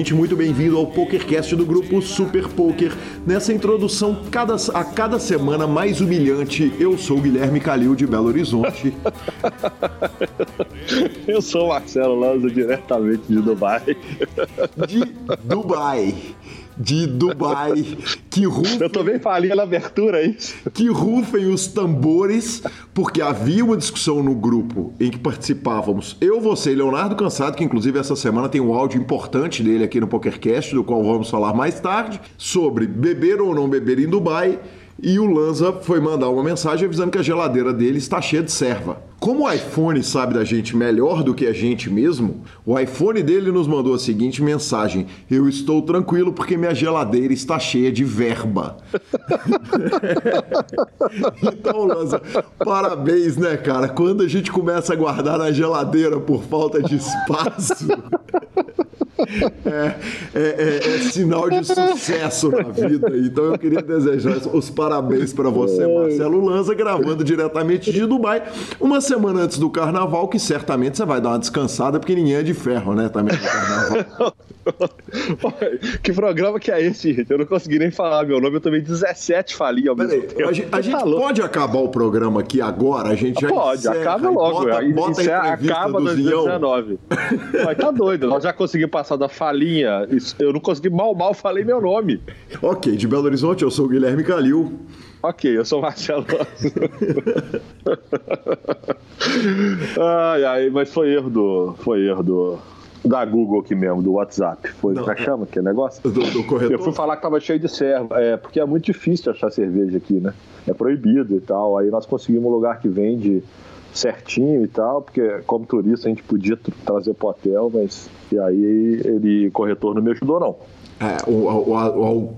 ouvinte, muito bem-vindo ao PokerCast do grupo Super Poker. Nessa introdução cada, a cada semana mais humilhante, eu sou o Guilherme Calil de Belo Horizonte. eu sou o Marcelo Lanza, diretamente de Dubai. De Dubai de Dubai. Que rufem, Eu tô bem falinha na abertura, é isso? Que rufem os tambores, porque havia uma discussão no grupo em que participávamos eu, você e Leonardo Cansado, que inclusive essa semana tem um áudio importante dele aqui no PokerCast, do qual vamos falar mais tarde, sobre beber ou não beber em Dubai. E o Lanza foi mandar uma mensagem avisando que a geladeira dele está cheia de serva. Como o iPhone sabe da gente melhor do que a gente mesmo, o iPhone dele nos mandou a seguinte mensagem: Eu estou tranquilo porque minha geladeira está cheia de verba. então, Lanza, parabéns, né, cara? Quando a gente começa a guardar na geladeira por falta de espaço. É, é, é, é, sinal de sucesso na vida. Então eu queria desejar os parabéns para você, Marcelo Lanza, gravando diretamente de Dubai, uma semana antes do carnaval, que certamente você vai dar uma descansada, porque ninguém é de ferro, né? Também no carnaval. que programa que é esse, gente? Eu não consegui nem falar meu nome, eu tomei 17 falinhas ao mesmo tempo. A gente, a gente pode acabar o programa aqui agora? A gente já Pode, encerra, acaba logo. Bota, bota a acaba 2019. Mas tá doido, nós já conseguimos passar da falinha. Eu não consegui mal, mal falei meu nome. Ok, de Belo Horizonte, eu sou o Guilherme Calil. Ok, eu sou o Marcelo. ai, ai, mas foi erro do. Foi erro do. Da Google aqui mesmo, do WhatsApp. Foi o que chama que é negócio? Do, do corretor? Eu fui falar que tava cheio de serva. É, porque é muito difícil achar cerveja aqui, né? É proibido e tal. Aí nós conseguimos um lugar que vende certinho e tal, porque como turista a gente podia trazer pro hotel, mas e aí ele corretor não me ajudou não. É,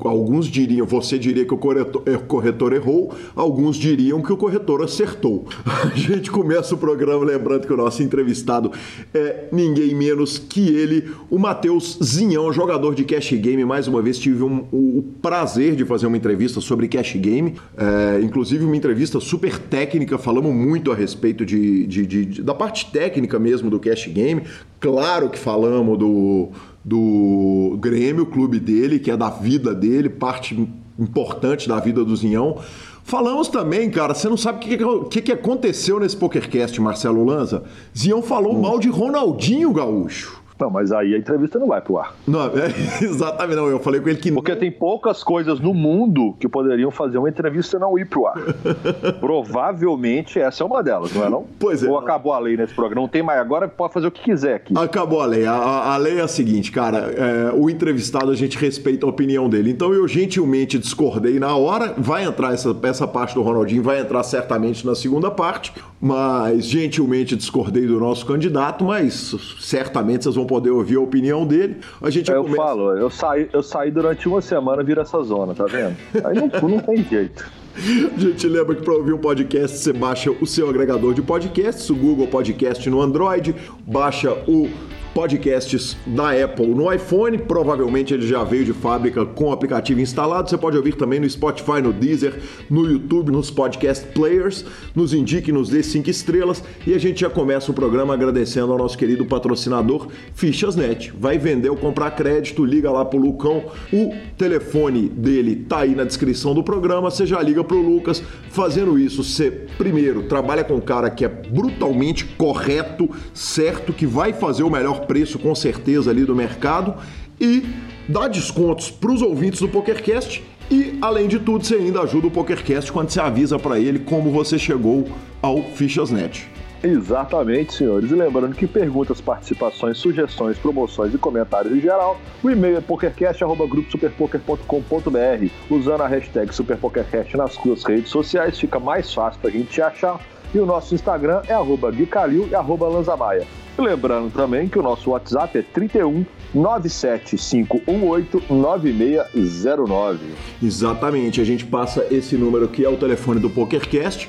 alguns diriam, você diria que o corretor, o corretor, errou, alguns diriam que o corretor acertou. A gente começa o programa lembrando que o nosso entrevistado é ninguém menos que ele, o Matheus Zinhão, jogador de cash game. Mais uma vez tive um, o prazer de fazer uma entrevista sobre cash game, é, inclusive uma entrevista super técnica, falamos muito a respeito de, de, de, de da parte técnica mesmo do cash game. Claro que falamos do do Grêmio, clube dele, que é da vida dele, parte importante da vida do Zinhão. Falamos também, cara, você não sabe o que, que, que, aconteceu nesse PokerCast, Marcelo Lanza? Zinhão falou hum. mal de Ronaldinho Gaúcho. Não, mas aí a entrevista não vai pro ar. Não, é, exatamente, não. Eu falei com ele que Porque não... tem poucas coisas no mundo que poderiam fazer uma entrevista não ir pro ar. Provavelmente essa é uma delas, não é não? Pois é. Ou acabou a lei nesse programa? Não tem mais agora, pode fazer o que quiser aqui. Acabou a lei. A, a lei é a seguinte, cara, é, o entrevistado a gente respeita a opinião dele. Então eu gentilmente discordei na hora, vai entrar essa, essa parte do Ronaldinho, vai entrar certamente na segunda parte, mas gentilmente discordei do nosso candidato, mas certamente vocês vão poder ouvir a opinião dele. A gente eu começa... falo, eu saí, eu saí durante uma semana vira essa zona, tá vendo? Aí não, não tem jeito. A gente lembra que para ouvir um podcast você baixa o seu agregador de podcasts, o Google Podcast no Android, baixa o podcasts da Apple no iPhone. Provavelmente ele já veio de fábrica com o aplicativo instalado. Você pode ouvir também no Spotify, no Deezer, no YouTube, nos podcast players. Nos indique, nos dê cinco estrelas. E a gente já começa o programa agradecendo ao nosso querido patrocinador Fichasnet. Vai vender ou comprar crédito, liga lá pro Lucão. O telefone dele tá aí na descrição do programa. Você já liga pro Lucas. Fazendo isso, você primeiro trabalha com um cara que é brutalmente correto, certo, que vai fazer o melhor preço com certeza ali do mercado e dá descontos para os ouvintes do PokerCast e além de tudo você ainda ajuda o PokerCast quando você avisa para ele como você chegou ao Fichasnet. Exatamente, senhores. E lembrando que perguntas, participações, sugestões, promoções e comentários em geral, o e-mail é pokercast.gruposuperpoker.com.br. Usando a hashtag SuperPokerCast nas suas redes sociais, fica mais fácil para a gente te achar. E o nosso Instagram é arroba Guicalil e arroba Lanzamaia. Lembrando também que o nosso WhatsApp é 31 97518 9609. Exatamente, a gente passa esse número que é o telefone do PokerCast.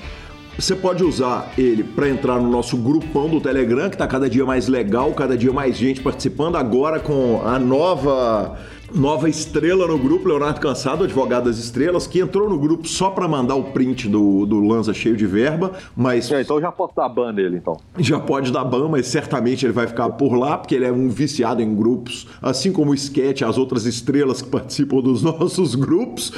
Você pode usar ele para entrar no nosso grupão do Telegram, que está cada dia mais legal, cada dia mais gente participando. Agora com a nova nova estrela no grupo, Leonardo Cansado, advogado das estrelas, que entrou no grupo só para mandar o print do, do Lanza cheio de verba, mas. É, então já posso dar ban nele, então. Já pode dar ban, mas certamente ele vai ficar por lá, porque ele é um viciado em grupos, assim como o Sketch, as outras estrelas que participam dos nossos grupos.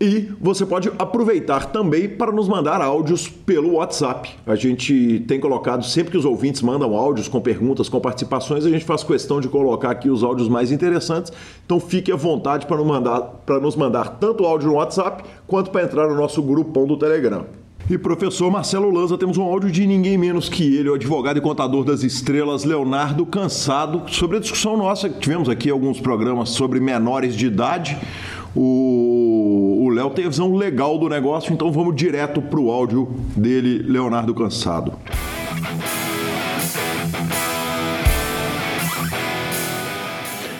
E você pode aproveitar também para nos mandar áudios pelo WhatsApp. A gente tem colocado, sempre que os ouvintes mandam áudios com perguntas, com participações, a gente faz questão de colocar aqui os áudios mais interessantes. Então fique fique à vontade para nos mandar, nos mandar tanto áudio no WhatsApp quanto para entrar no nosso grupão do Telegram. E professor Marcelo Lanza, temos um áudio de ninguém menos que ele, o advogado e contador das estrelas, Leonardo Cansado, sobre a discussão nossa que tivemos aqui alguns programas sobre menores de idade. O Léo tem a visão legal do negócio, então vamos direto para o áudio dele, Leonardo Cansado.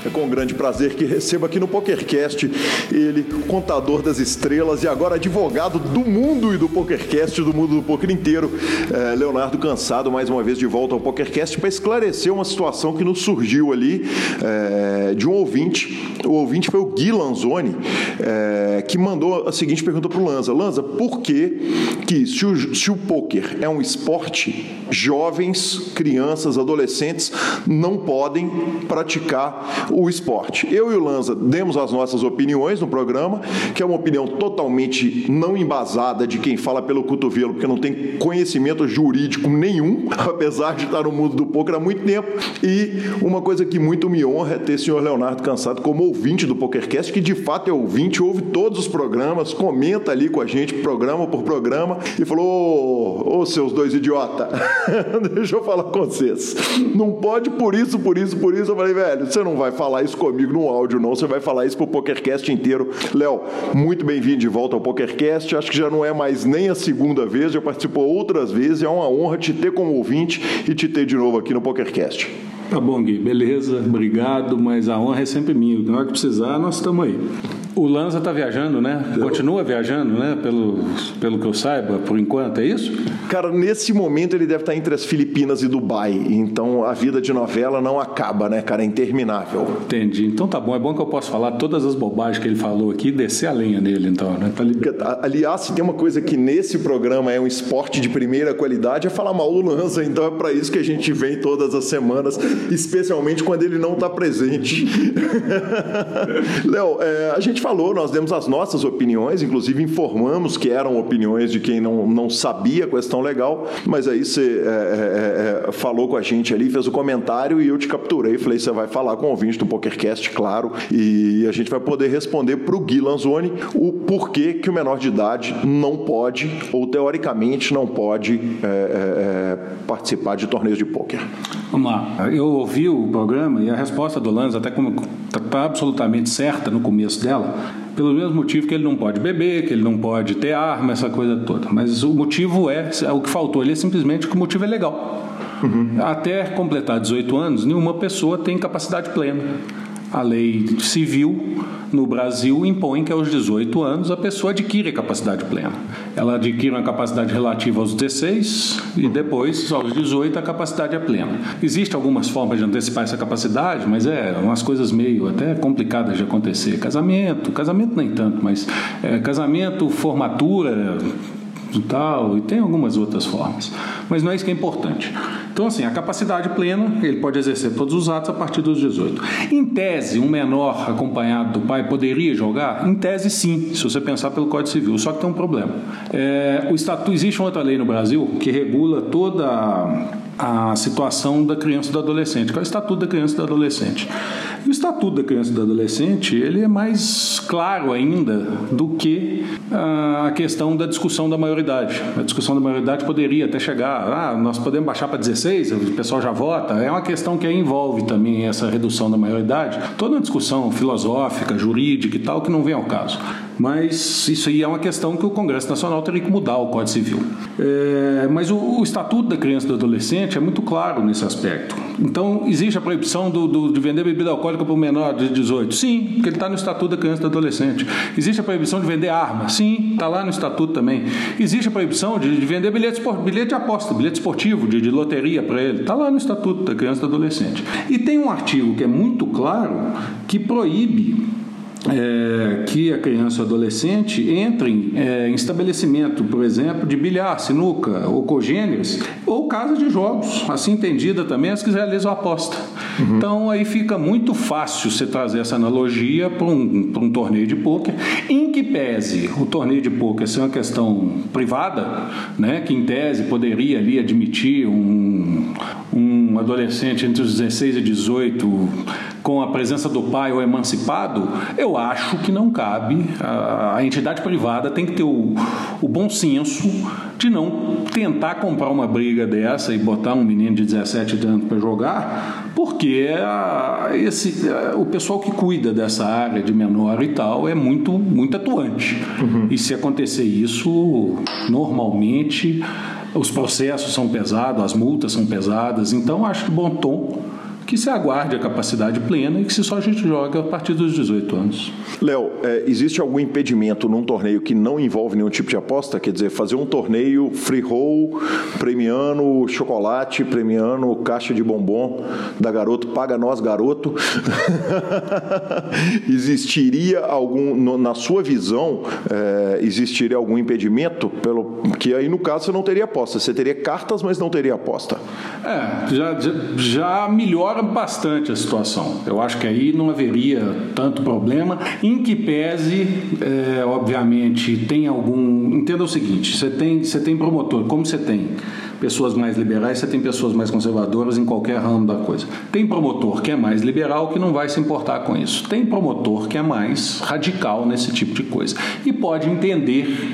É com grande prazer que recebo aqui no PokerCast ele, contador das estrelas e agora advogado do mundo e do PokerCast, do mundo do poker inteiro, é, Leonardo Cansado, mais uma vez de volta ao PokerCast para esclarecer uma situação que nos surgiu ali é, de um ouvinte. O ouvinte foi o Gui Lanzoni, é, que mandou a seguinte pergunta para o Lanza. Lanza, por que, que se o, se o poker é um esporte, jovens, crianças, adolescentes não podem praticar o esporte. Eu e o Lanza demos as nossas opiniões no programa, que é uma opinião totalmente não embasada de quem fala pelo cotovelo, porque não tem conhecimento jurídico nenhum, apesar de estar no mundo do poker há muito tempo. E uma coisa que muito me honra é ter o senhor Leonardo Cansado como ouvinte do PokerCast, que de fato é ouvinte, ouve todos os programas, comenta ali com a gente, programa por programa, e falou: Ô, oh, seus dois idiota, deixa eu falar com vocês. Não pode por isso, por isso, por isso. Eu falei, velho, você não vai falar falar isso comigo no áudio, não. Você vai falar isso pro PokerCast inteiro. Léo, muito bem-vindo de volta ao PokerCast. Acho que já não é mais nem a segunda vez, já participou outras vezes. É uma honra te ter como ouvinte e te ter de novo aqui no PokerCast. Tá bom, Gui, beleza, obrigado, mas a honra é sempre minha. Na hora que precisar, nós estamos aí. O Lanza está viajando, né? Continua viajando, né? Pelo, pelo que eu saiba, por enquanto, é isso? Cara, nesse momento ele deve estar entre as Filipinas e Dubai. Então a vida de novela não acaba, né, cara? É interminável. Entendi. Então tá bom. É bom que eu posso falar todas as bobagens que ele falou aqui e descer a lenha nele, então, né? Tá Aliás, se tem uma coisa que nesse programa é um esporte de primeira qualidade, é falar mal do Lanza. Então é para isso que a gente vem todas as semanas, especialmente quando ele não está presente. Léo, é, a gente falou, nós demos as nossas opiniões, inclusive informamos que eram opiniões de quem não, não sabia a questão legal, mas aí você é, é, é, falou com a gente ali, fez o comentário e eu te capturei. Falei, você vai falar com o ouvinte do PokerCast, claro, e a gente vai poder responder para o Gui Lanzoni o porquê que o menor de idade não pode, ou teoricamente não pode, é, é, participar de torneios de pôquer. Vamos lá. Eu ouvi o programa e a resposta do Lanza, até como está tá absolutamente certa no começo dela, pelo mesmo motivo que ele não pode beber, que ele não pode ter arma, essa coisa toda. Mas o motivo é, o que faltou ali é simplesmente que o motivo é legal. Uhum. Até completar 18 anos, nenhuma pessoa tem capacidade plena. A lei civil no Brasil impõe que aos 18 anos a pessoa adquire a capacidade plena. Ela adquire uma capacidade relativa aos 16 e depois, aos 18, a capacidade é plena. Existem algumas formas de antecipar essa capacidade, mas é umas coisas meio até complicadas de acontecer. Casamento, casamento nem tanto, mas é, casamento, formatura, e tal, e tem algumas outras formas. Mas não é isso que é importante. Então, assim, a capacidade plena, ele pode exercer todos os atos a partir dos 18. Em tese, um menor acompanhado do pai poderia jogar? Em tese, sim, se você pensar pelo Código Civil. Só que tem um problema. É, o estatuto, existe uma outra lei no Brasil que regula toda a, situação da criança e do adolescente, que é o Estatuto da Criança e do Adolescente. O Estatuto da Criança e do Adolescente ele é mais claro ainda do que a questão da discussão da maioridade. A discussão da maioridade poderia até chegar, ah, nós podemos baixar para 16, o pessoal já vota. É uma questão que envolve também essa redução da maioridade. Toda uma discussão filosófica, jurídica e tal que não vem ao caso. Mas isso aí é uma questão que o Congresso Nacional teria que mudar o Código Civil. É, mas o, o, Estatuto da Criança e do Adolescente é muito claro nesse aspecto. Então, existe a proibição do, do, de vender bebida alcoólica para o menor de 18? Sim, porque ele está no Estatuto da Criança e do Adolescente. Existe a proibição de vender arma? Sim, está lá no Estatuto também. Existe a proibição de, de vender bilhete, bilhete de aposta, bilhete esportivo, de, de loteria para ele? Está lá no Estatuto da Criança e do Adolescente. E tem um artigo que é muito claro que proíbe é, que a criança ou adolescente entre é, em estabelecimento, por exemplo, de bilhar, sinuca ou cogêneres, ou casa de jogos, assim entendida também, as que realizam aposta. Uhum. Então aí fica muito fácil você trazer essa analogia para um, um torneio de pôquer, em que pese o torneio de pôquer ser uma questão privada, né, que em tese poderia ali admitir um, um adolescente entre os 16 e 18 com a presença do pai ou emancipado, eu acho que não cabe. A, a entidade privada tem que ter o, o, bom senso de não tentar comprar uma briga dessa e botar um menino de 17 anos para jogar, porque a, esse, a, o pessoal que cuida dessa área de menor e tal é muito, muito atuante. Uhum. E se acontecer isso, normalmente os processos são pesados, as multas são pesadas, então acho que bom tom que se aguarde a capacidade plena e que se só a gente joga a partir dos 18 anos. Léo, é, existe algum impedimento num torneio que não envolve nenhum tipo de aposta? Quer dizer, fazer um torneio free roll, premiando chocolate, premiando caixa de bombom da garoto, paga nós garoto. existiria algum, no, na sua visão, é, existiria algum impedimento? Pelo, que aí no caso você não teria aposta, você teria cartas, mas não teria aposta. É, já, já, já melhora bastante a situação. Eu acho que aí não haveria tanto problema. Em que pese, é, obviamente, tem algum. Entenda o seguinte: você tem, você tem promotor, como você tem pessoas mais liberais, você tem pessoas mais conservadoras em qualquer ramo da coisa. Tem promotor que é mais liberal que não vai se importar com isso. Tem promotor que é mais radical nesse tipo de coisa e pode entender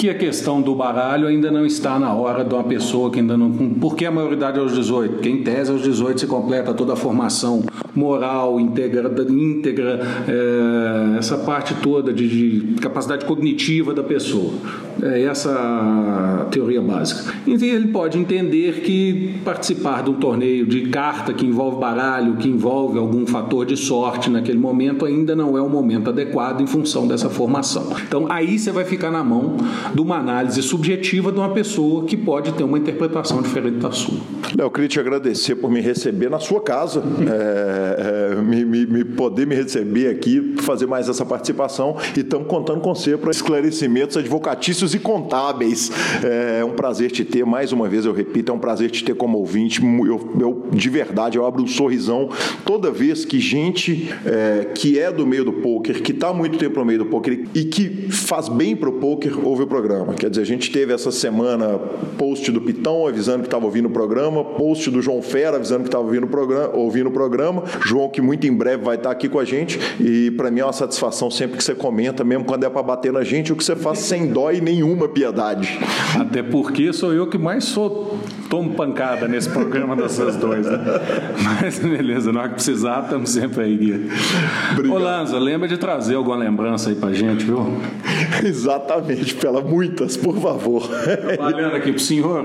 que a questão do baralho ainda não está na hora de uma pessoa que ainda não. Porque a maioridade é aos 18? Porque em tese aos 18 se completa toda a formação moral, íntegra, íntegra é, essa parte toda de, de, capacidade cognitiva da pessoa. É essa teoria básica. Ele pode entender que participar de um torneio de carta que envolve baralho, que envolve algum fator de sorte naquele momento, ainda não é o momento adequado em função dessa formação. Então aí você vai ficar na mão de uma análise subjetiva de uma pessoa que pode ter uma interpretação diferente da sua. Eu queria te agradecer por me receber na sua casa, é, é, me, me, me, poder me receber aqui, fazer mais essa participação e estamos contando com você para esclarecimentos advocatícios e contábeis. É, um prazer te ter, mais uma vez eu repito, é um prazer te ter como ouvinte. Eu, eu de verdade, eu abro um sorrisão toda vez que gente é, que é do meio do poker, que está muito tempo no meio do poker e que faz bem para o poker, ouve o programa. Quer dizer, a gente teve essa semana post do Pitão avisando que estava ouvindo o programa, post do João Fera avisando que estava ouvindo o programa, ouvindo o programa. João que muito em breve vai estar aqui com a gente e para mim é uma satisfação sempre que você comenta, mesmo quando é para bater na gente, o que você faz sem dó e nenhuma piedade. Até porque sou eu que mais sou tomo pancada nesse programa dessas dois. Né? Mas beleza, na hora que precisar, estamos sempre aí, Gui. Ô Lanza, lembra de trazer alguma lembrança aí pra gente, viu? Exatamente, pela muitas, por favor. Valendo aqui pro senhor.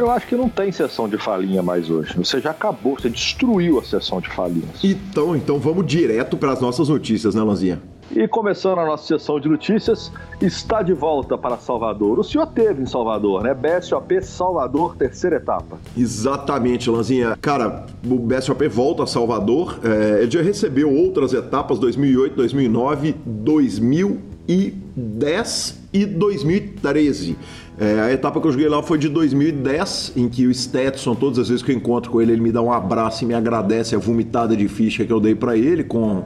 Eu acho que não tem sessão de falinha mais hoje. Você já acabou, você destruiu a sessão de falinhas. Então, então vamos direto para as nossas notícias, né, Lanzinha? E começando a nossa sessão de notícias, está de volta para Salvador. O senhor teve em Salvador, né? BSOP Salvador, terceira etapa. Exatamente, Lanzinha. Cara, o BSOP volta a Salvador. É, ele já recebeu outras etapas, 2008, 2009, 2010 e 2013. É, a etapa que eu joguei lá foi de 2010, em que o Stetson, todas as vezes que eu encontro com ele, ele me dá um abraço e me agradece a vomitada de ficha que eu dei para ele com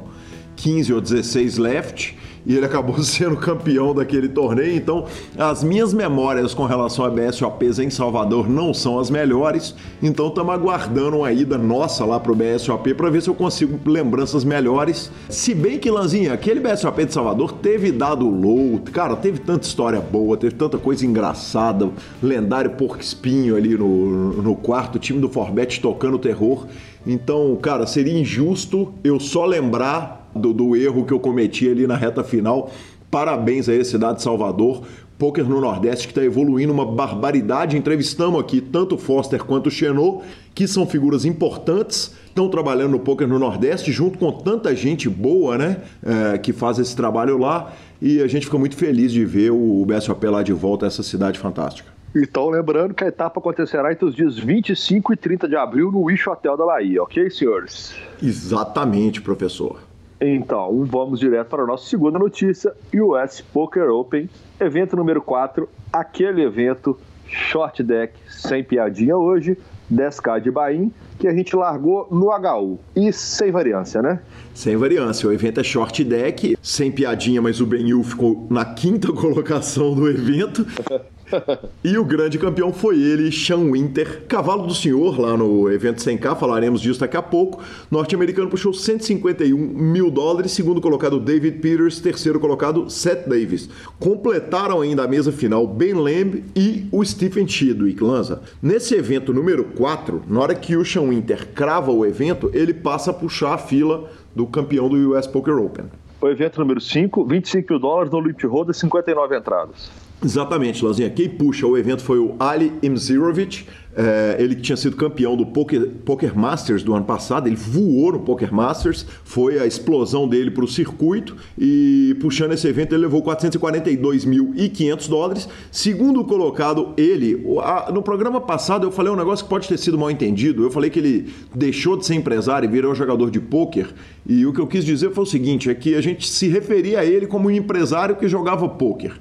15 ou 16 left. E ele acabou sendo campeão daquele torneio. Então, as minhas memórias com relação a BSOPs em Salvador não são as melhores. Então, estamos aguardando uma ida nossa lá pro BSOP para ver se eu consigo lembranças melhores. Se bem que, Lanzinha, aquele BSOP de Salvador teve dado low, cara, teve tanta história boa, teve tanta coisa engraçada, lendário porco espinho ali no, no quarto, time do Forbet tocando terror. Então, cara, seria injusto eu só lembrar do, do erro que eu cometi ali na reta final. Parabéns aí, cidade de Salvador. Poker no Nordeste que está evoluindo uma barbaridade. Entrevistamos aqui tanto o Foster quanto o Chenot, que são figuras importantes, estão trabalhando no Poker no Nordeste, junto com tanta gente boa, né? É, que faz esse trabalho lá. E a gente fica muito feliz de ver o BSOP lá de volta essa cidade fantástica. Então, lembrando que a etapa acontecerá entre os dias 25 e 30 de abril no Wish Hotel da Bahia, ok, senhores? Exatamente, professor. Então, vamos direto para a nossa segunda notícia: US Poker Open, evento número 4, aquele evento short deck sem piadinha hoje, 10k de Bahia, que a gente largou no HU e sem variância, né? Sem variância. O evento é short deck, sem piadinha, mas o Benil ficou na quinta colocação do evento. e o grande campeão foi ele, Sean Winter, cavalo do senhor lá no evento 100K, falaremos disso daqui a pouco. Norte-americano puxou 151 mil dólares, segundo colocado David Peters, terceiro colocado Seth Davis. Completaram ainda a mesa final Ben Lamb e o Stephen Chidwick, Lanza. Nesse evento número 4, na hora que o Sean Winter crava o evento, ele passa a puxar a fila do campeão do US Poker Open. O evento número 5, 25 mil dólares no Limit Roda, 59 entradas. Exatamente, Lazinha. Quem puxa o evento foi o Ali Imzirovic, é, ele que tinha sido campeão do Poker, Poker Masters do ano passado, ele voou no Poker Masters, foi a explosão dele para o circuito e puxando esse evento ele levou 442.500 dólares. Segundo colocado, ele, a, no programa passado eu falei um negócio que pode ter sido mal entendido, eu falei que ele deixou de ser empresário e virou jogador de poker e o que eu quis dizer foi o seguinte, é que a gente se referia a ele como um empresário que jogava poker.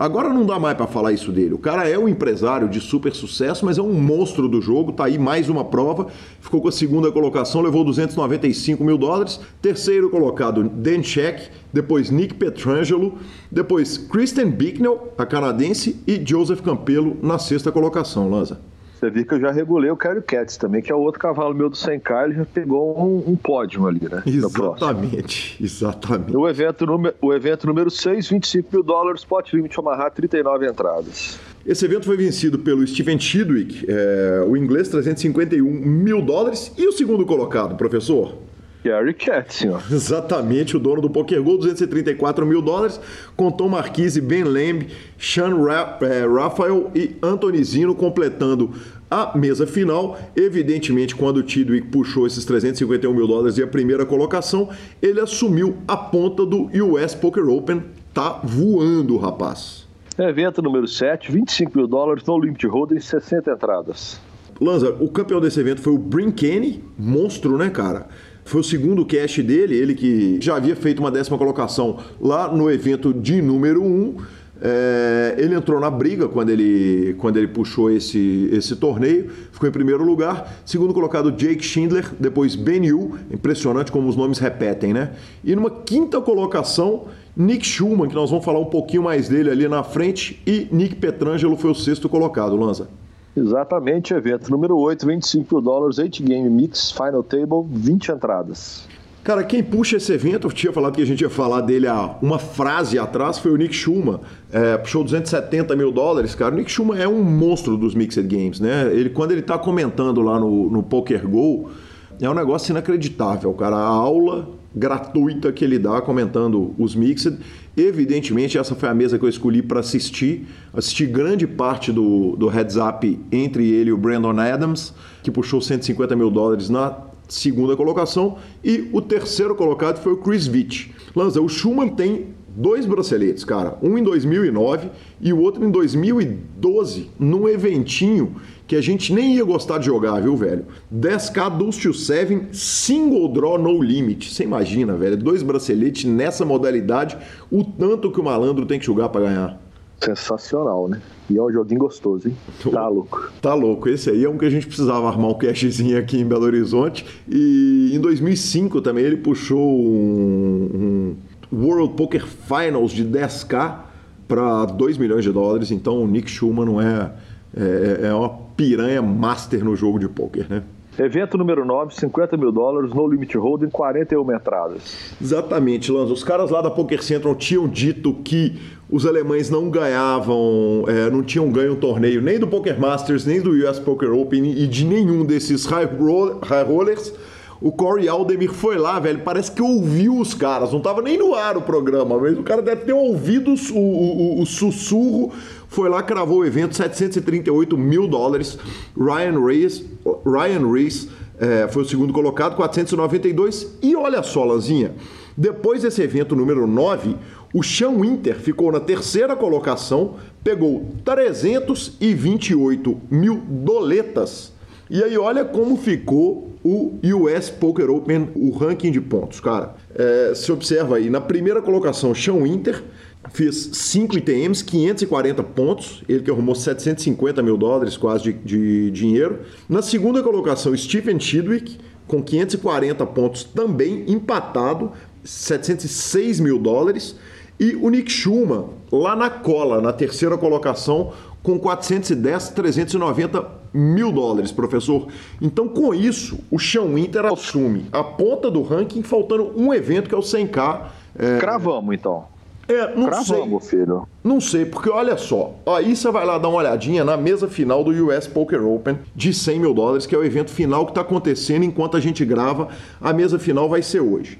Agora não dá mais para falar isso dele. O cara é um empresário de super sucesso, mas é um monstro do jogo. Tá aí mais uma prova. Ficou com a segunda colocação, levou 295 mil dólares. Terceiro colocado, Dan Sheck. Depois Nick Petrangelo. Depois Kristen Bicknell, a canadense. E Joseph Campelo na sexta colocação, Lanza. Você viu que eu já regulei o Kerry Cats também, que é o outro cavalo meu do 100K, ele já pegou um, um pódio ali, né? Exatamente, exatamente. O evento, número, o evento número 6, 25 mil dólares, spot limit Omaha, 39 entradas. Esse evento foi vencido pelo Steven Chidwick, é, o inglês 351 mil dólares, e o segundo colocado, professor? Gary Cat, senhor. Exatamente, o dono do PokerGo, 234 mil dólares, com Tom Marquise, Ben Lamb, Sean Ra é, Raphael e Anthony Zino completando a mesa final. Evidentemente, quando o Tidwick puxou esses 351 mil dólares e a primeira colocação, ele assumiu a ponta do US Poker Open. Tá voando, rapaz. Evento número 7, 25 mil dólares no Limit Holding, 60 entradas. Lanza, o campeão desse evento foi o Brin Kenny, monstro, né, cara? Foi o segundo cash dele, ele que já havia feito uma décima colocação lá no evento de número 1. Um. É, ele entrou na briga quando ele, quando ele puxou esse, esse torneio, ficou em primeiro lugar. Segundo colocado, Jake Schindler, depois Ben Yu, impressionante como os nomes repetem, né? E numa quinta colocação, Nick Schumann, que nós vamos falar um pouquinho mais dele ali na frente, e Nick Petrangelo foi o sexto colocado, Lanza. Exatamente, evento número 8, 25 mil dólares, 8 Game Mix, Final Table, 20 entradas. Cara, quem puxa esse evento, eu tinha falado que a gente ia falar dele há uma frase atrás, foi o Nick Schumann. É, puxou 270 mil dólares, cara. O Nick Schumann é um monstro dos Mixed Games, né? Ele, quando ele tá comentando lá no, no Poker Go, é um negócio inacreditável, cara. A aula gratuita que ele dá comentando os Mixed. Evidentemente, essa foi a mesa que eu escolhi para assistir. Assisti grande parte do, do heads up entre ele e o Brandon Adams, que puxou 150 mil dólares na segunda colocação. E o terceiro colocado foi o Chris Vitt. Lanza, o Schumann tem dois braceletes, cara. Um em 2009 e o outro em 2012, num eventinho que a gente nem ia gostar de jogar, viu, velho? 10k Dust to 7, single draw no limit. Você imagina, velho? Dois braceletes nessa modalidade, o tanto que o malandro tem que jogar para ganhar. Sensacional, né? E é um joguinho gostoso, hein? Tá louco. Tá louco. Esse aí é um que a gente precisava armar um cashzinho aqui em Belo Horizonte. E em 2005 também ele puxou um, um World Poker Finals de 10k para 2 milhões de dólares. Então o Nick Schumann não é, é, é uma piranha master no jogo de poker, né? Evento número 9, 50 mil dólares, no limit holding, 41 entradas. Exatamente, Lanza. Os caras lá da Poker Central tinham dito que os alemães não ganhavam, é, não tinham ganho um torneio nem do Poker Masters, nem do US Poker Open e de nenhum desses high, roll, high rollers. O Corey Aldemir foi lá, velho, parece que ouviu os caras, não tava nem no ar o programa, mas o cara deve ter ouvido o, o, o sussurro, foi lá, cravou o evento, 738 mil dólares. Ryan Reis, Ryan Reis é, foi o segundo colocado, 492. E olha só, Lanzinha, depois desse evento número 9, o Sean Winter ficou na terceira colocação, pegou 328 mil doletas. E aí, olha como ficou o US Poker Open, o ranking de pontos, cara. É, se observa aí, na primeira colocação, Sean Winter fez 5 ITMs, 540 pontos, ele que arrumou 750 mil dólares quase de, de dinheiro. Na segunda colocação, Stephen Chidwick, com 540 pontos, também empatado, 706 mil dólares. E o Nick Schumann, lá na cola, na terceira colocação, com 410, 390 mil dólares, professor. Então, com isso, o Sean Winter assume a ponta do ranking, faltando um evento que é o 100K. É... Cravamos, então. É, não Cravamos, sei. filho. Não sei, porque olha só. Aí você vai lá dar uma olhadinha na mesa final do US Poker Open de 100 mil dólares, que é o evento final que está acontecendo enquanto a gente grava. A mesa final vai ser hoje.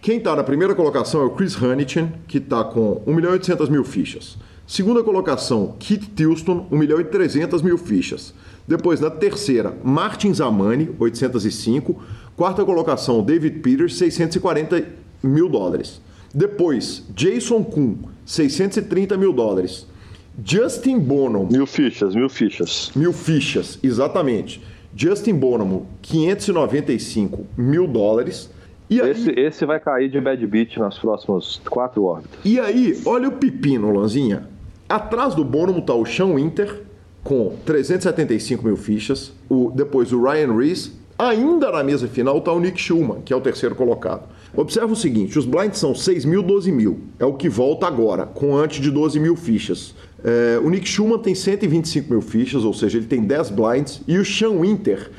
Quem está na primeira colocação é o Chris Huntington, que está com 1 milhão e 800 mil fichas. Segunda colocação, Kit Tilston, 1 milhão e 300 mil fichas. Depois, na terceira, Martin Zamani, 805. Quarta colocação, David Peters, 640 mil dólares. Depois, Jason Kuhn, 630 mil dólares. Justin Bonham. Mil fichas, mil fichas. Mil fichas, exatamente. Justin Bonham, 595 mil dólares. E aí, esse, esse vai cair de bad beat nas próximas quatro órbitas. E aí, olha o pepino, Lanzinha. Atrás do Bonham está o Sean Winter, com 375 mil fichas. O, depois o Ryan Reese. Ainda na mesa final está o Nick Schumann, que é o terceiro colocado. Observa o seguinte: os blinds são 6 mil, 12 mil. É o que volta agora, com antes de 12 mil fichas. É, o Nick Schumann tem 125 mil fichas, ou seja, ele tem 10 blinds. E o Sean Winter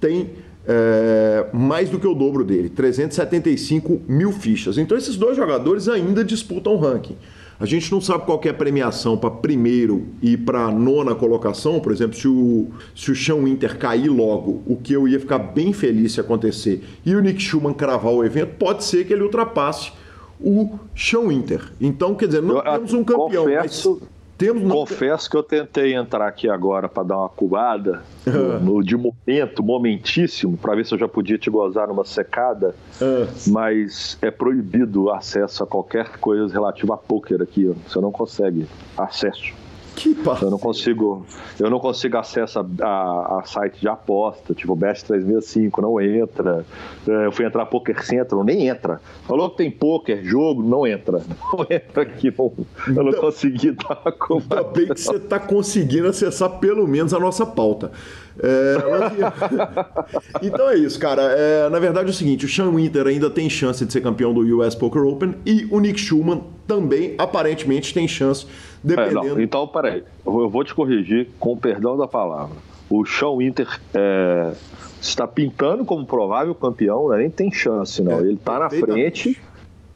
tem é, mais do que o dobro dele, 375 mil fichas. Então esses dois jogadores ainda disputam o ranking. A gente não sabe qual é a premiação para primeiro e para nona colocação. Por exemplo, se o, se o Sean Winter cair logo, o que eu ia ficar bem feliz se acontecer, e o Nick Schumann cravar o evento, pode ser que ele ultrapasse o Sean Winter. Então, quer dizer, não eu, temos um campeão, confesso, mas temos Confesso que eu tentei entrar aqui agora para dar uma cubada no, no, de momento, momentíssimo, para ver se eu já podia te gozar numa secada, mas é proibido acesso a qualquer coisa relativa a poker aqui. Você não consegue acesso. Que eu não consigo, eu não consigo acesso a, a, a site de aposta, tipo Best 365, não entra. É, eu fui entrar Poker Central, nem entra. Falou que tem poker, jogo, não entra. Não entra aqui, não, eu não então, consegui dar a Ainda bem que você está conseguindo acessar pelo menos a nossa pauta. É, então é isso, cara. É, na verdade é o seguinte: o Sean Winter ainda tem chance de ser campeão do US Poker Open e o Nick Schumann também aparentemente tem chance, dependendo. É, então, peraí, eu vou te corrigir com o perdão da palavra. O Sean Winter é, está pintando como provável campeão, né? nem tem chance, não. É, Ele está na frente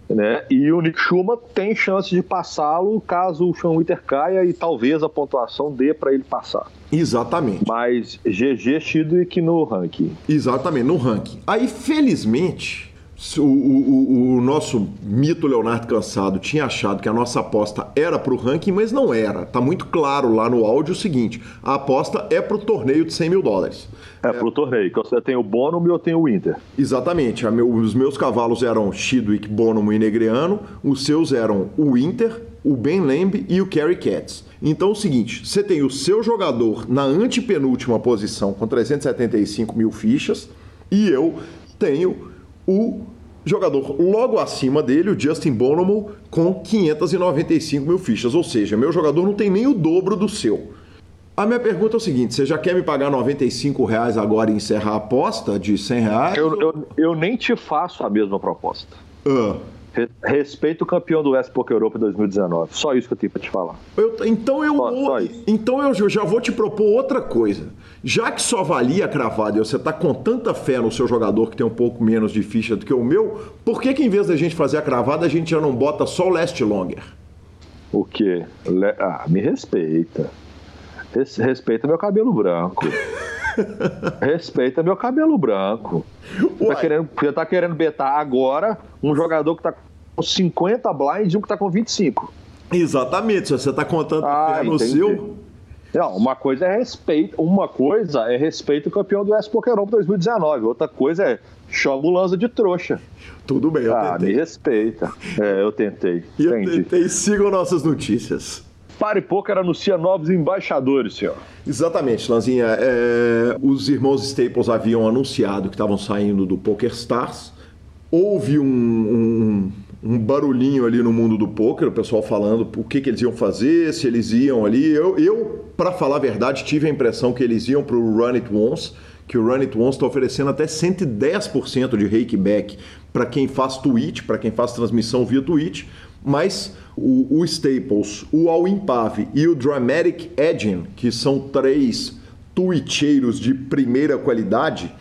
né? E o Nick Schumann tem chance de passá-lo caso o Sean Winter caia e talvez a pontuação dê para ele passar. Exatamente. Mas GG Chidwick no ranking. Exatamente, no ranking. Aí, felizmente, o, o, o, nosso mito Leonardo Cansado tinha achado que a nossa aposta era para o ranking, mas não era. Tá muito claro lá no áudio o seguinte: a aposta é para o torneio de 100 mil dólares. É, é para o torneio, que você tem o Bonum e eu tenho o Inter. Exatamente. Os meus cavalos eram Chidwick, Bonum e Negreano, os seus eram o Inter, o Ben Lamb e o Kerry Cats. Então é o seguinte: você tem o seu jogador na antepenúltima posição com 375 mil fichas e eu tenho o jogador logo acima dele, o Justin Bonomo, com 595 mil fichas. Ou seja, meu jogador não tem nem o dobro do seu. A minha pergunta é o seguinte: você já quer me pagar 95 reais agora e encerrar a aposta de 100 reais? Eu, eu, eu nem te faço a mesma proposta. Ah. Respeito o campeão do West Poker Europa 2019. Só isso que eu tenho para te falar. Eu, então eu só, só então eu já vou te propor outra coisa. Já que só valia cravada e você está com tanta fé no seu jogador que tem um pouco menos de ficha do que o meu, por que, que em vez da gente fazer a cravada a gente já não bota só o last longer? O quê? Ah, me respeita. Respeita meu cabelo branco. Respeita meu cabelo branco. Você tá, querendo, você tá querendo betar agora um jogador que tá com 50 blinds e um que tá com 25. Exatamente, você tá contando ah, no seu. Não, uma coisa é respeito, uma coisa é respeito o campeão do S Pokémon 2019, outra coisa é chama o Lanza de trouxa. Tudo bem, eu ah, tentei. me respeita. É, eu tentei. E eu tentei. Sigam nossas notícias. Pare Poker anuncia novos embaixadores, senhor. Exatamente, Lanzinha. É, os irmãos Staples haviam anunciado que estavam saindo do Poker Stars. Houve um, um, um, barulhinho ali no mundo do poker, o pessoal falando o que, que eles iam fazer, se eles iam ali. Eu, eu para falar a verdade, tive a impressão que eles iam para o Run It Once, que o Run It Once está oferecendo até 110% de rakeback para quem faz tweet, para quem faz transmissão via Twitch, mas o, o Staples, o All Impave e o Dramatic Edging, que são três twitcheiros de primeira qualidade,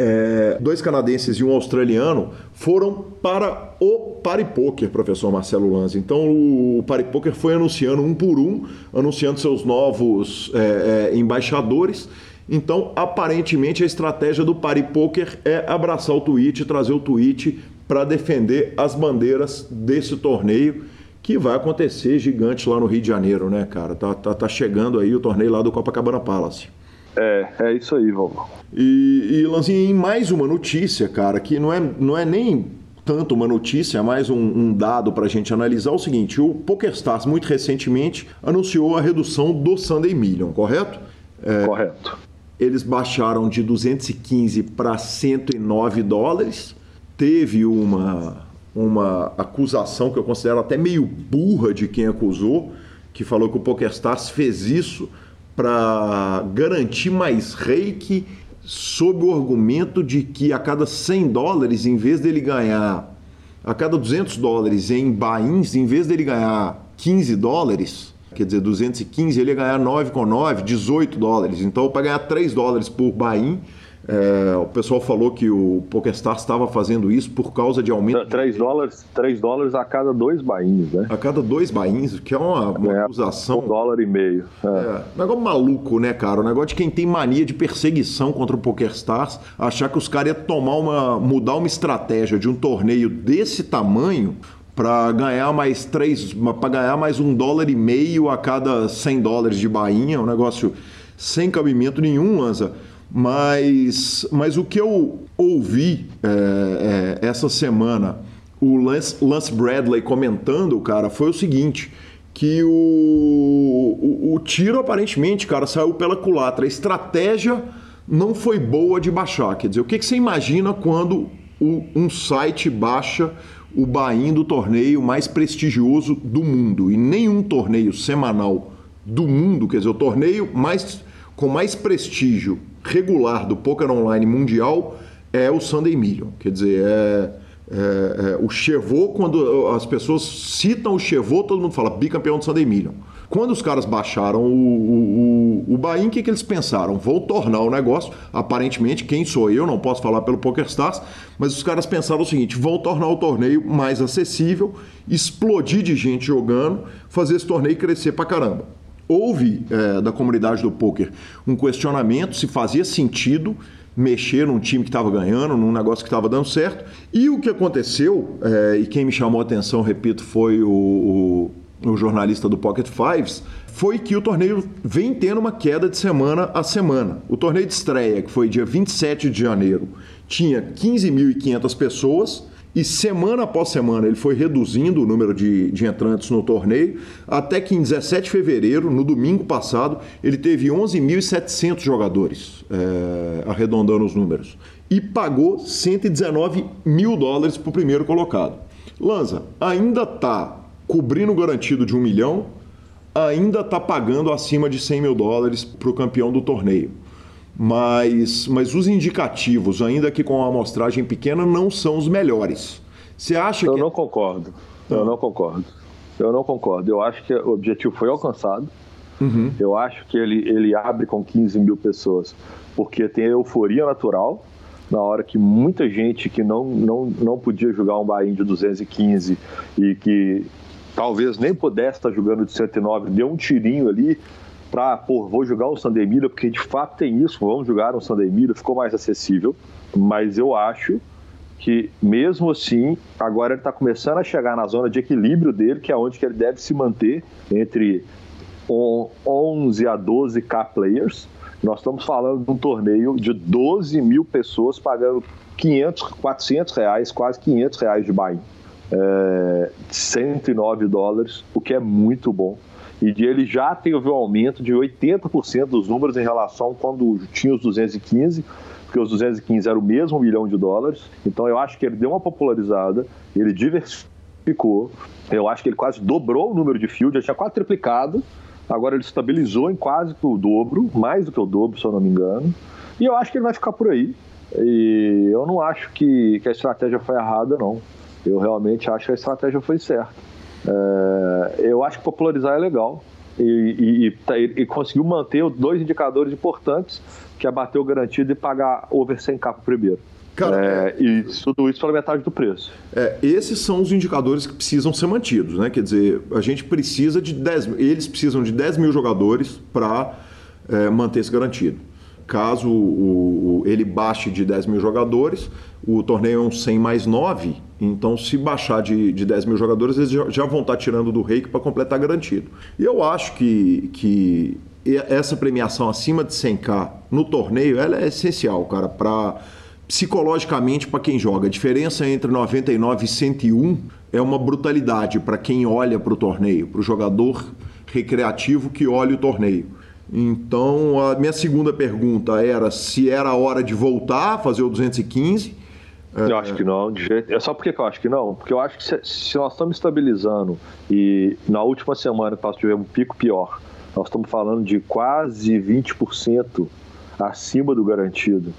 é, dois canadenses e um australiano, foram para o Paripoker, professor Marcelo Lanz. Então o Paripoker foi anunciando um por um, anunciando seus novos é, é, embaixadores. Então, aparentemente, a estratégia do Paripoker é abraçar o tweet, trazer o tweet para defender as bandeiras desse torneio que vai acontecer gigante lá no Rio de Janeiro, né, cara? Tá, tá, tá chegando aí o torneio lá do Copacabana Palace. É, é isso aí, vovô. E, e Lanzinho, em mais uma notícia, cara, que não é, não é nem tanto uma notícia, é mais um, um dado para a gente analisar. É o seguinte: o PokerStars, muito recentemente, anunciou a redução do Sunday Million, correto? É, correto. Eles baixaram de 215 para 109 dólares. Teve uma uma acusação que eu considero até meio burra de quem acusou, que falou que o PokerStars fez isso para garantir mais reiki sob o argumento de que a cada 100 dólares, em vez dele ganhar a cada 200 dólares em bains, em vez dele ganhar 15 dólares, quer dizer, 215, ele ia ganhar 9,9, 18 dólares. Então, para ganhar 3 dólares por bain, é, o pessoal falou que o PokerStars estava fazendo isso por causa de aumento. 3 dólares, 3 dólares a cada dois bainhos, né? A cada dois bainhos, que é uma, uma é, acusação. Um dólar e meio. É. é. negócio maluco, né, cara? O negócio de quem tem mania de perseguição contra o PokerStars, achar que os caras iam tomar uma. mudar uma estratégia de um torneio desse tamanho para ganhar mais três, para ganhar mais um dólar e meio a cada 100 dólares de bainha, um negócio sem cabimento nenhum, Lanza. Mas, mas o que eu ouvi é, é, essa semana, o Lance, Lance, Bradley comentando, cara, foi o seguinte: que o, o, o, tiro aparentemente, cara, saiu pela culatra. A estratégia não foi boa de baixar. Quer dizer, o que, que você imagina quando o, um site baixa o Bahia do torneio mais prestigioso do mundo? E nenhum torneio semanal do mundo, quer dizer, o torneio mais com mais prestígio regular do poker online mundial é o Sunday Million. Quer dizer, é, é, é, o Chevaux, quando as pessoas citam o Chevaux, todo mundo fala bicampeão do Sunday Million. Quando os caras baixaram o, o, o, o Bahia, o que, que eles pensaram? Vou tornar o negócio. Aparentemente, quem sou eu? Não posso falar pelo PokerStars, mas os caras pensaram o seguinte: vão tornar o torneio mais acessível, explodir de gente jogando, fazer esse torneio crescer pra caramba houve é, da comunidade do poker um questionamento se fazia sentido mexer num time que estava ganhando, num negócio que estava dando certo. E o que aconteceu, é, e quem me chamou a atenção, repito, foi o, o, o, jornalista do Pocket Fives, foi que o torneio vem tendo uma queda de semana a semana. O torneio de estreia, que foi dia 27 de janeiro, tinha 15.500 pessoas e semana após semana ele foi reduzindo o número de, de entrantes no torneio, até que em 17 de fevereiro, no domingo passado, ele teve 11.700 jogadores, é, arredondando os números, e pagou 119 mil dólares para o primeiro colocado. Lanza, ainda está cobrindo o garantido de um milhão, ainda está pagando acima de 100 mil dólares para o campeão do torneio mas, mas os indicativos, ainda que com uma amostragem pequena, não são os melhores. Você acha eu que. Eu não concordo. Eu não concordo. Eu não concordo. Eu acho que o objetivo foi alcançado. Uhum. Eu acho que ele, ele abre com 15 mil pessoas, porque tem a euforia natural na hora que muita gente que não, não, não podia jogar um Bahia de 215 e que talvez nem pudesse estar jogando de 109, deu um tirinho ali para, pô, vou jogar um Sandemira, porque de fato tem isso, vamos jogar um Sandemira, ficou mais acessível, mas eu acho que mesmo assim, agora ele está começando a chegar na zona de equilíbrio dele, que é onde que ele deve se manter entre 11 a 12 K players. Nós estamos falando de um torneio de 12 mil pessoas pagando 500, 400 reais, quase 500 reais de buy é, 109 dólares, o que é muito bom. E ele já teve um aumento de 80% dos números em relação quando tinha os 215, porque os 215 era o mesmo milhão de dólares. Então eu acho que ele deu uma popularizada, ele diversificou. Eu acho que ele quase dobrou o número de field, já tinha quase triplicado. Agora ele estabilizou em quase o dobro, mais do que o dobro, se eu não me engano. E eu acho que ele vai ficar por aí. E eu não acho que, que a estratégia foi errada, não. Eu realmente acho que a estratégia foi certa. É, eu acho que popularizar é legal. E, e, tá, e, e, conseguiu manter dois indicadores importantes, que é bater o garantido e pagar over 100k primeiro. Cara, é, e tudo isso pela metade do preço. É, esses são os indicadores que precisam ser mantidos, né? Quer dizer, a gente precisa de 10 eles precisam de 10 mil jogadores para é, manter esse garantido. Caso o, o, ele baixe de 10 mil jogadores, o torneio é um 100 mais 9, então se baixar de, de 10 mil jogadores, eles já, já vão estar tirando do reiki para completar garantido. E eu acho que, que essa premiação acima de 100k no torneio ela é essencial, cara, para psicologicamente para quem joga. A diferença entre 99 e 101 é uma brutalidade para quem olha para o torneio, para o jogador recreativo que olha o torneio. Então, a minha segunda pergunta era se era a hora de voltar a fazer o 215. Eu acho que não, de jeito. É só porque eu acho que não, porque eu acho que se, se nós estamos estabilizando e na última semana que nós tivemos um pico pior, nós estamos falando de quase 20% acima do garantido.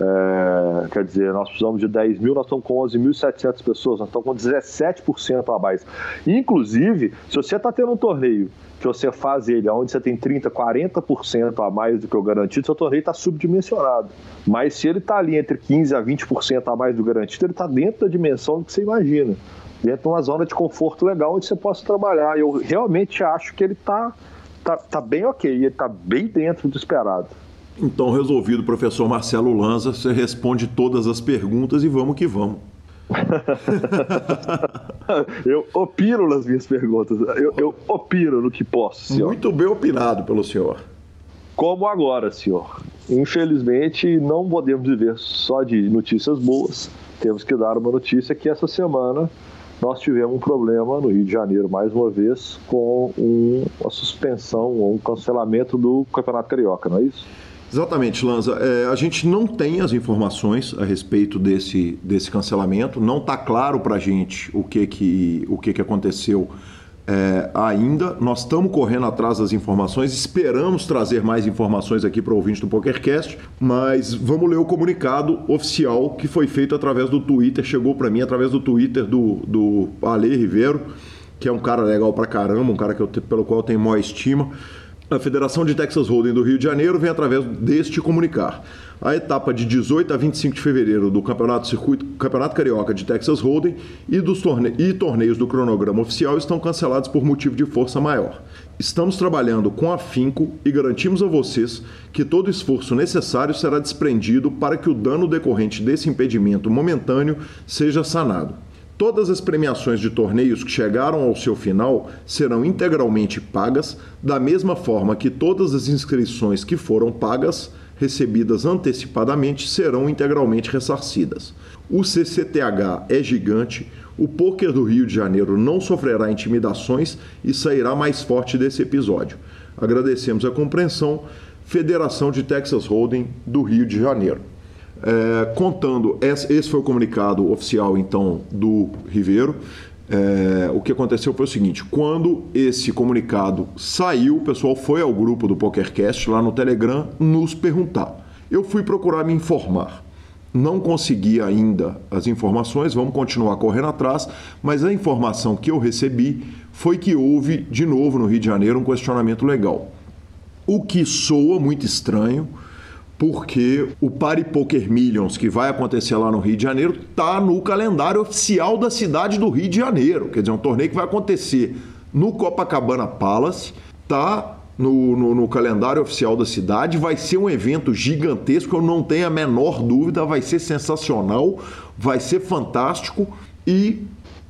É, quer dizer, nós precisamos de 10 mil, nós estamos com 11.700 pessoas, nós estamos com 17% a mais. Inclusive, se você está tendo um torneio que você faz ele onde você tem 30%, 40% a mais do que o garantido, seu torneio está subdimensionado. Mas se ele está ali entre 15% a 20% a mais do garantido, ele está dentro da dimensão que você imagina. Dentro de uma zona de conforto legal onde você possa trabalhar. Eu realmente acho que ele está tá, tá bem ok, ele está bem dentro do esperado. Então, resolvido, professor Marcelo Lanza, você responde todas as perguntas e vamos que vamos. eu opino nas minhas perguntas, eu, eu opino no que posso, senhor. Muito bem opinado pelo senhor. Como agora, senhor? Infelizmente, não podemos viver só de notícias boas. Temos que dar uma notícia que essa semana nós tivemos um problema no Rio de Janeiro, mais uma vez, com um, uma suspensão ou um cancelamento do Campeonato Carioca, não é isso? Exatamente, Lanza. É, a gente não tem as informações a respeito desse, desse cancelamento. Não está claro para a gente o que, que, o que, que aconteceu é, ainda. Nós estamos correndo atrás das informações, esperamos trazer mais informações aqui para o ouvinte do PokerCast, mas vamos ler o comunicado oficial que foi feito através do Twitter, chegou para mim através do Twitter do, do Ale Ribeiro, que é um cara legal para caramba, um cara que eu, pelo qual eu tenho maior estima. A Federação de Texas Hold'em do Rio de Janeiro vem através deste comunicar. A etapa de 18 a 25 de fevereiro do Campeonato Circuito Campeonato Carioca de Texas Hold'em e dos torne e torneios do cronograma oficial estão cancelados por motivo de força maior. Estamos trabalhando com afinco e garantimos a vocês que todo esforço necessário será desprendido para que o dano decorrente desse impedimento momentâneo seja sanado. Todas as premiações de torneios que chegaram ao seu final serão integralmente pagas, da mesma forma que todas as inscrições que foram pagas, recebidas antecipadamente, serão integralmente ressarcidas. O CCTH é gigante, o poker do Rio de Janeiro não sofrerá intimidações e sairá mais forte desse episódio. Agradecemos a compreensão. Federação de Texas Hold'em do Rio de Janeiro. É, contando, esse foi o comunicado oficial então do Ribeiro. É, o que aconteceu foi o seguinte: quando esse comunicado saiu, o pessoal foi ao grupo do PokerCast lá no Telegram nos perguntar. Eu fui procurar me informar. não consegui ainda as informações, vamos continuar correndo atrás, mas a informação que eu recebi foi que houve, de novo no Rio de Janeiro, um questionamento legal. O que soa muito estranho, porque o Party Poker Millions, que vai acontecer lá no Rio de Janeiro, está no calendário oficial da cidade do Rio de Janeiro. Quer dizer, um torneio que vai acontecer no Copacabana Palace, está no, no, no, calendário oficial da cidade. Vai ser um evento gigantesco, eu não tenho a menor dúvida, vai ser sensacional, vai ser fantástico. E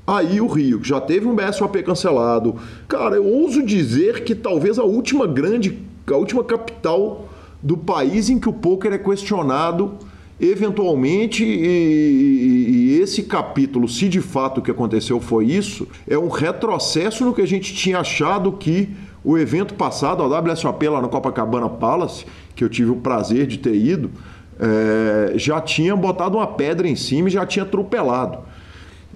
aí o Rio, que já teve um BSOP cancelado. Cara, eu ouso dizer que talvez a última grande, a última capital do país em que o poker é questionado eventualmente, e, e, esse capítulo, se de fato o que aconteceu foi isso, é um retrocesso no que a gente tinha achado que o evento passado, a WSOP lá no Copacabana Palace, que eu tive o prazer de ter ido, é, já tinha botado uma pedra em cima e já tinha atropelado.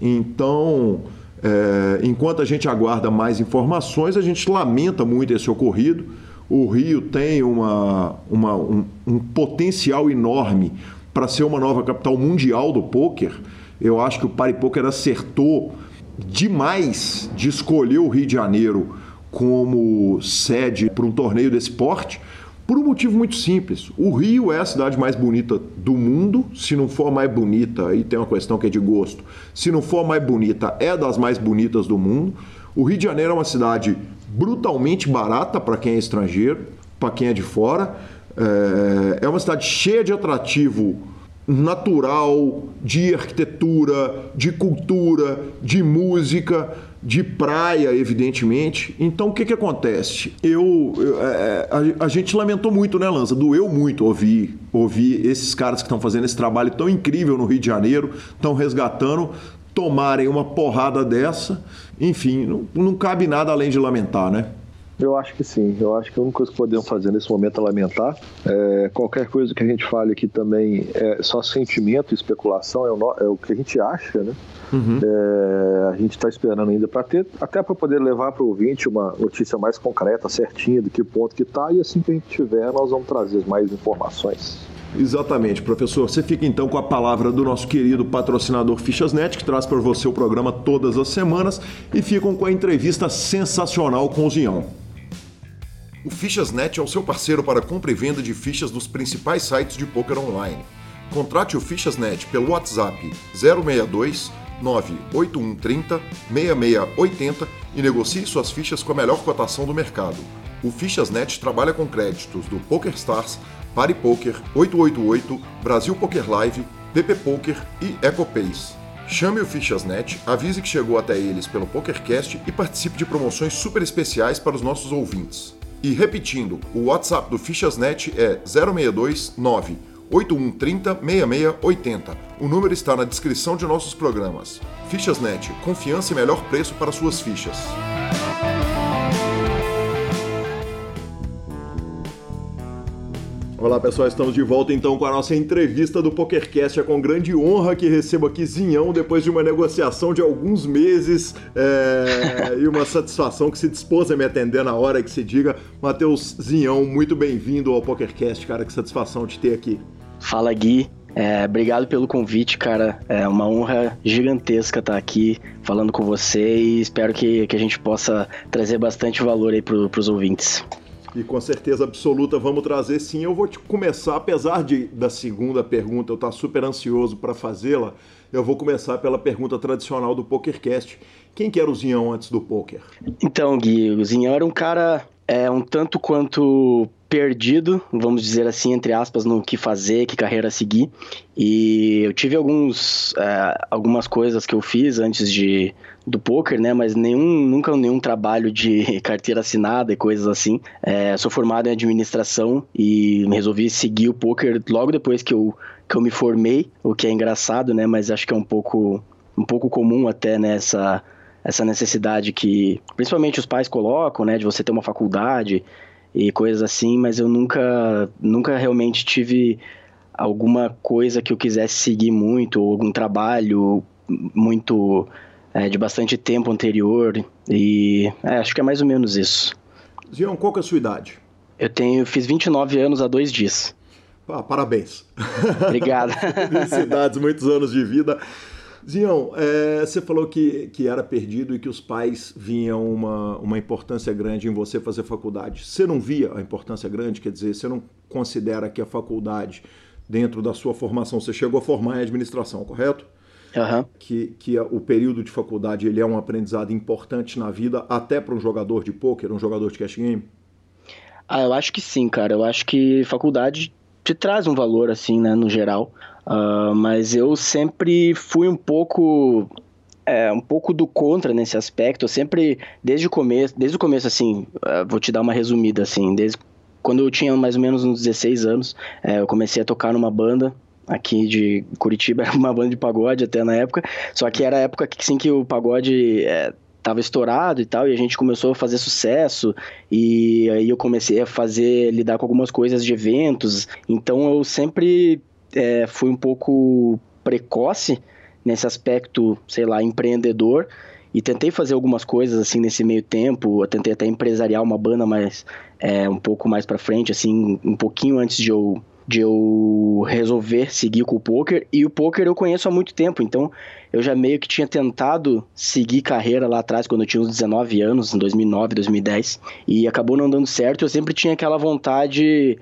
Então, é, enquanto a gente aguarda mais informações, a gente lamenta muito esse ocorrido. O Rio tem uma, uma um, um potencial enorme para ser uma nova capital mundial do poker. Eu acho que o Pari Poker acertou demais de escolher o Rio de Janeiro como sede para um torneio desse porte, por um motivo muito simples. O Rio é a cidade mais bonita do mundo, se não for mais bonita, aí tem uma questão que é de gosto. Se não for mais bonita, é das mais bonitas do mundo. O Rio de Janeiro é uma cidade brutalmente barata para quem é estrangeiro, para quem é de fora. É, é uma cidade cheia de atrativo natural, de arquitetura, de cultura, de música de praia, evidentemente. Então, o que, que acontece? Eu, eu é, a, a, gente lamentou muito, né, Lança? Doeu muito ouvir, ouvir esses caras que estão fazendo esse trabalho tão incrível no Rio de Janeiro, estão resgatando, tomarem uma porrada dessa. Enfim, não, não cabe nada além de lamentar, né? Eu acho que sim. Eu acho que a única coisa que podemos fazer nesse momento é lamentar. É, qualquer coisa que a gente fale aqui também é só sentimento e especulação, é o, é o que a gente acha, né? Uhum. É, a gente está esperando ainda para ter, até para poder levar para o ouvinte uma notícia mais concreta, certinha, do que ponto que está, e assim que a gente tiver, nós vamos trazer mais informações. Exatamente, professor. Você fica então com a palavra do nosso querido patrocinador Fichasnet, que traz para você o programa todas as semanas, e ficam com a entrevista sensacional com o Zião. O Fichasnet é o seu parceiro para compra e venda de fichas dos principais sites de poker online. Contrate o Fichasnet pelo WhatsApp 062 98130 6680 e negocie suas fichas com a melhor cotação do mercado. O Fichasnet trabalha com créditos do PokerStars, PariPoker, 888, Brasil Poker Live, PP Poker e EcoPace. Chame o Fichasnet, avise que chegou até eles pelo PokerCast e participe de promoções super especiais para os nossos ouvintes. E repetindo, o WhatsApp do Fichasnet é 062 9 8130 6680. O número está na descrição de nossos programas. Fichasnet, confiança e melhor preço para suas fichas. Olá pessoal, estamos de volta então com a nossa entrevista do PokerCast. É com grande honra que recebo aqui Zinhão depois de uma negociação de alguns meses é... e uma satisfação que se dispôs a me atender na hora que se diga. Matheus Zinhão, muito bem-vindo ao PokerCast, cara, que satisfação te ter aqui. Fala Gui, é, obrigado pelo convite, cara. É uma honra gigantesca estar aqui falando com você e espero que, que a gente possa trazer bastante valor aí para os ouvintes. E com certeza absoluta vamos trazer sim. Eu vou te começar, apesar de da segunda pergunta eu estar tá super ansioso para fazê-la, eu vou começar pela pergunta tradicional do PokerCast. Quem que era o Zinhão antes do poker? Então, Gui, o Zinhão era um cara é, um tanto quanto perdido, vamos dizer assim, entre aspas, no que fazer, que carreira seguir. E eu tive alguns, é, algumas coisas que eu fiz antes de, do poker, né? Mas nenhum, nunca nenhum trabalho de carteira assinada e coisas assim. É, sou formado em administração e resolvi seguir o poker logo depois que eu, que eu me formei, o que é engraçado, né? Mas acho que é um pouco, um pouco comum até nessa né? essa necessidade que principalmente os pais colocam, né, de você ter uma faculdade e coisas assim, mas eu nunca, nunca realmente tive alguma coisa que eu quisesse seguir muito, ou algum trabalho muito é, de bastante tempo anterior, e é, acho que é mais ou menos isso. Zion, qual que é a sua idade? Eu tenho, fiz 29 anos há dois dias. Ah, parabéns. Obrigado. Felicidades, muitos anos de vida. Zião, é, você falou que, que era perdido e que os pais viam uma, uma importância grande em você fazer faculdade. Você não via a importância grande? Quer dizer, você não considera que a faculdade, dentro da sua formação, você chegou a formar em administração, correto? Uhum. Que, que o período de faculdade ele é um aprendizado importante na vida, até para um jogador de pôquer, um jogador de cash game? Ah, eu acho que sim, cara. Eu acho que faculdade te traz um valor, assim, né, no geral. Uh, mas eu sempre fui um pouco é, um pouco do contra nesse aspecto. Eu sempre, desde o começo, desde o começo, assim, uh, vou te dar uma resumida, assim, desde quando eu tinha mais ou menos uns 16 anos, é, eu comecei a tocar numa banda aqui de Curitiba, era uma banda de pagode até na época, só que era a época que, sim, que o pagode é, tava estourado e tal, e a gente começou a fazer sucesso, e aí eu comecei a fazer, lidar com algumas coisas de eventos, então eu sempre é, fui um pouco precoce nesse aspecto, sei lá, empreendedor, e tentei fazer algumas coisas assim nesse meio tempo, eu tentei até empresariar uma banda mais é, um pouco mais para frente, assim, um pouquinho antes de eu de eu resolver seguir com o poker e o poker eu conheço há muito tempo, então eu já meio que tinha tentado seguir carreira lá atrás quando eu tinha uns 19 anos, em 2009, 2010, e acabou não dando certo. Eu sempre tinha aquela vontade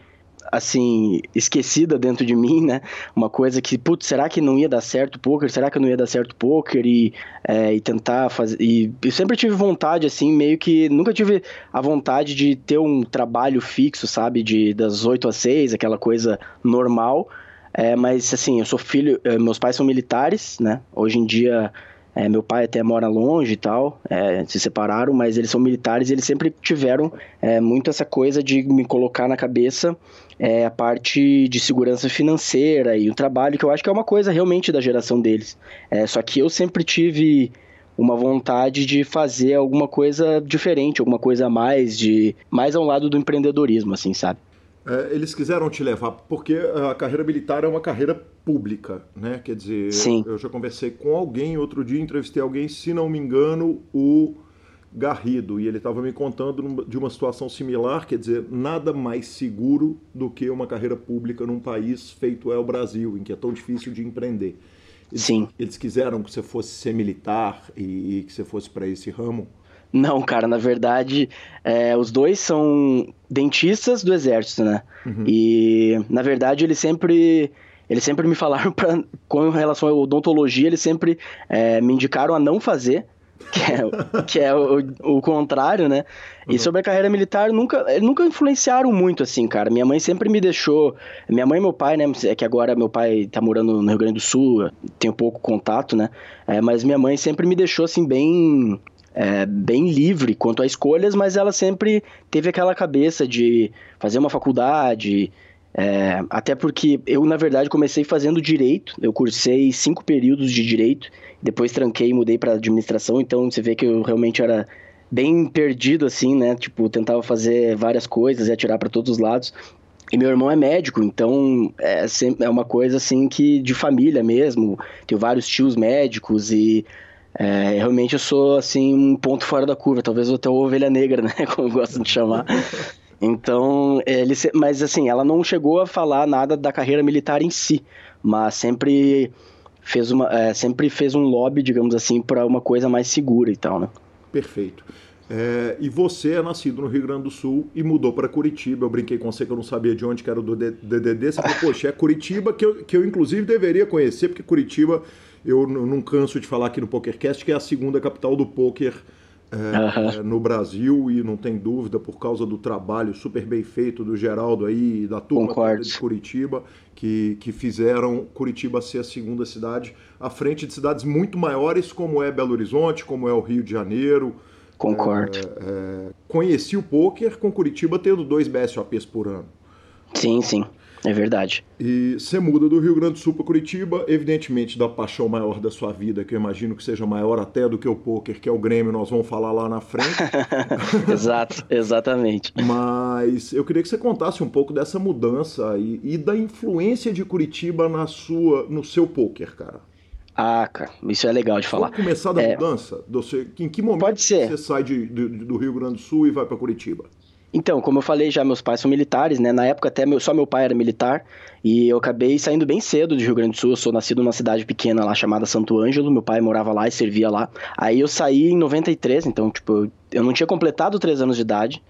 assim, esquecida dentro de mim, né? Uma coisa que, putz, será que não ia dar certo o poker? Será que não ia dar certo o poker? E, é, e tentar fazer. E eu sempre tive vontade, assim, meio que. Nunca tive a vontade de ter um trabalho fixo, sabe? De das 8 às 6, aquela coisa normal. É, mas, assim, eu sou filho. Eh, meus pais são militares, né? Hoje em dia. É, meu pai até mora longe e tal, é, se separaram, mas eles são militares e eles sempre tiveram é, muito essa coisa de me colocar na cabeça é, a parte de segurança financeira e o trabalho, que eu acho que é uma coisa realmente da geração deles. É, só que eu sempre tive uma vontade de fazer alguma coisa diferente, alguma coisa a mais, de mais ao lado do empreendedorismo, assim, sabe? É, eles quiseram te levar, porque a carreira militar é uma carreira pública, né? Quer dizer, Sim. eu já conversei com alguém, outro dia entrevistei alguém, se não me engano, o Garrido, e ele estava me contando de uma situação similar, quer dizer, nada mais seguro do que uma carreira pública num país feito é o Brasil, em que é tão difícil de empreender. Eles, Sim. Eles quiseram que você fosse ser militar e, e que você fosse para esse ramo? Não, cara, na verdade, é, os dois são dentistas do exército, né? Uhum. E, na verdade, eles sempre eles sempre me falaram pra, com relação à odontologia, eles sempre é, me indicaram a não fazer, que é, que é o, o contrário, né? Uhum. E sobre a carreira militar, nunca, nunca influenciaram muito, assim, cara. Minha mãe sempre me deixou. Minha mãe e meu pai, né? É que agora meu pai tá morando no Rio Grande do Sul, tenho pouco contato, né? É, mas minha mãe sempre me deixou, assim, bem. É, bem livre quanto a escolhas, mas ela sempre teve aquela cabeça de fazer uma faculdade, é, até porque eu, na verdade, comecei fazendo direito, eu cursei cinco períodos de direito, depois tranquei e mudei para administração, então você vê que eu realmente era bem perdido, assim, né? Tipo, tentava fazer várias coisas e atirar para todos os lados. E meu irmão é médico, então é, é uma coisa assim que de família mesmo. Tenho vários tios médicos e é, realmente eu sou assim um ponto fora da curva, talvez até a ovelha negra, né? Como gostam de chamar. Então, ele, mas assim, ela não chegou a falar nada da carreira militar em si, mas sempre fez, uma, é, sempre fez um lobby, digamos assim, para uma coisa mais segura e tal, né? Perfeito. É, e você é nascido no Rio Grande do Sul e mudou para Curitiba. Eu brinquei com você que eu não sabia de onde que era do DDD. Você falou, poxa, é Curitiba que eu, que eu inclusive deveria conhecer, porque Curitiba, eu não canso de falar aqui no PokerCast, que é a segunda capital do poker é, no Brasil e não tem dúvida por causa do trabalho super bem feito do Geraldo aí da turma de Curitiba que, que fizeram Curitiba ser a segunda cidade à frente de cidades muito maiores como é Belo Horizonte, como é o Rio de Janeiro. Concordo. É, é conheci o poker com Curitiba tendo dois BSOPs por ano. Sim, sim. É verdade. E você muda do Rio Grande do Sul para Curitiba, evidentemente da paixão maior da sua vida, que eu imagino que seja maior até do que o poker, que é o Grêmio, nós vamos falar lá na frente. Exato, exatamente. Mas eu queria que você contasse um pouco dessa mudança e, e da influência de Curitiba na sua, no seu poker, cara. Ah, cara, isso é legal de falar. Vamos começar da é... mudança? Você, em que momento você sai de, de, do Rio Grande do Sul e vai para Curitiba? Então, como eu falei já, meus pais são militares, né? Na época até meu, só meu pai era militar e eu acabei saindo bem cedo do Rio Grande do Sul. Eu sou nascido numa cidade pequena lá chamada Santo Ângelo. Meu pai morava lá e servia lá. Aí eu saí em 93, então, tipo, eu não tinha completado três anos de idade.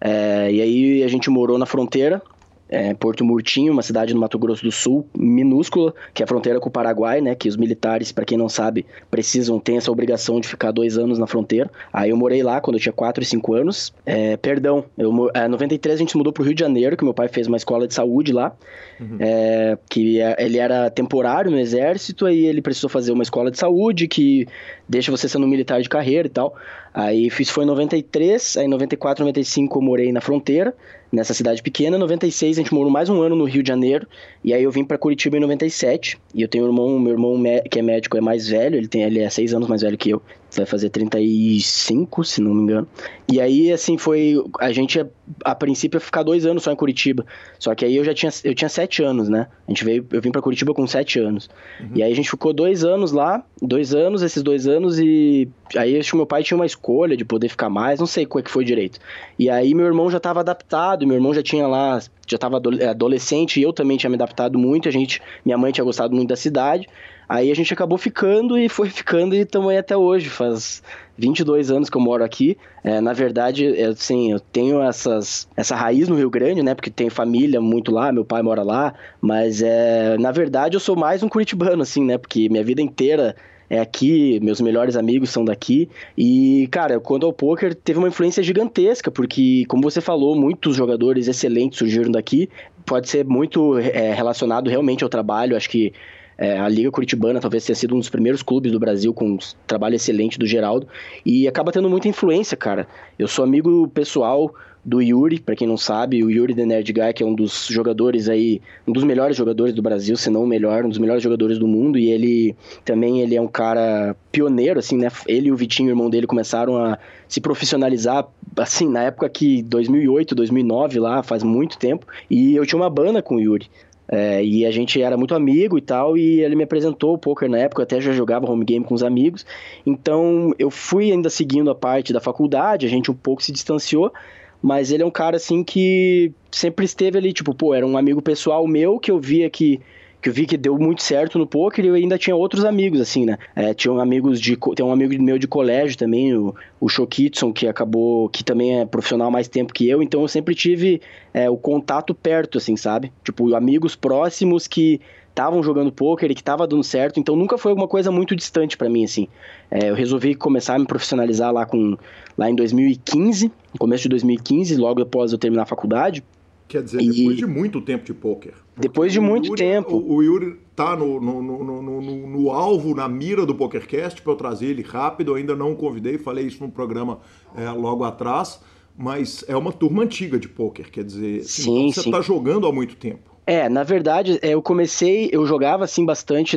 É, e aí a gente morou na fronteira é, Porto Murtinho, uma cidade no Mato Grosso do Sul, minúscula, que é a fronteira com o Paraguai, né? Que os militares, para quem não sabe, precisam, ter essa obrigação de ficar dois anos na fronteira. Aí eu morei lá quando eu tinha 4 e 5 anos. É, perdão, eu, é, 93 a gente mudou pro Rio de Janeiro, que meu pai fez uma escola de saúde lá, uhum. é, que é, ele era temporário no exército, aí ele precisou fazer uma escola de saúde que deixa você sendo um militar de carreira e tal. Aí isso foi em 93, aí em 94, 95 eu morei na fronteira nessa cidade pequena. Em 96 a gente morou mais um ano no Rio de Janeiro e aí eu vim para Curitiba em 97. E eu tenho um irmão, meu irmão que é médico é mais velho, ele tem ele é seis anos mais velho que eu vai fazer 35, se não me engano. E aí, assim, foi. A gente, a princípio, ia ficar dois anos só em Curitiba. Só que aí eu já tinha, eu tinha sete anos, né? A gente veio, eu vim para Curitiba com sete anos. Uhum. E aí a gente ficou dois anos lá, dois anos, esses dois anos, e aí acho que meu pai tinha uma escolha de poder ficar mais, não sei qual é que foi direito. E aí meu irmão já estava adaptado, meu irmão já tinha lá, já estava adolescente, e eu também tinha me adaptado muito, a gente, minha mãe tinha gostado muito da cidade. Aí a gente acabou ficando e foi ficando e estamos aí até hoje. Faz 22 anos que eu moro aqui. É, na verdade, eu, assim, eu tenho essas, essa raiz no Rio Grande, né? Porque tenho família muito lá, meu pai mora lá. Mas, é, na verdade, eu sou mais um curitibano, assim, né? Porque minha vida inteira é aqui, meus melhores amigos são daqui. E, cara, quando ao poker teve uma influência gigantesca, porque, como você falou, muitos jogadores excelentes surgiram daqui. Pode ser muito é, relacionado realmente ao trabalho. Acho que é, a Liga Curitibana talvez tenha sido um dos primeiros clubes do Brasil com um trabalho excelente do Geraldo e acaba tendo muita influência, cara. Eu sou amigo pessoal do Yuri, para quem não sabe, o Yuri The Nerd Guy, que é um dos jogadores aí, um dos melhores jogadores do Brasil, se não o melhor, um dos melhores jogadores do mundo, e ele também ele é um cara pioneiro, assim, né? Ele e o Vitinho, irmão dele, começaram a se profissionalizar, assim, na época que 2008, 2009, lá, faz muito tempo, e eu tinha uma banda com o Yuri. É, e a gente era muito amigo e tal, e ele me apresentou o poker na época, eu até já jogava home game com os amigos. Então eu fui ainda seguindo a parte da faculdade, a gente um pouco se distanciou, mas ele é um cara assim que sempre esteve ali, tipo, pô, era um amigo pessoal meu que eu via que que eu vi que deu muito certo no poker e eu ainda tinha outros amigos, assim, né? É, tinha um amigos de. Tem um amigo meu de colégio também, o, o Shokitson, que acabou. que também é profissional mais tempo que eu, então eu sempre tive é, o contato perto, assim, sabe? Tipo, amigos próximos que estavam jogando poker e que estava dando certo, então nunca foi alguma coisa muito distante para mim, assim. É, eu resolvi começar a me profissionalizar lá, com, lá em 2015, no começo de 2015, logo após eu terminar a faculdade. Quer dizer, depois e... de muito tempo de poker. Depois de muito Yuri, tempo. O, Yuri tá no, no, no, no, no alvo, na mira do PokerCast, para eu trazer ele rápido. Eu ainda não o convidei, falei isso no programa é, logo atrás. Mas é uma turma antiga de poker, quer dizer, assim, sim, então você está jogando há muito tempo. É, na verdade, é, eu comecei, eu jogava assim bastante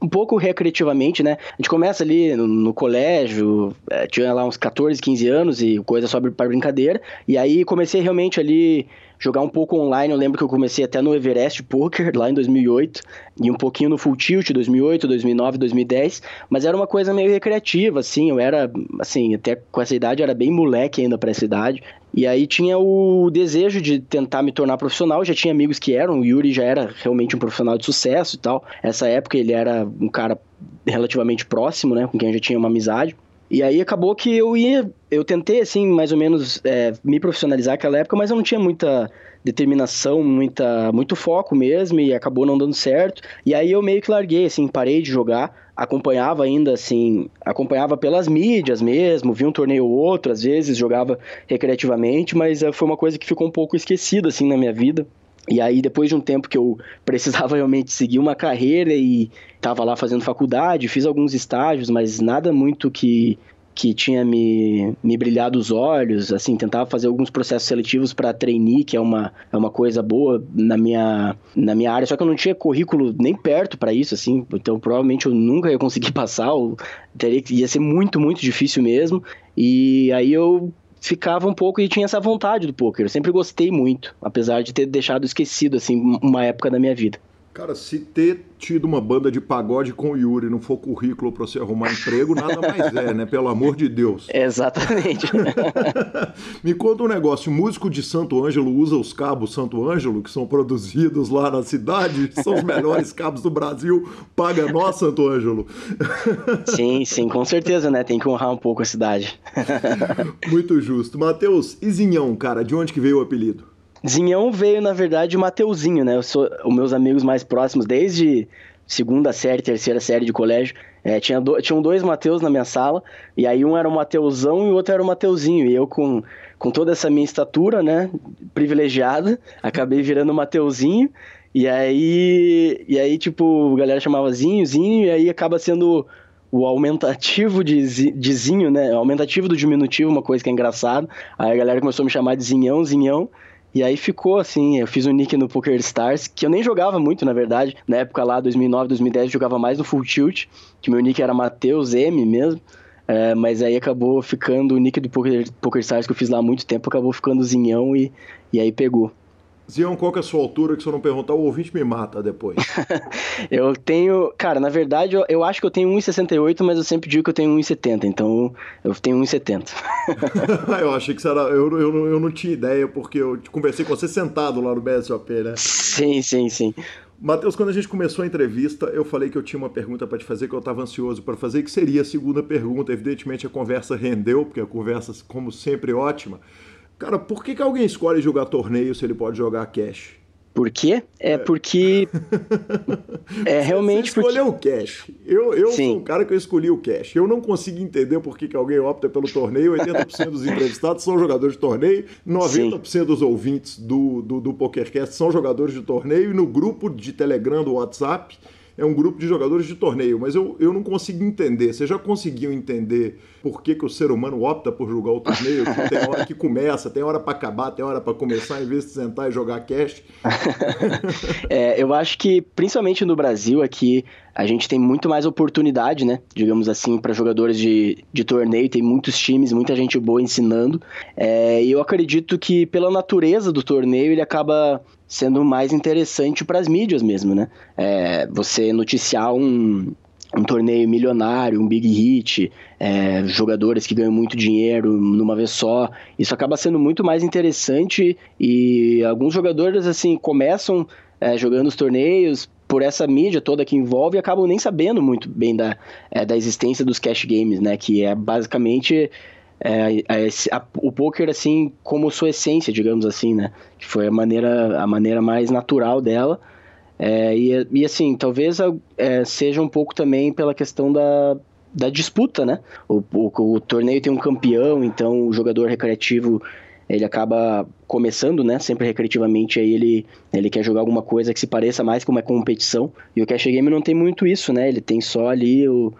um pouco recreativamente, né? A gente começa ali no, no colégio, é, tinha lá uns 14, 15 anos e coisa sobre para brincadeira. E aí comecei realmente ali jogar um pouco online. Eu lembro que eu comecei até no Everest Poker lá em 2008 e um pouquinho no Full Tilt 2008, 2009, 2010, mas era uma coisa meio recreativa, assim. Eu era, assim, até com essa idade, era bem moleque ainda para essa idade. E aí tinha o desejo de tentar me tornar profissional, já tinha amigos que eram, o Yuri já era realmente um profissional de sucesso e tal. Essa época ele era um cara relativamente próximo, né, com quem eu já tinha uma amizade. E aí acabou que eu ia, eu tentei assim, mais ou menos é, me profissionalizar naquela época, mas eu não tinha muita determinação, muita, muito foco mesmo e acabou não dando certo. E aí eu meio que larguei, assim, parei de jogar, acompanhava ainda assim, acompanhava pelas mídias mesmo, vi um torneio ou outro, às vezes jogava recreativamente, mas é, foi uma coisa que ficou um pouco esquecida assim na minha vida. E aí, depois de um tempo que eu precisava realmente seguir uma carreira e estava lá fazendo faculdade, fiz alguns estágios, mas nada muito que, que tinha me, me brilhado os olhos, assim, tentava fazer alguns processos seletivos para trainee, que é uma, é uma coisa boa na minha, na minha área, só que eu não tinha currículo nem perto para isso, assim, então provavelmente eu nunca ia conseguir passar, teria, ia ser muito, muito difícil mesmo, e aí eu ficava um pouco e tinha essa vontade do poker. Eu sempre gostei muito, apesar de ter deixado esquecido assim uma época da minha vida. Cara, se ter tido uma banda de pagode com o Yuri não for currículo para você arrumar emprego, nada mais é, né? Pelo amor de Deus. Exatamente. Me conta um negócio: o músico de Santo Ângelo usa os cabos Santo Ângelo, que são produzidos lá na cidade, são os melhores cabos do Brasil. Paga nós, Santo Ângelo. Sim, sim, com certeza, né? Tem que honrar um pouco a cidade. Muito justo. Matheus, Izinhão, cara, de onde que veio o apelido? Zinhão veio, na verdade, Mateuzinho, né? Eu sou os meus amigos mais próximos desde segunda série, terceira série de colégio. É, tinha do, tinham dois Mateus na minha sala, e aí um era o Mateuzão e o outro era o Mateuzinho. E eu, com, com toda essa minha estatura, né, privilegiada, acabei virando o Mateuzinho. E aí, e aí, tipo, a galera chamava Zinho, Zinho, e aí acaba sendo o aumentativo de, de Zinho, né? O aumentativo do diminutivo, uma coisa que é engraçado. Aí a galera começou a me chamar de Zinhão, Zinhão. E aí ficou assim, eu fiz um nick no Poker Stars, que eu nem jogava muito, na verdade. Na época lá, 2009, 2010, eu jogava mais no Full Tilt, que meu nick era Mateus M mesmo. É, mas aí acabou ficando o nick do Poker, Poker Stars que eu fiz lá há muito tempo, acabou ficando Zinhão e, e aí pegou. Zion, qual que é a sua altura? Que se eu não perguntar, o ouvinte me mata depois. eu tenho. Cara, na verdade, eu, eu acho que eu tenho 1,68, mas eu sempre digo que eu tenho 1,70. Então, eu tenho 1,70. eu achei que você era. Eu, eu, eu não tinha ideia, porque eu conversei com você sentado lá no BSOP, né? Sim, sim, sim. Matheus, quando a gente começou a entrevista, eu falei que eu tinha uma pergunta para te fazer que eu estava ansioso para fazer, que seria a segunda pergunta. Evidentemente, a conversa rendeu, porque a conversa, como sempre, é ótima. Cara, por que, que alguém escolhe jogar torneio se ele pode jogar cash? Por quê? É, é. porque. é realmente. Você escolheu porque... o cash. Eu, eu sou um cara que eu escolhi o cash. Eu não consigo entender por que, que alguém opta pelo torneio. 80% dos entrevistados são jogadores de torneio, 90% Sim. dos ouvintes do, do, do PokerCast são jogadores de torneio, e no grupo de Telegram do WhatsApp é um grupo de jogadores de torneio, mas eu, eu não consigo entender. Você já conseguiu entender por que, que o ser humano opta por jogar o torneio? Que tem hora que começa, tem hora para acabar, tem hora para começar, em vez de sentar e jogar cash? é, eu acho que, principalmente no Brasil, aqui a gente tem muito mais oportunidade, né? Digamos assim, para jogadores de, de torneio, tem muitos times, muita gente boa ensinando. É, e eu acredito que, pela natureza do torneio, ele acaba sendo mais interessante para as mídias mesmo, né? É, você noticiar um, um torneio milionário, um big hit, é, jogadores que ganham muito dinheiro numa vez só, isso acaba sendo muito mais interessante e alguns jogadores assim começam é, jogando os torneios por essa mídia toda que envolve e acabam nem sabendo muito bem da, é, da existência dos cash games, né? Que é basicamente é, a, o poker assim como sua essência, digamos assim, né? Que foi a maneira, a maneira mais natural dela. É, e, e assim, talvez é, seja um pouco também pela questão da, da disputa, né? O, o, o, torneio tem um campeão, então o jogador recreativo ele acaba começando, né? Sempre recreativamente, aí ele, ele quer jogar alguma coisa que se pareça mais com uma competição. E o Cash Game não tem muito isso, né? Ele tem só ali o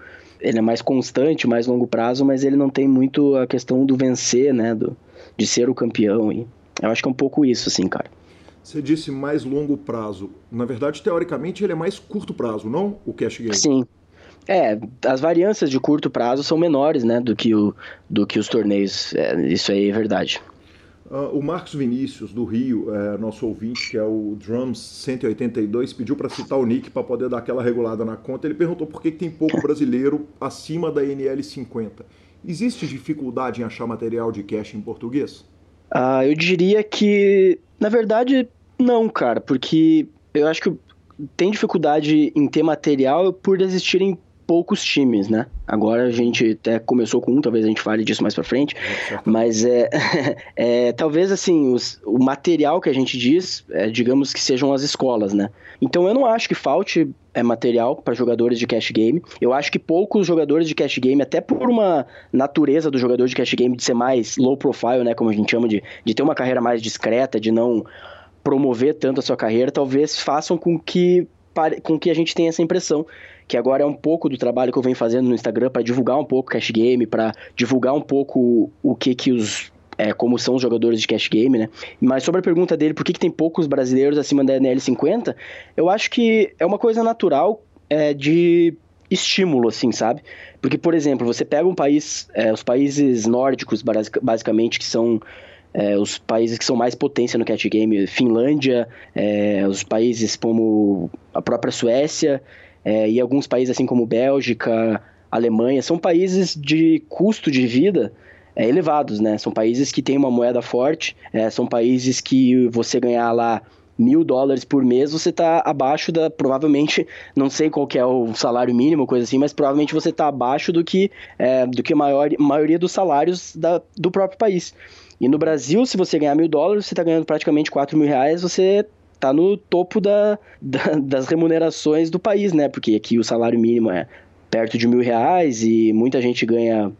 ele é mais constante, mais longo prazo, mas ele não tem muito a questão do vencer, né? Do, de ser o campeão. E eu acho que é um pouco isso, assim, cara. Você disse mais longo prazo. Na verdade, teoricamente, ele é mais curto prazo, não? O cash game. Sim. É, as variâncias de curto prazo são menores, né, do que, o, do que os torneios. É, isso aí é verdade. Uh, o Marcos Vinícius, do Rio, é, nosso ouvinte, que é o Drums 182, pediu para citar o Nick para poder dar aquela regulada na conta. Ele perguntou por que, que tem pouco brasileiro acima da NL50. Existe dificuldade em achar material de cash em português? Ah, eu diria que, na verdade, não, cara, porque eu acho que tem dificuldade em ter material por existirem poucos times, né? Agora a gente até começou com um, talvez a gente fale disso mais para frente, mas é, é, talvez assim os, o material que a gente diz, é, digamos que sejam as escolas, né? Então eu não acho que falte é, material para jogadores de cash game. Eu acho que poucos jogadores de cash game, até por uma natureza do jogador de cash game de ser mais low profile, né? Como a gente chama de, de ter uma carreira mais discreta, de não promover tanto a sua carreira, talvez façam com que com que a gente tenha essa impressão que agora é um pouco do trabalho que eu venho fazendo no Instagram para divulgar um pouco cash game, para divulgar um pouco o que que os é, como são os jogadores de cash game, né? Mas sobre a pergunta dele, por que, que tem poucos brasileiros acima da NL50, eu acho que é uma coisa natural é, de estímulo, assim, sabe? Porque, por exemplo, você pega um país, é, os países nórdicos, basicamente, que são é, os países que são mais potência no cat game, Finlândia, é, os países como a própria Suécia é, e alguns países assim como Bélgica, Alemanha, são países de custo de vida é, elevados, né? São países que têm uma moeda forte, é, são países que você ganhar lá mil dólares por mês, você está abaixo da, provavelmente, não sei qual é o salário mínimo, coisa assim, mas provavelmente você está abaixo do que, é, do que a maior, maioria dos salários da, do próprio país. E no Brasil, se você ganhar mil dólares, você está ganhando praticamente quatro mil reais, você está no topo da, da, das remunerações do país, né? Porque aqui o salário mínimo é perto de mil reais e muita gente ganha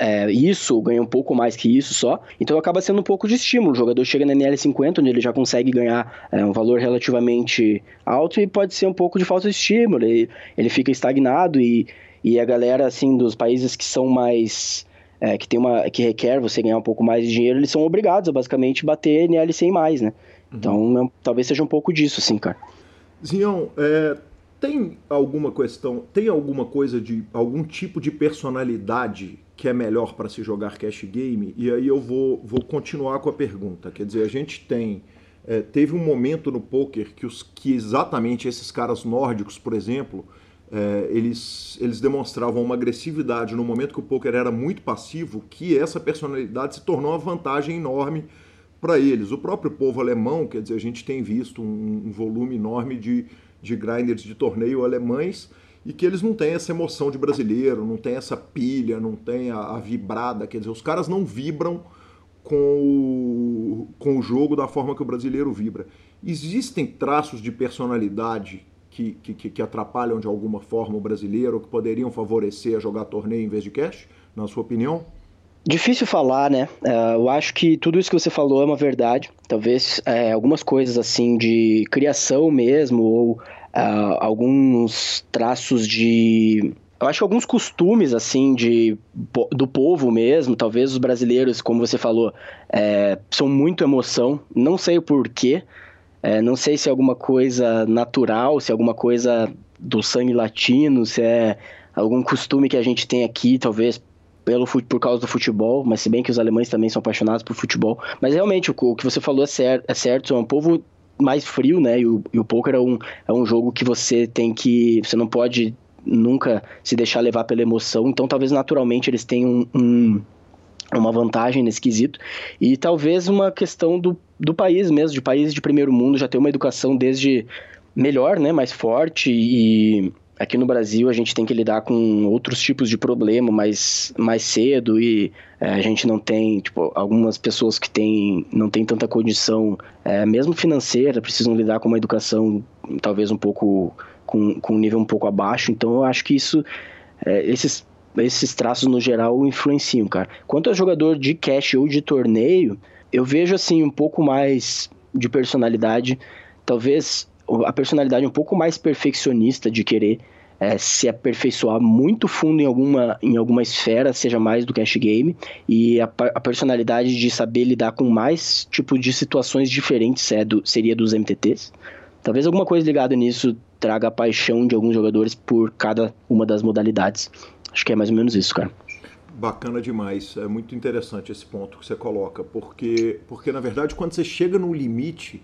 é, isso, ganha um pouco mais que isso só. Então acaba sendo um pouco de estímulo. O jogador chega na NL50, onde ele já consegue ganhar é, um valor relativamente alto e pode ser um pouco de falta de estímulo. Ele, ele fica estagnado e, e a galera assim dos países que são mais é, que tem uma que requer você ganhar um pouco mais de dinheiro, eles são obrigados a basicamente bater NL100 mais, né? Uhum. Então é talvez seja um pouco disso, assim, cara. Zinhão, é, tem alguma questão, tem alguma coisa de algum tipo de personalidade que é melhor para se jogar cash game? E aí eu vou, vou continuar com a pergunta. Quer dizer, a gente tem. É, teve um momento no poker que, os, que exatamente esses caras nórdicos, por exemplo, é, eles, eles demonstravam uma agressividade no momento que o poker era muito passivo, que essa personalidade se tornou uma vantagem enorme para eles. O próprio povo alemão, quer dizer, a gente tem visto um, um volume enorme de, de grinders de torneio alemães e que eles não têm essa emoção de brasileiro, não tem essa pilha, não tem a, a vibrada, quer dizer, os caras não vibram com o, com o jogo da forma que o brasileiro vibra. Existem traços de personalidade que, que, que atrapalham de alguma forma o brasileiro, que poderiam favorecer a jogar torneio em vez de cash, na sua opinião? Difícil falar, né? Uh, eu acho que tudo isso que você falou é uma verdade. Talvez é, algumas coisas assim de criação mesmo, ou uh, alguns traços de eu acho que alguns costumes, assim, de, do povo mesmo, talvez os brasileiros, como você falou, é, são muito emoção. Não sei o porquê. É, não sei se é alguma coisa natural, se é alguma coisa do sangue latino, se é algum costume que a gente tem aqui, talvez pelo, por causa do futebol, mas se bem que os alemães também são apaixonados por futebol. Mas realmente, o, o que você falou é, cer é certo, é um povo mais frio, né? E o, e o poker é um, é um jogo que você tem que. Você não pode nunca se deixar levar pela emoção. Então, talvez naturalmente eles tenham um, um uma vantagem nesse quesito. E talvez uma questão do, do país mesmo, de países de primeiro mundo, já ter uma educação desde melhor, né? Mais forte e aqui no Brasil a gente tem que lidar com outros tipos de problema mais, mais cedo e é, a gente não tem, tipo, algumas pessoas que têm, não tem tanta condição, é, mesmo financeira, precisam lidar com uma educação talvez um pouco, com, com um nível um pouco abaixo, então eu acho que isso, é, esses, esses traços no geral influenciam, cara. Quanto a jogador de cash ou de torneio, eu vejo assim um pouco mais de personalidade, talvez a personalidade um pouco mais perfeccionista de querer é, se aperfeiçoar muito fundo em alguma, em alguma esfera, seja mais do cash game, e a, a personalidade de saber lidar com mais tipo de situações diferentes é do, seria dos MTTs. Talvez alguma coisa ligada nisso traga a paixão de alguns jogadores por cada uma das modalidades. Acho que é mais ou menos isso, cara. Bacana demais, é muito interessante esse ponto que você coloca, porque, porque na verdade quando você chega no limite,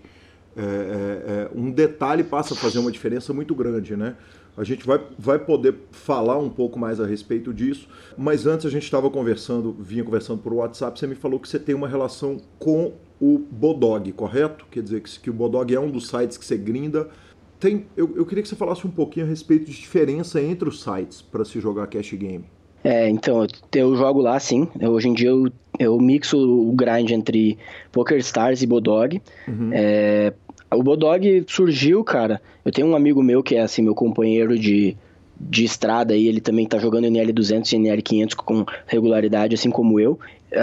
é, é, é, um detalhe passa a fazer uma diferença muito grande, né? A gente vai, vai poder falar um pouco mais a respeito disso, mas antes a gente estava conversando, vinha conversando por WhatsApp, você me falou que você tem uma relação com o Bodog, correto? Quer dizer que, que o Bodog é um dos sites que você grinda. Tem, eu, eu queria que você falasse um pouquinho a respeito de diferença entre os sites para se jogar cash game. É, então, eu jogo lá sim. hoje em dia eu, eu mixo o grind entre PokerStars e Bodog. Uhum. É, o Bodog surgiu, cara. Eu tenho um amigo meu que é assim, meu companheiro de, de estrada aí, ele também tá jogando NL200 e NL500 com regularidade, assim como eu.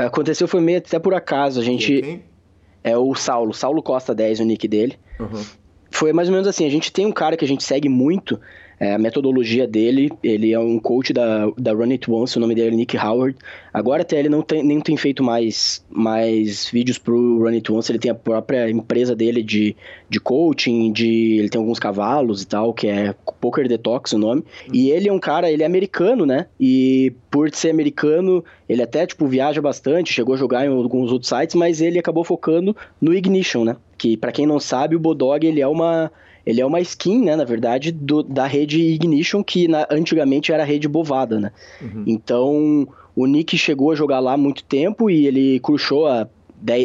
Aconteceu foi meio até por acaso, a gente... É o Saulo, Saulo Costa 10, o nick dele. Uhum. Foi mais ou menos assim, a gente tem um cara que a gente segue muito, é, a metodologia dele, ele é um coach da, da Run It Once, o nome dele é Nick Howard. Agora até ele não tem, nem tem feito mais, mais vídeos pro Run It Once, ele tem a própria empresa dele de, de coaching, de, ele tem alguns cavalos e tal, que é Poker Detox o nome. E ele é um cara, ele é americano, né? E por ser americano, ele até, tipo, viaja bastante, chegou a jogar em alguns outros sites, mas ele acabou focando no Ignition, né? Que, para quem não sabe, o Bodog, ele é uma ele é uma skin, né, na verdade, do, da rede Ignition, que na, antigamente era a rede Bovada, né? Uhum. Então, o Nick chegou a jogar lá há muito tempo e ele crushou a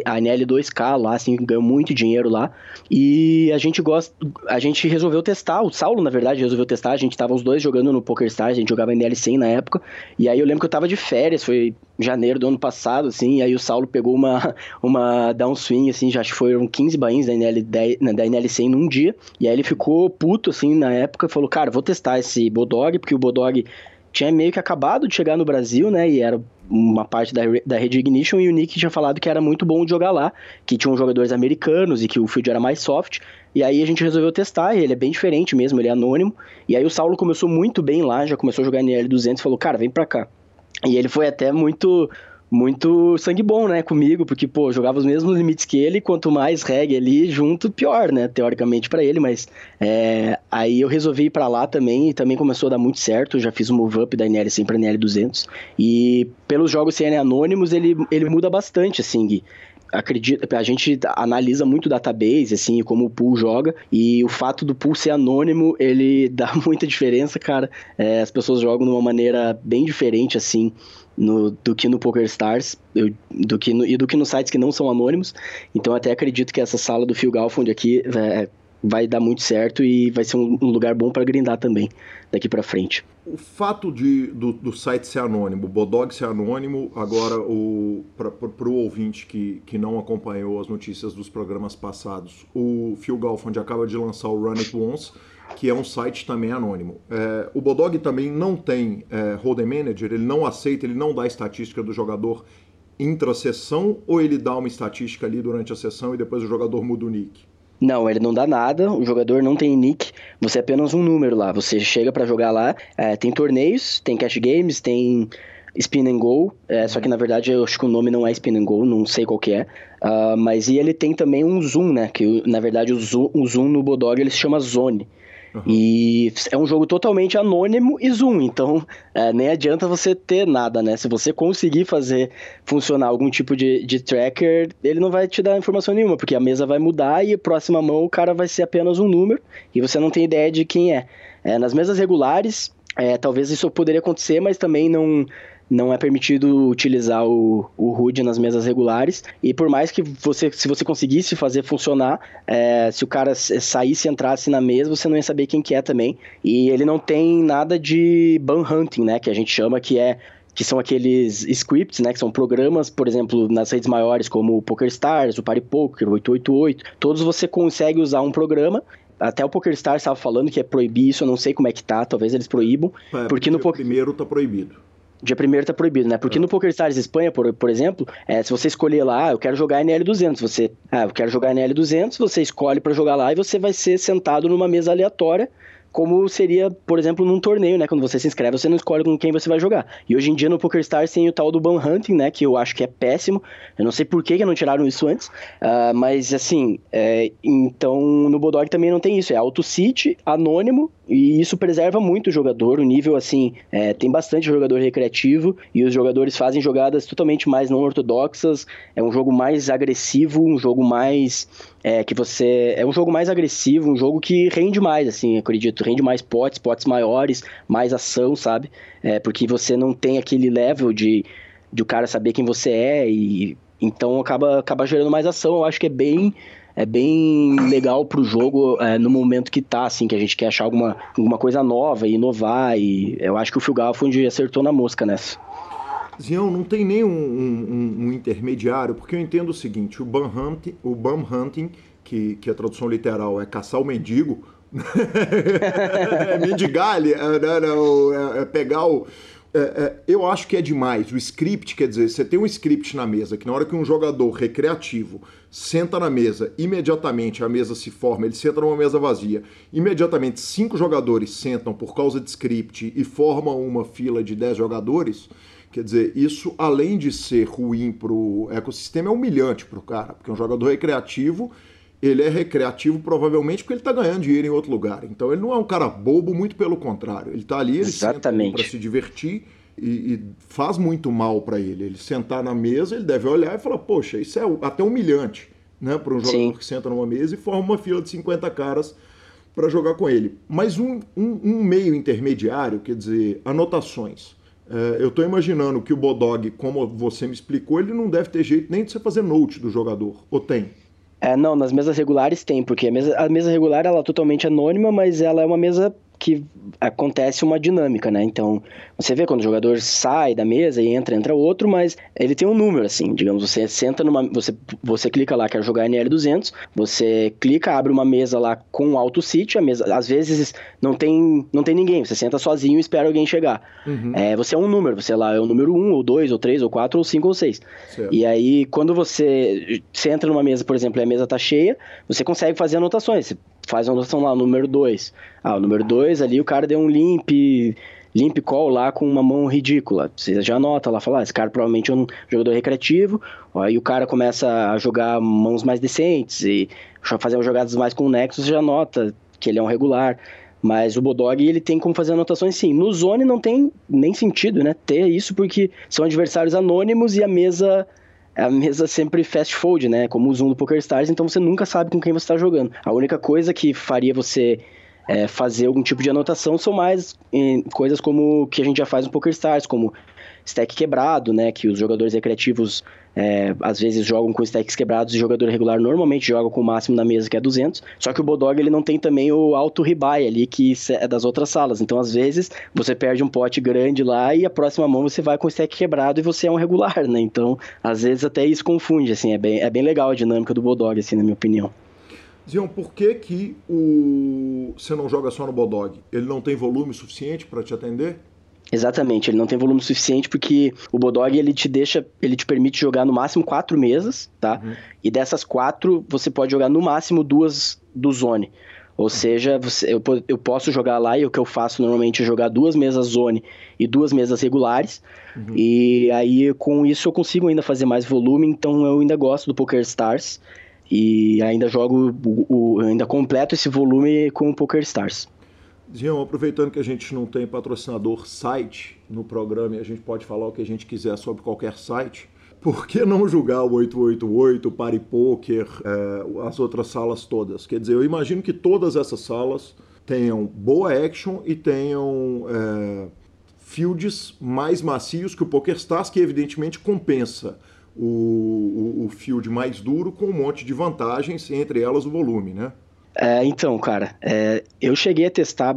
a NL2K lá, assim, ganhou muito dinheiro lá. E a gente gosta. A gente resolveu testar, o Saulo, na verdade, resolveu testar. A gente tava os dois jogando no PokerStars, a gente jogava NL100 na época. E aí eu lembro que eu tava de férias, foi janeiro do ano passado, assim, e aí o Saulo pegou uma, uma downswing, assim, já foram 15 bains da, NL, da NL100 num dia. E aí ele ficou puto, assim, na época, falou, cara, vou testar esse Bodog, porque o Bodog tinha meio que acabado de chegar no Brasil, né? E era uma parte da, da rede Ignition e o Nick tinha falado que era muito bom jogar lá, que tinham jogadores americanos e que o field era mais soft. E aí a gente resolveu testar, ele é bem diferente mesmo, ele é anônimo. E aí o Saulo começou muito bem lá, já começou a jogar NL200 e falou: "Cara, vem pra cá". E ele foi até muito muito sangue bom, né, comigo, porque, pô, jogava os mesmos limites que ele, quanto mais reggae ali junto, pior, né, teoricamente para ele, mas é, aí eu resolvi ir para lá também, e também começou a dar muito certo, já fiz o um move up da NL 100 pra NL 200, e pelos jogos CN anônimos, ele, ele muda bastante, assim, Gui acredita, a gente analisa muito database, assim, como o pool joga, e o fato do pool ser anônimo, ele dá muita diferença, cara. É, as pessoas jogam de uma maneira bem diferente, assim, no, do que no PokerStars, eu, do que no, e do que nos sites que não são anônimos. Então, até acredito que essa sala do Phil Galfond aqui é, vai dar muito certo e vai ser um, um lugar bom para grindar também daqui para frente. O fato de, do, do, site ser anônimo, o Bodog ser anônimo, agora para o ouvinte que, que não acompanhou as notícias dos programas passados, o Phil Galfond acaba de lançar o Run It Once, que é um site também anônimo. É, o Bodog também não tem é, Manager, ele não aceita, ele não dá estatística do jogador intra-sessão ou ele dá uma estatística ali durante a sessão e depois o jogador muda o nick? Não, ele não dá nada, o jogador não tem nick, você é apenas um número lá. Você chega para jogar lá, é, tem torneios, tem cash games, tem Spin and Go, é, só que na verdade eu acho que o nome não é Spin and Go, não sei qual que é. Uh, mas e ele tem também um zoom, né? Que na verdade o zoom, o zoom no Bodog ele se chama Zone. Uhum. E é um jogo totalmente anônimo e zoom, então é, nem adianta você ter nada, né? Se você conseguir fazer funcionar algum tipo de, de tracker, ele não vai te dar informação nenhuma, porque a mesa vai mudar e a próxima mão o cara vai ser apenas um número e você não tem ideia de quem é. é nas mesas regulares, é, talvez isso poderia acontecer, mas também não não é permitido utilizar o, o HUD nas mesas regulares. E por mais que você, se você conseguisse fazer funcionar, é, se o cara saísse e entrasse na mesa, você não ia saber quem que é também. E ele não tem nada de ban hunting, né? Que a gente chama que é que são aqueles scripts, né, que são programas, por exemplo, nas redes maiores como o PokerStars, o Party Poker, o 888, todos você consegue usar um programa até o PokerStars estava falando que é proibir isso, eu não sei como é que tá, talvez eles proíbam. É, porque no primeiro tá proibido. Dia primeiro tá proibido, né? Porque é. no PokerStars Espanha, por, por exemplo, é, se você escolher lá, ah, eu quero jogar NL200, você, ah, eu quero jogar NL200, você escolhe para jogar lá e você vai ser sentado numa mesa aleatória como seria, por exemplo, num torneio, né? Quando você se inscreve, você não escolhe com quem você vai jogar. E hoje em dia no PokerStars tem o tal do ban hunting, né? Que eu acho que é péssimo. Eu não sei por que, que não tiraram isso antes. Uh, mas assim, é, então no Bodog também não tem isso. É auto-seat, anônimo, e isso preserva muito o jogador. O nível, assim, é, tem bastante jogador recreativo e os jogadores fazem jogadas totalmente mais não ortodoxas. É um jogo mais agressivo, um jogo mais é, que você. É um jogo mais agressivo, um jogo que rende mais, assim, acredito. Rende mais potes, potes maiores, mais ação, sabe? É, porque você não tem aquele level de, de o cara saber quem você é e. Então acaba, acaba gerando mais ação. Eu acho que é bem é bem legal pro jogo é, no momento que tá, assim, que a gente quer achar alguma, alguma coisa nova e inovar. E eu acho que o Phil Galfond acertou na mosca nessa. Zião, não tem nem um, um, um, intermediário, porque eu entendo o seguinte, o bum hunting, o bum hunting que, que a tradução literal é caçar o mendigo, é mendigar, é, é, é, pegar o... é, é, eu acho que é demais. O script, quer dizer, você tem um script na mesa que na hora que um jogador recreativo senta na mesa, imediatamente a mesa se forma, ele senta numa mesa vazia, imediatamente cinco jogadores sentam por causa de script e formam uma fila de dez jogadores. Quer dizer, isso além de ser ruim para o ecossistema, é humilhante para o cara, porque um jogador recreativo ele é recreativo provavelmente porque ele está ganhando dinheiro em outro lugar. Então ele não é um cara bobo, muito pelo contrário. Ele está ali, ele para se divertir e, e faz muito mal para ele. Ele sentar na mesa, ele deve olhar e falar: Poxa, isso é até humilhante né, para um jogador Sim. que senta numa mesa e forma uma fila de 50 caras para jogar com ele. Mas um, um, um, meio intermediário, quer dizer, anotações. É, eu estou imaginando que o Bodog, como você me explicou, ele não deve ter jeito nem de você fazer note do jogador. Ou tem? É, não, nas mesas regulares tem, porque a mesa, a mesa regular ela é totalmente anônima, mas ela é uma mesa que acontece uma dinâmica, né? Então, você vê quando o jogador sai da mesa e entra, entra outro, mas ele tem um número, assim, digamos, você senta numa, você, você clica lá, quer jogar NL200, você clica, abre uma mesa lá com alto seat, a mesa, às vezes não tem, não tem ninguém, você senta sozinho e espera alguém chegar. Uhum. É, você é um número, você lá é o número 1, ou 2, ou 3, ou 4, ou 5, ou 6. E aí, quando você, você entra numa mesa, por exemplo, e a mesa tá cheia, você consegue fazer anotações, você faz a anotação lá, número 2. Ah, o número 2 ali, o cara deu um limp, limp call lá com uma mão ridícula. Você já anota lá, fala, ah, esse cara provavelmente é um jogador recreativo. Aí o cara começa a jogar mãos mais decentes e fazer jogadas mais com o Nexus, já nota que ele é um regular. Mas o Bodog, ele tem como fazer anotações sim. No Zone não tem nem sentido, né, ter isso, porque são adversários anônimos e a mesa a mesa sempre fast fold, né? Como o Zoom do PokerStars, então você nunca sabe com quem você está jogando. A única coisa que faria você é, fazer algum tipo de anotação são mais em, coisas como que a gente já faz no PokerStars, como stack quebrado, né? Que os jogadores recreativos é, às vezes jogam com stacks quebrados e o jogador regular normalmente joga com o máximo na mesa, que é 200. Só que o Bodog ele não tem também o alto rebuy ali, que é das outras salas. Então, às vezes, você perde um pote grande lá e a próxima mão você vai com o stack quebrado e você é um regular, né? Então, às vezes até isso confunde, assim. É bem, é bem legal a dinâmica do Bodog, assim, na minha opinião. Zion, por que, que o... você não joga só no Bodog? Ele não tem volume suficiente para te atender? Exatamente, ele não tem volume suficiente porque o Bodog ele te deixa, ele te permite jogar no máximo quatro mesas, tá? Uhum. E dessas quatro você pode jogar no máximo duas do Zone. Ou uhum. seja, você, eu, eu posso jogar lá e o que eu faço normalmente é jogar duas mesas Zone e duas mesas regulares. Uhum. E aí com isso eu consigo ainda fazer mais volume, então eu ainda gosto do Poker Stars e ainda jogo, o, o ainda completo esse volume com o Poker Stars. Jean, aproveitando que a gente não tem patrocinador site no programa e a gente pode falar o que a gente quiser sobre qualquer site, por que não julgar o 888, o Party Poker, é, as outras salas todas? Quer dizer, eu imagino que todas essas salas tenham boa action e tenham é, fields mais macios que o PokerStars, que evidentemente compensa o, o, o field mais duro com um monte de vantagens, entre elas o volume, né? É, então, cara, é, eu cheguei a testar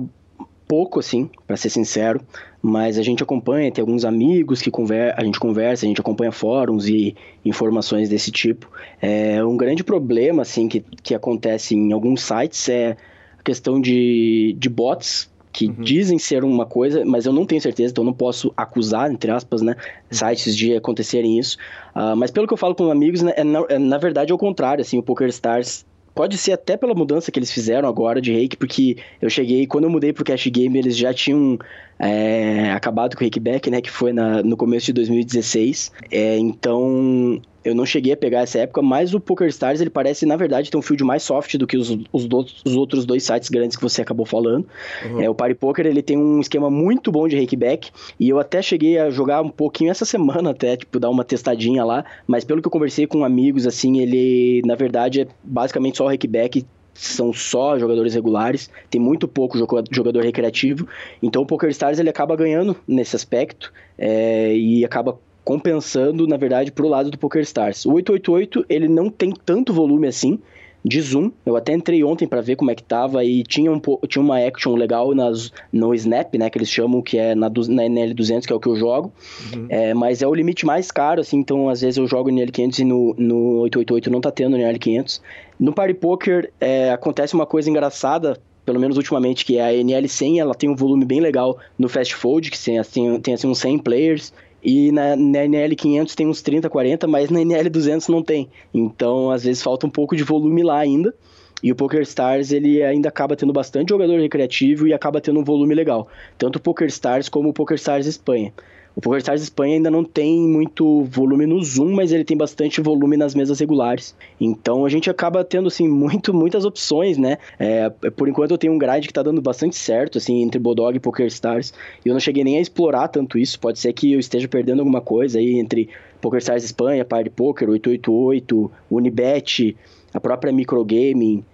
pouco, assim, para ser sincero, mas a gente acompanha, tem alguns amigos que conver a gente conversa, a gente acompanha fóruns e informações desse tipo. É, um grande problema, assim, que, que acontece em alguns sites é a questão de, de bots que uhum. dizem ser uma coisa, mas eu não tenho certeza, então não posso acusar, entre aspas, né, uhum. sites de acontecerem isso. Uh, mas pelo que eu falo com amigos, né, é, na, é, na verdade é o contrário, assim, o PokerStars Pode ser até pela mudança que eles fizeram agora de reiki, porque eu cheguei, quando eu mudei pro Cash Game, eles já tinham é, acabado com o Reikback, né? Que foi na, no começo de 2016. É, então, eu não cheguei a pegar essa época, mas o PokerStars, ele parece, na verdade, ter um field mais soft do que os, os, os outros dois sites grandes que você acabou falando. Uhum. É, o Party Poker, ele tem um esquema muito bom de rakeback, e eu até cheguei a jogar um pouquinho essa semana até, tipo, dar uma testadinha lá, mas pelo que eu conversei com amigos, assim, ele, na verdade, é basicamente só o rakeback, são só jogadores regulares, tem muito pouco jogador recreativo, então o PokerStars ele acaba ganhando nesse aspecto é, e acaba compensando, na verdade, pro lado do PokerStars. O 888, ele não tem tanto volume assim de zoom. Eu até entrei ontem para ver como é que tava e tinha, um, tinha uma action legal nas, no Snap, né, que eles chamam, que é na, na NL200, que é o que eu jogo. Uhum. É, mas é o limite mais caro, assim, então às vezes eu jogo no NL500 e no, no 888 não tá tendo no NL500. No Party Poker é, acontece uma coisa engraçada pelo menos ultimamente, que é a NL100, ela tem um volume bem legal no Fast Fold, que tem, assim, tem assim, uns 100 players, e na, na, NL500 tem uns 30, 40, mas na NL200 não tem. Então, às vezes, falta um pouco de volume lá ainda. E o Poker Stars ele ainda acaba tendo bastante jogador recreativo e acaba tendo um volume legal. Tanto o Poker Stars como o Poker Stars Espanha. O PokerStars Espanha ainda não tem muito volume no Zoom, mas ele tem bastante volume nas mesas regulares. Então a gente acaba tendo assim muito, muitas opções, né? É, por enquanto eu tenho um grind que tá dando bastante certo, assim, entre Bodog e PokerStars. E eu não cheguei nem a explorar tanto isso. Pode ser que eu esteja perdendo alguma coisa aí entre PokerStars Espanha, Party Poker, 888, Unibet, a própria Microgaming,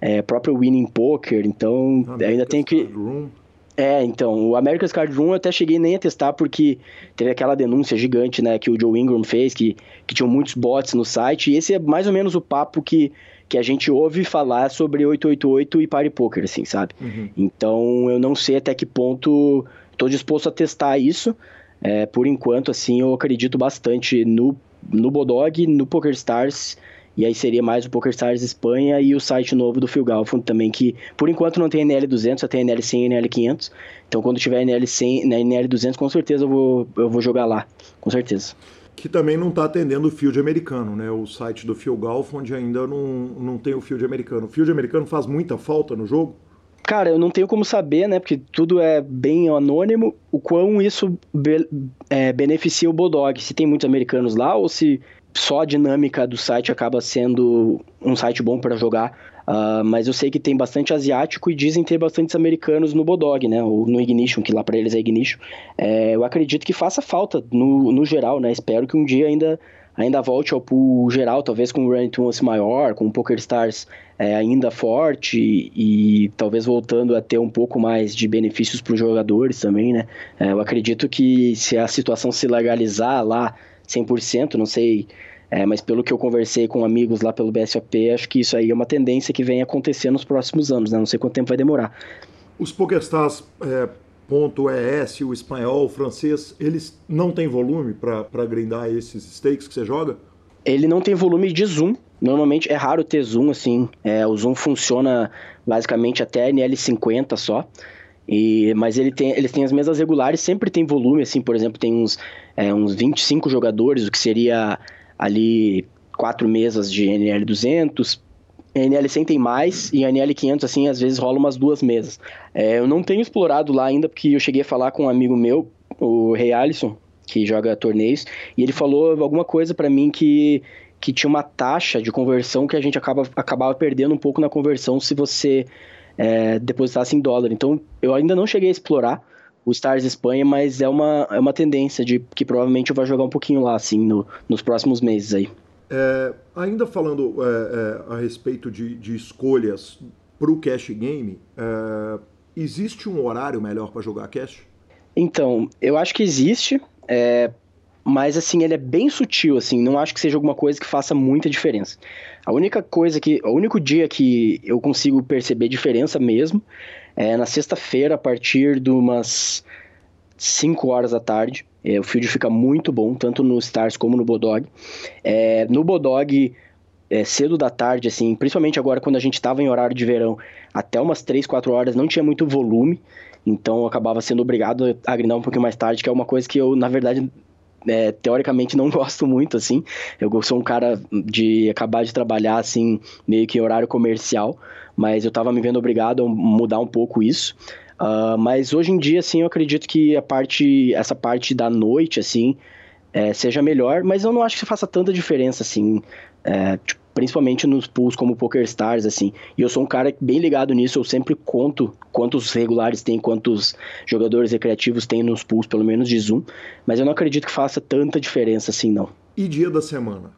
é, próprio Winning Poker. Então ainda tenho que Room. É, então, o America's Card Room eu até cheguei nem a testar porque teve aquela denúncia gigante, né, que o Joe Ingram fez, que, que tinham muitos bots no site, e esse é mais ou menos o papo que, que a gente ouve falar sobre 888 e Party Poker, assim, sabe? Uhum. Então, eu não sei até que ponto estou disposto a testar isso, é, por enquanto, assim, eu acredito bastante no, no Bodog, no PokerStars e aí seria mais o PokerStars Espanha e o site novo do Phil Galfond também, que por enquanto não tem NL200, só tem NL100 e NL500. Então quando tiver NL100, né, NL200, com certeza eu vou, eu vou jogar lá, com certeza. Que também não está atendendo o field americano, né? O site do Phil Galfond ainda não, não tem o field americano. O field americano faz muita falta no jogo? Cara, eu não tenho como saber, né? Porque tudo é bem anônimo, o quão isso be é, beneficia o Bodog. Se tem muitos americanos lá ou se só a dinâmica do site acaba sendo um site bom para jogar. Uh, mas eu sei que tem bastante asiático e dizem ter bastantes americanos no Bodog, né? Ou no Ignition, que lá para eles é Ignition. É, eu acredito que faça falta no, no geral, né? Espero que um dia ainda, ainda volte ao pool geral, talvez com o Run Once maior, com o Poker Stars é, ainda forte e, e, talvez voltando a ter um pouco mais de benefícios para os jogadores também, né? É, eu acredito que se a situação se legalizar lá 100%, não sei, é, mas pelo que eu conversei com amigos lá pelo BSOP, acho que isso aí é uma tendência que vem acontecer nos próximos anos, né? Não sei quanto tempo vai demorar. Os PokerStars é, ponto .es, o espanhol, o francês, eles não têm volume para grindar esses stakes que você joga? Ele não tem volume de zoom. Normalmente é raro ter zoom, assim. É, o zoom funciona basicamente até NL50 só. E, mas ele tem, eles têm as mesas regulares, sempre tem volume, assim, por exemplo, tem uns, é, uns 25 jogadores, o que seria ali quatro mesas de NL200, NL100 tem mais, e a NL500, assim, às vezes rola umas duas mesas. É, eu não tenho explorado lá ainda, porque eu cheguei a falar com um amigo meu, o Rei Alisson, que joga torneios, e ele falou alguma coisa para mim que, que tinha uma taxa de conversão que a gente acaba, acabava perdendo um pouco na conversão se você é, depositasse em dólar. Então, eu ainda não cheguei a explorar o Stars Espanha, mas é uma, é uma tendência de que provavelmente eu vou jogar um pouquinho lá, assim, no, nos próximos meses aí. É, ainda falando é, é a respeito de, de escolhas para o cash game, é, existe um horário melhor para jogar cash? Então, eu acho que existe, é, mas assim, ele é bem sutil, assim, não acho que seja alguma coisa que faça muita diferença. A única coisa que, o único dia que eu consigo perceber diferença mesmo é na sexta-feira, a partir de umas 5 horas da tarde. É, o field fica muito bom, tanto no Stars como no Bodog. É, no Bodog, é, cedo da tarde, assim, principalmente agora quando a gente estava em horário de verão, até umas 3, 4 horas não tinha muito volume, então eu acabava sendo obrigado a grindar um pouquinho mais tarde, que é uma coisa que eu, na verdade, é, teoricamente não gosto muito, assim. Eu sou um cara de acabar de trabalhar, assim, meio que horário comercial, mas eu tava me vendo obrigado a mudar um pouco isso. Uh, mas hoje em dia, assim, eu acredito que a parte, essa parte da noite, assim, é, seja melhor, mas eu não acho que faça tanta diferença, assim. É, tipo, principalmente nos pools como PokerStars, assim. E eu sou um cara bem ligado nisso, eu sempre conto quantos regulares tem, quantos jogadores recreativos tem nos pools, pelo menos de Zoom, mas eu não acredito que faça tanta diferença assim, não. E dia da semana?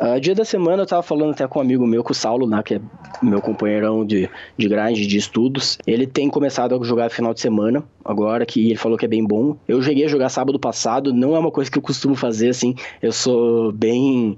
Uh, dia da semana eu tava falando até com um amigo meu, com o Saulo, né, que é meu companheirão de, de grind, de estudos. Ele tem começado a jogar final de semana, agora, que ele falou que é bem bom. Eu cheguei a jogar sábado passado, não é uma coisa que eu costumo fazer, assim, eu sou bem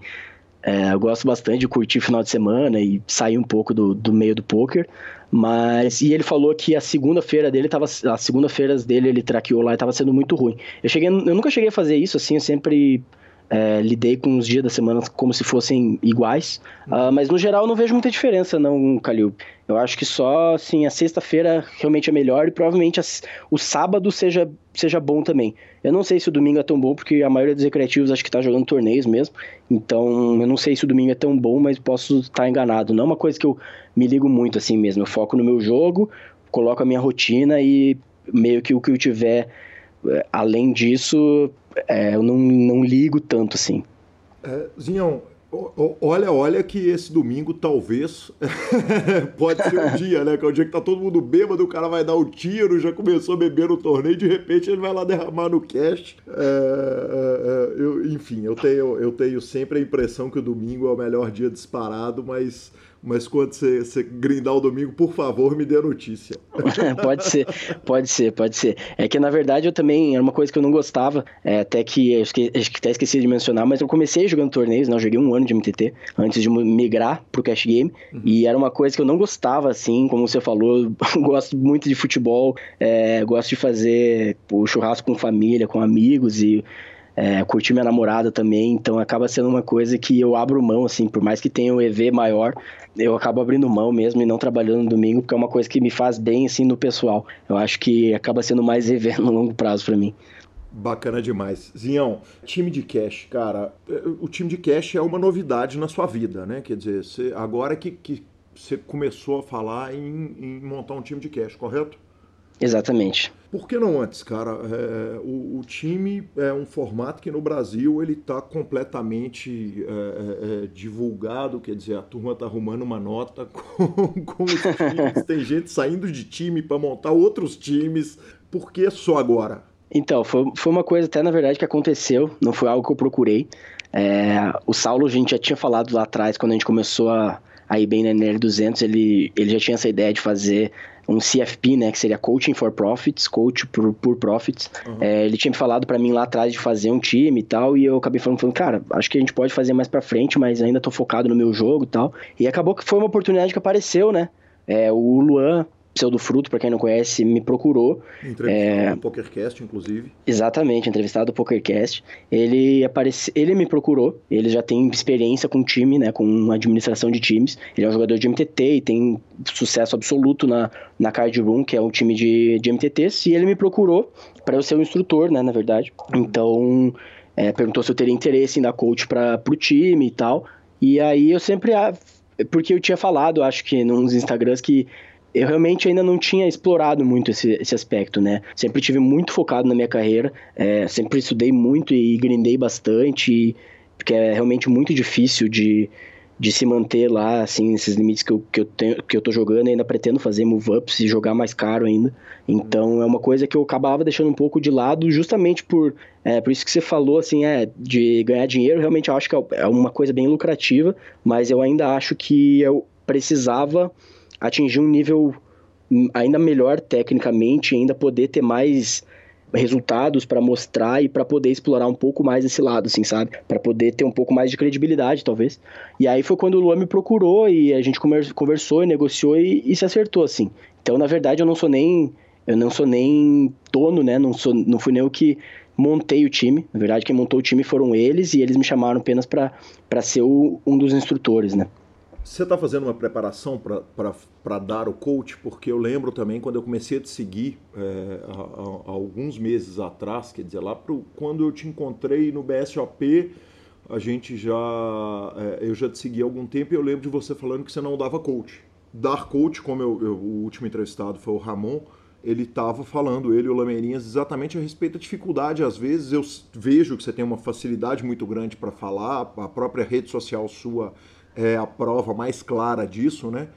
é, eu gosto bastante de curtir final de semana e sair um pouco do, do meio do poker. Mas, e ele falou que a segunda-feira dele tava. As segunda-feiras dele ele traqueou lá e tava sendo muito ruim. Eu cheguei. Eu nunca cheguei a fazer isso, assim, eu sempre é, lidei com os dias da semana como se fossem iguais. Uh, mas no geral eu não vejo muita diferença, não, Calil. Eu acho que só assim, a sexta-feira realmente é melhor e provavelmente o sábado seja, seja bom também. Eu não sei se o domingo é tão bom, porque a maioria dos recreativos acho que tá jogando torneios mesmo. Então eu não sei se o domingo é tão bom, mas posso estar tá enganado. Não é uma coisa que eu me ligo muito assim mesmo. Eu foco no meu jogo, coloco a minha rotina e meio que o que eu tiver além disso, é, eu não, não ligo tanto assim. É, Zinhão, olha, olha que esse domingo talvez pode ser um dia, né? Que é o dia que tá todo mundo bêbado, o cara vai dar o um tiro, já começou a beber no torneio, de repente ele vai lá derramar no cast. É, é, é eu, enfim, eu tenho, eu tenho sempre a impressão que o domingo é o melhor dia disparado, mas mas quando você, você grindar o domingo, por favor, me dê a notícia. pode ser, pode ser, pode ser. É que na verdade eu também, era uma coisa que eu não gostava, é, até que acho que até esqueci de mencionar, mas eu comecei jogando torneios, né? Eu joguei um ano de MTT antes de migrar pro Cash Game, uhum. e era uma coisa que eu não gostava, assim, como você falou, gosto muito de futebol, é, gosto de fazer o churrasco com família, com amigos e é, curtir minha namorada também, então acaba sendo uma coisa que eu abro mão, assim, por mais que tenha um EV maior, eu acabo abrindo mão mesmo e não trabalhando no domingo, porque é uma coisa que me faz bem, assim, no pessoal. Eu acho que acaba sendo mais EV no longo prazo para mim. Bacana demais. Zinhão, time de cash, cara, é, o time de cash é uma novidade na sua vida, né? Quer dizer, você, agora que, que você começou a falar em, em montar um time de cash, correto? Exatamente. Por que não antes, cara? É, o, o, time é um formato que no Brasil ele está completamente é, é, é, divulgado, quer dizer, a turma está arrumando uma nota com, com os times, tem gente saindo de time para montar outros times. Por que só agora? Então, foi, foi uma coisa até na verdade que aconteceu, não foi algo que eu procurei. É, o Saulo, a gente já tinha falado lá atrás, quando a gente começou a, a ir bem na NL200, ele, ele já tinha essa ideia de fazer um CFP, né, que seria Coaching for Profits, Coach por, por Profits. Uhum. É, ele tinha me falado para mim lá atrás de fazer um time e tal, e eu acabei falando, falando, cara, acho que a gente pode fazer mais para frente, mas ainda tô focado no meu jogo e tal. E acabou que foi uma oportunidade que apareceu, né? É, o Luan Pseudo Fruto, para quem não conhece, me procurou. Entrevistado é... no PokerCast, inclusive. Exatamente, entrevistado no PokerCast. Ele aparece... ele me procurou, ele já tem experiência com time, né, com administração de times. Ele é um jogador de MTT e tem sucesso absoluto na, na Card Room, que é um time de, de MTTs, e ele me procurou para eu ser um instrutor, né, na verdade. Então, é, perguntou se eu teria interesse em dar coach para o time e tal. E aí eu sempre... Porque eu tinha falado, acho que nos Instagrams, que eu realmente ainda não tinha explorado muito esse, esse aspecto, né? Sempre tive muito focado na minha carreira, é, sempre estudei muito e grindei bastante, porque é realmente muito difícil de, de se manter lá, assim, esses limites que eu, que eu, tenho, que eu tô jogando, ainda pretendo fazer move-ups e jogar mais caro ainda. Então é uma coisa que eu acabava deixando um pouco de lado, justamente por, é, por isso que você falou, assim, é, de ganhar dinheiro, realmente eu acho que é, é uma coisa bem lucrativa, mas eu ainda acho que eu precisava atingir um nível ainda melhor tecnicamente, ainda poder ter mais resultados para mostrar e para poder explorar um pouco mais esse lado, assim, sabe? Para poder ter um pouco mais de credibilidade, talvez. E aí foi quando o Luan me procurou e a gente conversou e negociou e, e, se acertou, assim. Então, na verdade, eu não sou nem eu não sou nem dono, né? Não sou não fui nem o que montei o time. Na verdade, quem montou o time foram eles e eles me chamaram apenas para ser o, um dos instrutores, né? Você está fazendo uma preparação para dar o coach? Porque eu lembro também quando eu comecei a te seguir é, há, há, alguns meses atrás, quer dizer, lá pro, quando eu te encontrei no BSOP, a gente já. É, eu já te segui há algum tempo e eu lembro de você falando que você não dava coach. Dar coach, como eu, eu, o último entrevistado foi o Ramon, ele estava falando, ele e o Lameirinhas, exatamente a respeito da dificuldade. Às vezes eu vejo que você tem uma facilidade muito grande para falar, a própria rede social sua é a prova mais clara disso, né?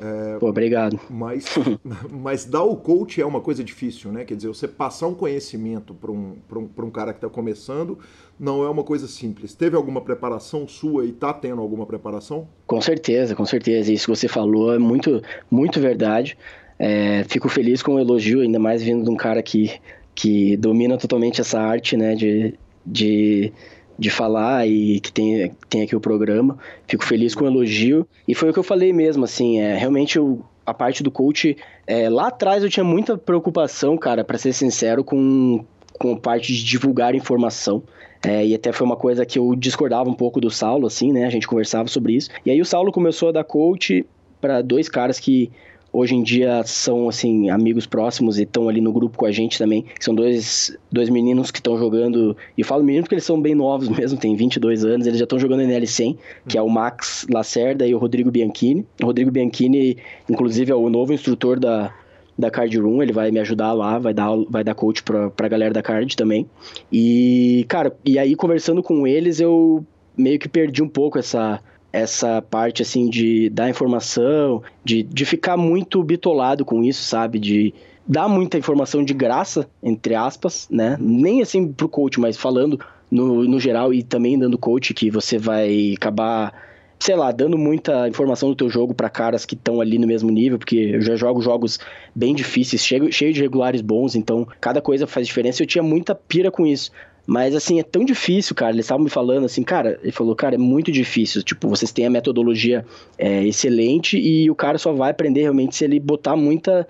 É, Pô, obrigado. Mas, mas dar o coach é uma coisa difícil, né? Quer dizer, você passar um conhecimento para um, um, um cara que está começando não é uma coisa simples. Teve alguma preparação sua e está tendo alguma preparação? Com certeza, com certeza. Isso que você falou é muito, muito verdade. É, fico feliz com o elogio, ainda mais vindo de um cara que, que domina totalmente essa arte, né? De, de de falar e que tem, tem aqui o programa. Fico feliz com o elogio. E foi o que eu falei mesmo, assim, é, realmente eu, a parte do coach, é, lá atrás eu tinha muita preocupação, cara, para ser sincero, com com a parte de divulgar informação. É, e até foi uma coisa que eu discordava um pouco do Saulo, assim, né? A gente conversava sobre isso. E aí o Saulo começou a dar coach para dois caras que hoje em dia são assim amigos próximos e estão ali no grupo com a gente também. São dois, dois meninos que estão jogando, e eu falo meninos porque eles são bem novos mesmo, têm 22 anos, eles já estão jogando NL100, que é o Max Lacerda e o Rodrigo Bianchini. O Rodrigo Bianchini, inclusive, é o novo instrutor da, da Card Room, ele vai me ajudar lá, vai dar, vai dar coach pra, pra galera da Card também. E, cara, e aí conversando com eles, eu meio que perdi um pouco essa essa parte assim de dar informação, de, de ficar muito bitolado com isso, sabe? De dar muita informação de graça, entre aspas, né? Nem assim pro coach, mas falando no, no geral e também dando coach que você vai acabar sei lá, dando muita informação do teu jogo para caras que estão ali no mesmo nível, porque eu já jogo jogos bem difíceis, cheio, cheio de regulares bons, então cada coisa faz diferença. Eu tinha muita pira com isso. Mas assim, é tão difícil, cara. Eles estavam me falando assim, cara, ele falou, cara, é muito difícil. Tipo, vocês têm a metodologia é, excelente e o cara só vai aprender realmente se ele botar muita.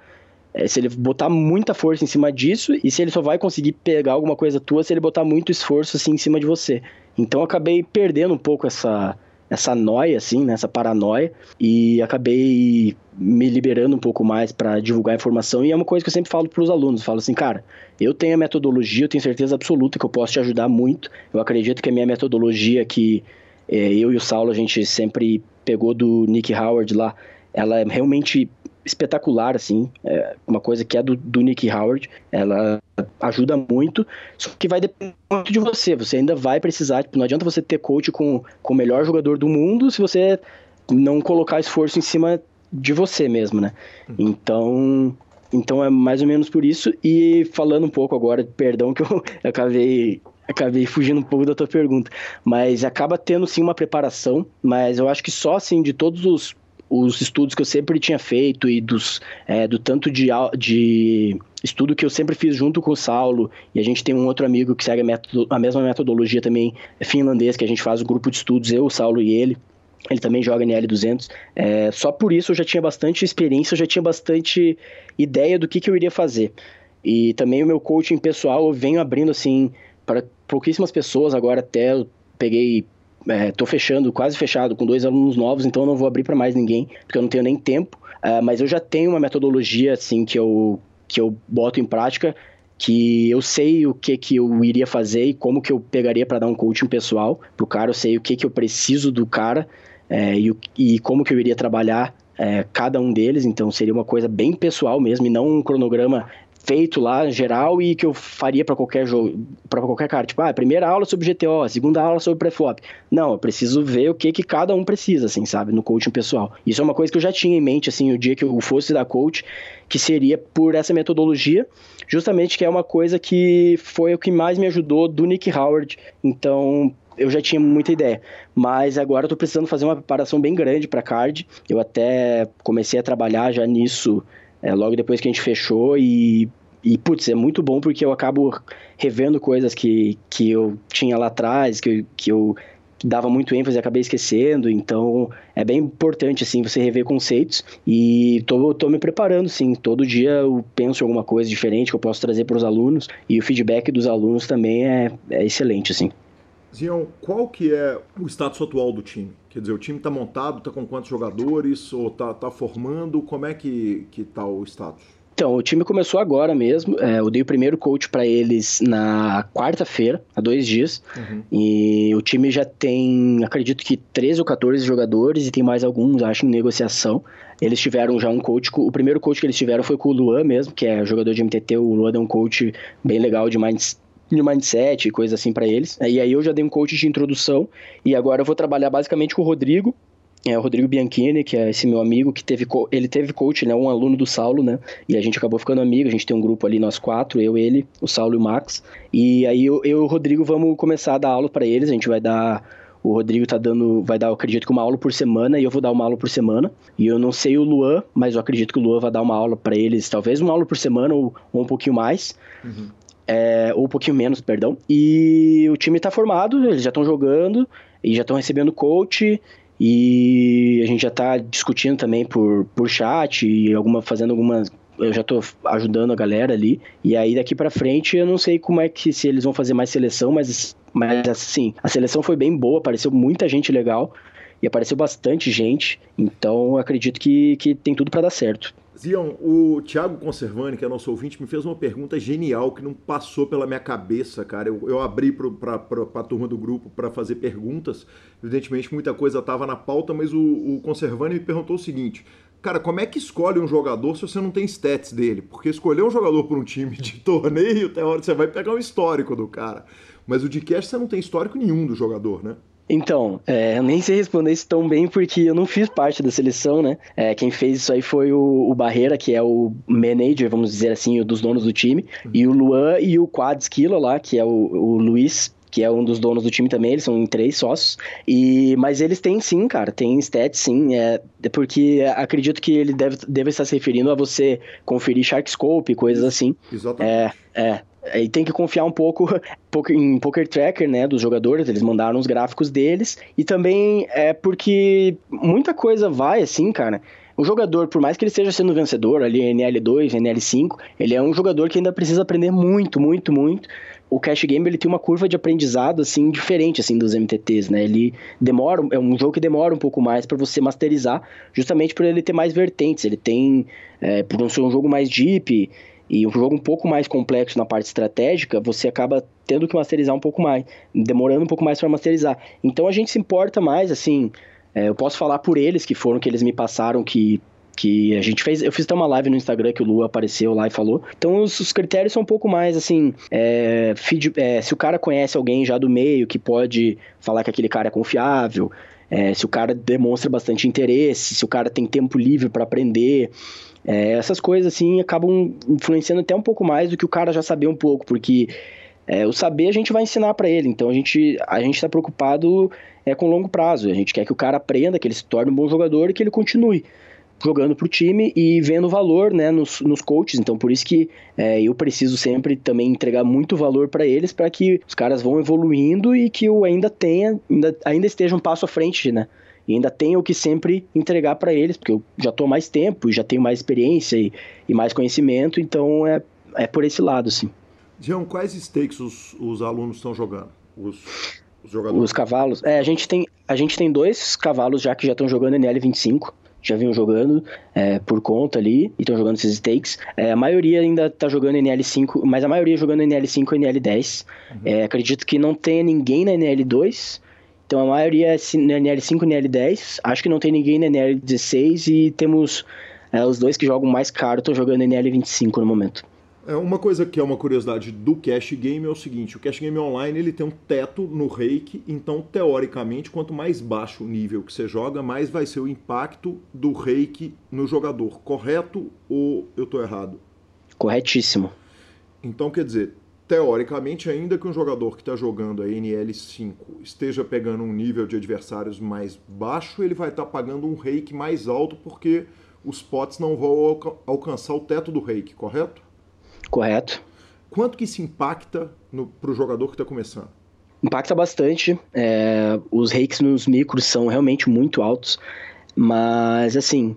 É, se ele botar muita força em cima disso e se ele só vai conseguir pegar alguma coisa tua se ele botar muito esforço assim em cima de você. Então eu acabei perdendo um pouco essa, essa noia, assim, né, essa paranoia, e acabei me liberando um pouco mais para divulgar informação. E é uma coisa que eu sempre falo para os alunos: eu falo assim, cara, eu tenho a metodologia, eu tenho certeza absoluta que eu posso te ajudar muito. Eu acredito que a minha metodologia, que é, eu e o Saulo a gente sempre pegou do Nick Howard lá, ela é realmente espetacular, assim, é uma coisa que é do, do Nick Howard, ela ajuda muito, só que vai depender muito de você, você ainda vai precisar, tipo, não adianta você ter coach com, com o melhor jogador do mundo se você não colocar esforço em cima de você mesmo, né? Uhum. Então, então é mais ou menos por isso, e falando um pouco agora, perdão que eu acabei acabei fugindo um pouco da tua pergunta, mas acaba tendo sim uma preparação, mas eu acho que só assim de todos os os estudos que eu sempre tinha feito e dos, é, do tanto de, de estudo que eu sempre fiz junto com o Saulo, e a gente tem um outro amigo que segue a, metodo, a mesma metodologia também, finlandês, que a gente faz o um grupo de estudos, eu, o Saulo e ele. Ele também joga NL200. É, só por isso eu já tinha bastante experiência, eu já tinha bastante ideia do que, que eu iria fazer. E também o meu coaching pessoal eu venho abrindo assim para pouquíssimas pessoas. Agora até eu peguei Estou é, fechando, quase fechado, com dois alunos novos, então eu não vou abrir para mais ninguém, porque eu não tenho nem tempo. Uh, mas eu já tenho uma metodologia assim que eu, que eu boto em prática, que eu sei o que, que eu iria fazer e como que eu pegaria para dar um coaching pessoal pro cara, eu sei o que, que eu preciso do cara é, e, e como que eu iria trabalhar é, cada um deles, então seria uma coisa bem pessoal mesmo e não um cronograma feito lá, geral, e que eu faria para qualquer jogo, para qualquer cara. Tipo, ah, primeira aula sobre GTO, segunda aula sobre pré-flop. Não, eu preciso ver o que que cada um precisa, assim, sabe, no coaching pessoal. Isso é uma coisa que eu já tinha em mente, assim, o dia que eu fosse dar coach, que seria por essa metodologia, justamente que é uma coisa que foi o que mais me ajudou do Nick Howard. Então, eu já tinha muita ideia. Mas agora eu tô precisando fazer uma preparação bem grande para card. Eu até comecei a trabalhar já nisso é, logo depois que a gente fechou e, e, putz, é muito bom porque eu acabo revendo coisas que, que eu tinha lá atrás, que, que eu dava muito ênfase e acabei esquecendo, então é bem importante, assim, você rever conceitos e tô, tô me preparando, sim, todo dia eu penso em alguma coisa diferente que eu posso trazer para os alunos e o feedback dos alunos também é, é excelente, assim. Zion, qual que é o status atual do time? Quer dizer, o time está montado, está com quantos jogadores, ou está tá formando? Como é que está o status? Então, o time começou agora mesmo. É, eu dei o primeiro coach para eles na quarta-feira, há dois dias. Uhum. E o time já tem, acredito que 13 ou 14 jogadores e tem mais alguns, acho, em negociação. Eles tiveram já um coach. O primeiro coach que eles tiveram foi com o Luan mesmo, que é jogador de MTT. O Luan é um coach bem legal de minds, de mindset coisa assim para eles. E aí eu já dei um coach de introdução e agora eu vou trabalhar basicamente com o Rodrigo, é o Rodrigo Bianchini, que é esse meu amigo que teve ele teve coach, né, um aluno do Saulo, né? E a gente acabou ficando amigo, a gente tem um grupo ali nós quatro, eu, ele, o Saulo e o Max. E aí eu, eu e o Rodrigo vamos começar a dar aula para eles, a gente vai dar o Rodrigo tá dando, vai dar, eu acredito que uma aula por semana e eu vou dar uma aula por semana. E eu não sei o Luan, mas eu acredito que o Luan vai dar uma aula para eles, talvez uma aula por semana ou, ou um pouquinho mais. Uhum. É, ou um pouquinho menos, perdão. E o time está formado, eles já estão jogando e já estão recebendo coach. E a gente já está discutindo também por, por chat e alguma, fazendo algumas eu já tô ajudando a galera ali. E aí daqui para frente eu não sei como é que se eles vão fazer mais seleção, mas mas assim, a seleção foi bem boa, apareceu muita gente legal e apareceu bastante gente. Então acredito que, que tem tudo para dar certo. Zion, o Thiago Conservani, que é nosso ouvinte, me fez uma pergunta genial que não passou pela minha cabeça, cara. Eu, eu abri para a turma do grupo para fazer perguntas. Evidentemente, muita coisa estava na pauta, mas o, o Conservani me perguntou o seguinte: Cara, como é que escolhe um jogador se você não tem stats dele? Porque escolher um jogador por um time de torneio, até hora você vai pegar um histórico do cara. Mas o de cash você não tem histórico nenhum do jogador, né? Então, é, eu nem sei responder isso tão bem porque eu não fiz parte da seleção, né? É, quem fez isso aí foi o, o, Barreira, que é o manager, vamos dizer assim, dos donos do time, uhum. e o Luan e o Quad Skilla lá, que é o, o Luiz, que é um dos donos do time também, eles são três sócios. E, mas eles têm sim, cara, tem stats sim. É, é porque acredito que ele deve, deve estar se referindo a você conferir Sharkscope e coisas assim. Exatamente. É, é. E tem que confiar um pouco em Poker Tracker, né, dos jogadores, eles mandaram os gráficos deles. E também é porque muita coisa vai assim, cara. O jogador, por mais que ele esteja sendo vencedor ali, NL2, NL5, ele é um jogador que ainda precisa aprender muito, muito, muito o Cash Game ele tem uma curva de aprendizado assim diferente assim dos MTTs, né? Ele demora, é um jogo que demora um pouco mais para você masterizar, justamente por ele ter mais vertentes. Ele tem, é, por não ser um jogo mais deep e um jogo um pouco mais complexo na parte estratégica, você acaba tendo que masterizar um pouco mais, demorando um pouco mais para masterizar. Então a gente se importa mais, assim, é, eu posso falar por eles que foram que eles me passaram que que a gente fez. Eu fiz até uma live no Instagram que o Lu apareceu lá e falou. Então os, os critérios são um pouco mais assim. É, feed, é, se o cara conhece alguém já do meio que pode falar que aquele cara é confiável. É, se o cara demonstra bastante interesse, se o cara tem tempo livre para aprender. É, essas coisas assim acabam influenciando até um pouco mais do que o cara já saber um pouco, porque é, o saber a gente vai ensinar para ele. Então a gente a está preocupado é com longo prazo. A gente quer que o cara aprenda, que ele se torne um bom jogador e que ele continue jogando para o time e vendo valor né, nos, nos coaches. Então, por isso que é, eu preciso sempre também entregar muito valor para eles, para que os caras vão evoluindo e que eu ainda tenha, ainda, ainda esteja um passo à frente, né? E ainda tenho o que sempre entregar para eles, porque eu já estou mais tempo, já tenho mais experiência e, e mais conhecimento, então é, é por esse lado, sim. Jean, quais stakes os, os alunos estão jogando? Os, os jogadores? Os cavalos. É, a gente tem, a gente tem dois cavalos já que já estão jogando NL25 já vinham jogando é, por conta ali e estão jogando esses stakes. É, a maioria ainda está jogando NL5, mas a maioria jogando NL5 e NL10. Uhum. É, acredito que não tenha ninguém na NL2. Então a maioria é na NL5 e NL10. Acho que não tem ninguém na NL16 e temos é, os dois que jogam mais caro estão jogando NL25 no momento. É, uma coisa que é uma curiosidade do Cash Game é o seguinte: o Cash Game Online ele tem um teto no rake, então teoricamente, quanto mais baixo o nível que você joga, mais vai ser o impacto do rake no jogador. Correto ou eu estou errado? Corretíssimo. Então quer dizer, teoricamente, ainda que um jogador que está jogando a NL5 esteja pegando um nível de adversários mais baixo, ele vai estar tá pagando um rake mais alto porque os pots não vão alcançar o teto do rake, correto? Correto. Quanto que isso impacta para o jogador que está começando? Impacta bastante. É, os reiki nos micros são realmente muito altos, mas assim,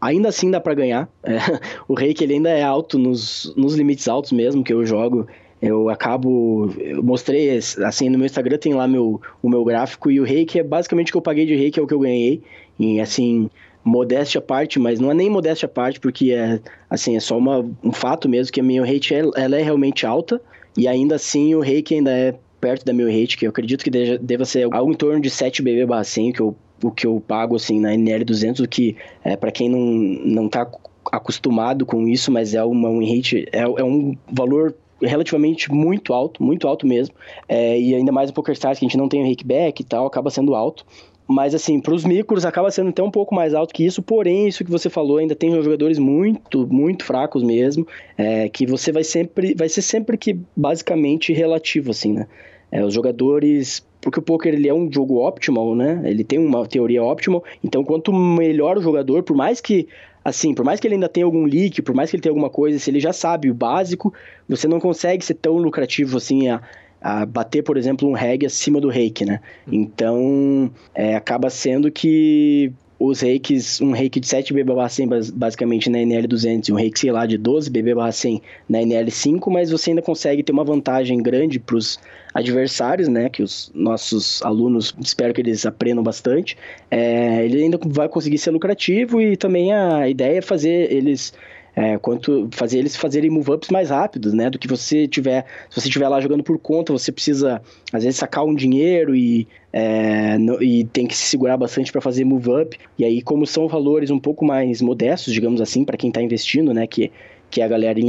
ainda assim dá para ganhar. É, o reiki ele ainda é alto nos, nos limites altos mesmo que eu jogo. Eu acabo. Eu mostrei, assim, no meu Instagram tem lá meu, o meu gráfico e o reiki é basicamente o que eu paguei de reiki, é o que eu ganhei. E assim, modéstia à parte, mas não é nem modéstia à parte, porque é assim, é só uma, um fato mesmo que a minha rate ela é realmente alta e ainda assim o reiki ainda é perto da meu rate, que eu acredito que deva, deva ser algo em torno de 7 BB barra 100, que eu, o que eu pago assim na NL200, o que é para quem não não tá acostumado com isso, mas é uma um rate é, é um valor relativamente muito alto, muito alto mesmo. É, e ainda mais o PokerStars, que a gente não tem o rakeback e tal, acaba sendo alto. Mas, assim, para os micros acaba sendo até um pouco mais alto que isso, porém, isso que você falou, ainda tem jogadores muito, muito fracos mesmo, é, que você vai sempre, vai ser sempre que basicamente relativo, assim, né? É, os jogadores, porque o poker ele é um jogo optimal, né? Ele tem uma teoria optimal, então quanto melhor o jogador, por mais que assim, por mais que ele ainda tenha algum leak, por mais que ele tenha alguma coisa, se ele já sabe o básico, você não consegue ser tão lucrativo assim a, a bater, por exemplo, um reg acima do reiki, né? Então, é, acaba sendo que os reikes, um reiki de 7 BB/100 basicamente na NL200 e um reiki, sei lá, de 12 BB/100 na NL5, mas você ainda consegue ter uma vantagem grande para os adversários, né, que os nossos alunos, espero que eles aprendam bastante, é, ele ainda vai conseguir ser lucrativo e também a ideia é fazer eles é, quanto fazer eles fazerem move-ups mais rápidos, né? Do que você tiver. Se você estiver lá jogando por conta, você precisa, às vezes, sacar um dinheiro e, é, no, e tem que se segurar bastante para fazer move-up. E aí, como são valores um pouco mais modestos, digamos assim, para quem está investindo, né? Que que é a galera,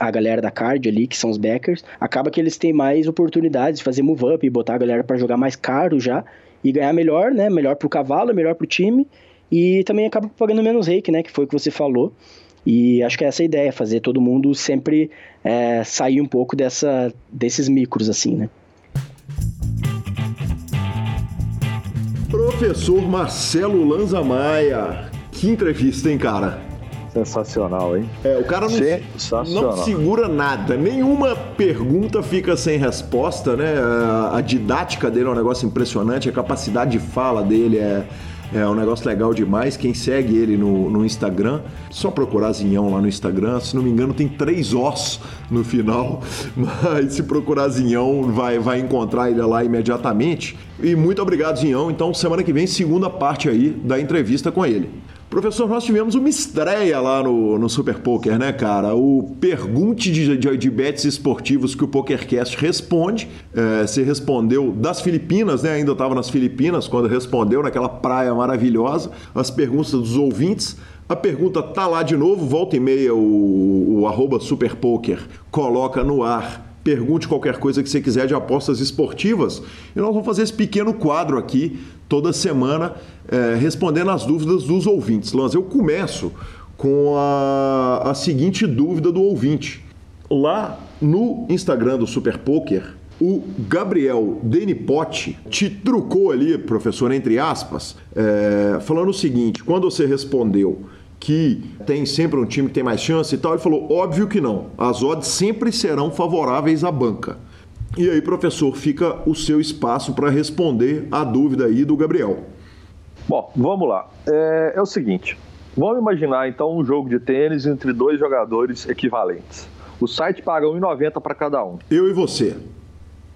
a galera da card ali, que são os backers, acaba que eles têm mais oportunidades de fazer move up e botar a galera para jogar mais caro já e ganhar melhor, né? Melhor pro cavalo, melhor pro time e também acaba pagando menos rake, né? Que foi o que você falou. E acho que é essa a ideia, fazer todo mundo sempre é, sair um pouco dessa, desses micros, assim, né? Professor Marcelo Lanza Maia, que entrevista, hein, cara? Sensacional, hein? É, o cara não, não segura nada, nenhuma pergunta fica sem resposta, né? A, didática dele é um negócio impressionante, a capacidade de fala dele é é um negócio legal demais. Quem segue ele no, no Instagram, só procurar Zinhão lá no Instagram. Se não me engano, tem três Os no final. Mas se procurar Zinhão, vai, vai encontrar ele lá imediatamente. E muito obrigado, Zinhão. Então, semana que vem, segunda parte aí da entrevista com ele. Professor, nós tivemos uma estreia lá no, no Super Poker, né, cara? O pergunte de, de, de bets esportivos que o PokerCast responde. É, você respondeu das Filipinas, né? Ainda estava nas Filipinas quando respondeu, naquela praia maravilhosa, as perguntas dos ouvintes. A pergunta tá lá de novo, volta e meia o, o arroba Superpoker coloca no ar pergunte qualquer coisa que você quiser de apostas esportivas. E nós vamos fazer esse pequeno quadro aqui toda semana é, respondendo as dúvidas dos ouvintes. Lanz, eu começo com a, a seguinte dúvida do ouvinte. Lá no Instagram do Super Poker, o Gabriel Denipotti te trucou ali, professor, entre aspas, é, falando o seguinte: quando você respondeu que tem sempre um time que tem mais chance e tal, ele falou: óbvio que não, as odds sempre serão favoráveis à banca. E aí, professor, fica o seu espaço para responder a dúvida aí do Gabriel. Bom, vamos lá. É, é o seguinte: vamos imaginar então um jogo de tênis entre dois jogadores equivalentes. O site paga 1,90 para cada um. Eu e você.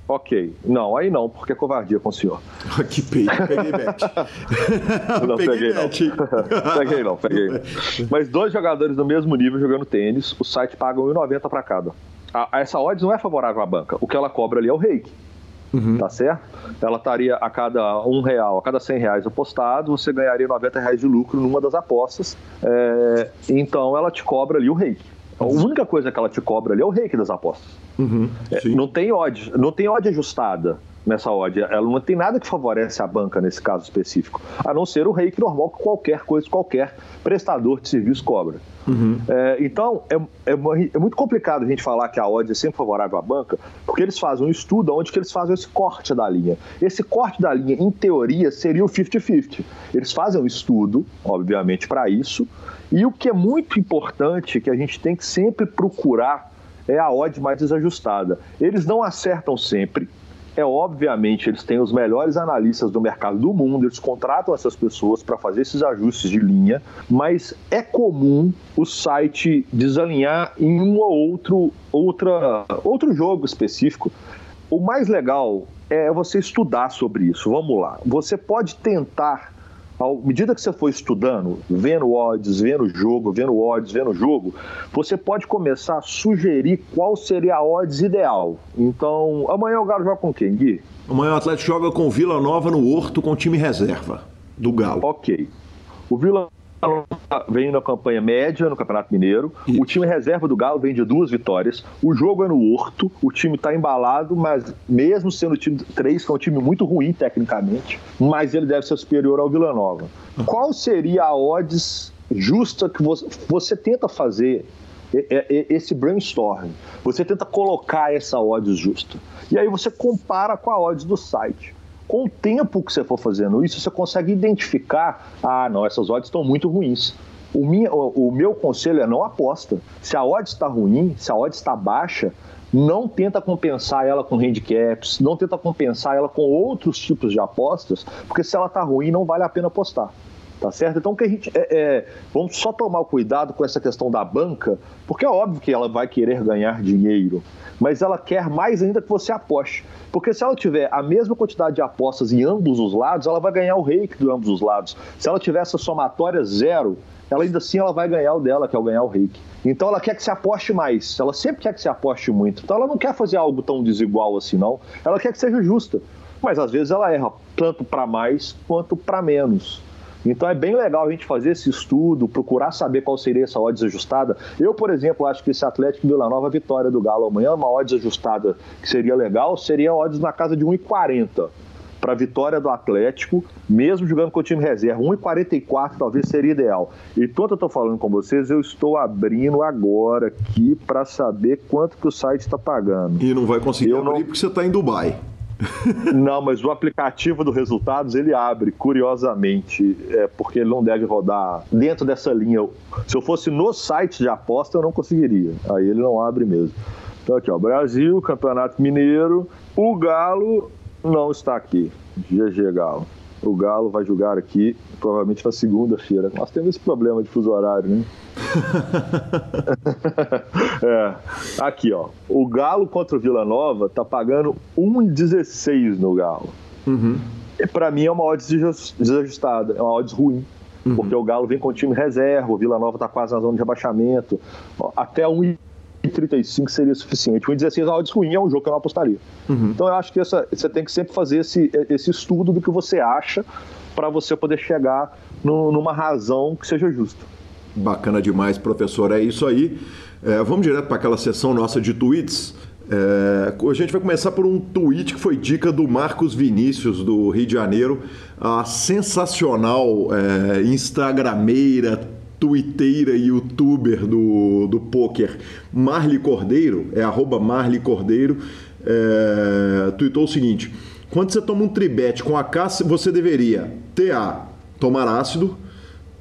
Ok. Não, aí não, porque é covardia com o senhor. que peito, peguei bet. não, peguei, peguei não. peguei não, peguei. Mas dois jogadores do mesmo nível jogando tênis, o site paga 1,90 para cada. A, essa odds não é favorável à banca. O que ela cobra ali é o reiki. Uhum. Tá certo? Ela estaria a cada um real, a cada 100 reais apostado, você ganharia 90 reais de lucro numa das apostas. É, então ela te cobra ali o reiki. A única coisa que ela te cobra ali é o reiki das apostas. Uhum, é, não tem odd, não tem odd ajustada nessa odd. Ela não tem nada que favorece a banca nesse caso específico, a não ser o reiki normal que qualquer coisa, qualquer prestador de serviço cobra. Uhum. É, então, é, é, é, muito complicado a gente falar que a odd é sempre favorável à banca, porque eles fazem um estudo onde que eles fazem esse corte da linha. Esse corte da linha, em teoria, seria o 50-50. Eles fazem um estudo, obviamente, para isso, e o que é muito importante, que a gente tem que sempre procurar, é a odd mais desajustada. Eles não acertam sempre, é obviamente eles têm os melhores analistas do mercado do mundo, eles contratam essas pessoas para fazer esses ajustes de linha, mas é comum o site desalinhar em um ou outro, outra, outro jogo específico. O mais legal é você estudar sobre isso. Vamos lá. Você pode tentar à medida que você for estudando, vendo odds, vendo o jogo, vendo odds, vendo o jogo, você pode começar a sugerir qual seria a odds ideal. Então, amanhã o Galo joga com quem, Gui? Amanhã o Atlético joga com Vila Nova no Horto com time reserva do Galo. Ok. O Vila vem na campanha média no Campeonato Mineiro. O time reserva do Galo vem de duas vitórias. O jogo é no Horto. O time está embalado, mas mesmo sendo o time 3, que é um time muito ruim tecnicamente, mas ele deve ser superior ao Vila Nova. Uhum. Qual seria a odds justa que você, você tenta fazer esse brainstorm? Você tenta colocar essa odds justa. E aí você compara com a odds do site com o tempo que você for fazendo isso, você consegue identificar: ah, não, essas odds estão muito ruins. O, minha, o, o meu conselho é não aposta. Se a odd está ruim, se a odd está baixa, não tenta compensar ela com handicaps, não tenta compensar ela com outros tipos de apostas, porque se ela está ruim, não vale a pena apostar. Tá certo? Então que a gente é, é, vamos só tomar cuidado com essa questão da banca, porque é óbvio que ela vai querer ganhar dinheiro, mas ela quer mais ainda que você aposte. Porque se ela tiver a mesma quantidade de apostas em ambos os lados, ela vai ganhar o reiki de ambos os lados. Se ela tiver essa somatória zero, ela ainda assim ela vai ganhar o dela, que é o ganhar o reiki. Então ela quer que se aposte mais, ela sempre quer que se aposte muito. Então ela não quer fazer algo tão desigual assim, não. Ela quer que seja justa. Mas às vezes ela erra tanto para mais quanto para menos. Então é bem legal a gente fazer esse estudo, procurar saber qual seria essa odds ajustada. Eu, por exemplo, acho que esse Atlético Vila Nova, a vitória do Galo amanhã, uma odds ajustada que seria legal, seria odds na casa de 1,40 para a vitória do Atlético, mesmo jogando com o time reserva. 1,44 talvez seria ideal. E enquanto eu estou falando com vocês, eu estou abrindo agora aqui para saber quanto que o site está pagando. E não vai conseguir eu abrir não... porque você está em Dubai. Não, mas o aplicativo do Resultados ele abre, curiosamente, é, porque ele não deve rodar dentro dessa linha. Se eu fosse no site de aposta, eu não conseguiria. Aí ele não abre mesmo. Então aqui, ó, Brasil, Campeonato Mineiro, o Galo não está aqui. GG Galo. O Galo vai jogar aqui, provavelmente na segunda-feira. Nós temos esse problema de fuso horário, né? é. Aqui, ó. O Galo contra o Vila Nova tá pagando 1,16 no Galo. Uhum. E para mim é uma odds desajustada, é uma odds ruim. Uhum. Porque o Galo vem com o time reserva, o Vila Nova tá quase na zona de rebaixamento. Até 1,35 seria suficiente. 1,16 é uma odds ruim, é um jogo que eu não apostaria. Uhum. Então eu acho que essa, você tem que sempre fazer esse, esse estudo do que você acha para você poder chegar no, numa razão que seja justa. Bacana demais, professor. É isso aí. É, vamos direto para aquela sessão nossa de tweets. É, a gente vai começar por um tweet que foi dica do Marcos Vinícius, do Rio de Janeiro, a sensacional é, instagrameira, twitteira e youtuber do, do poker, Marli Cordeiro, é arroba Marli Cordeiro, é, o seguinte, quando você toma um tribete com a AK, você deveria TA, tomar ácido,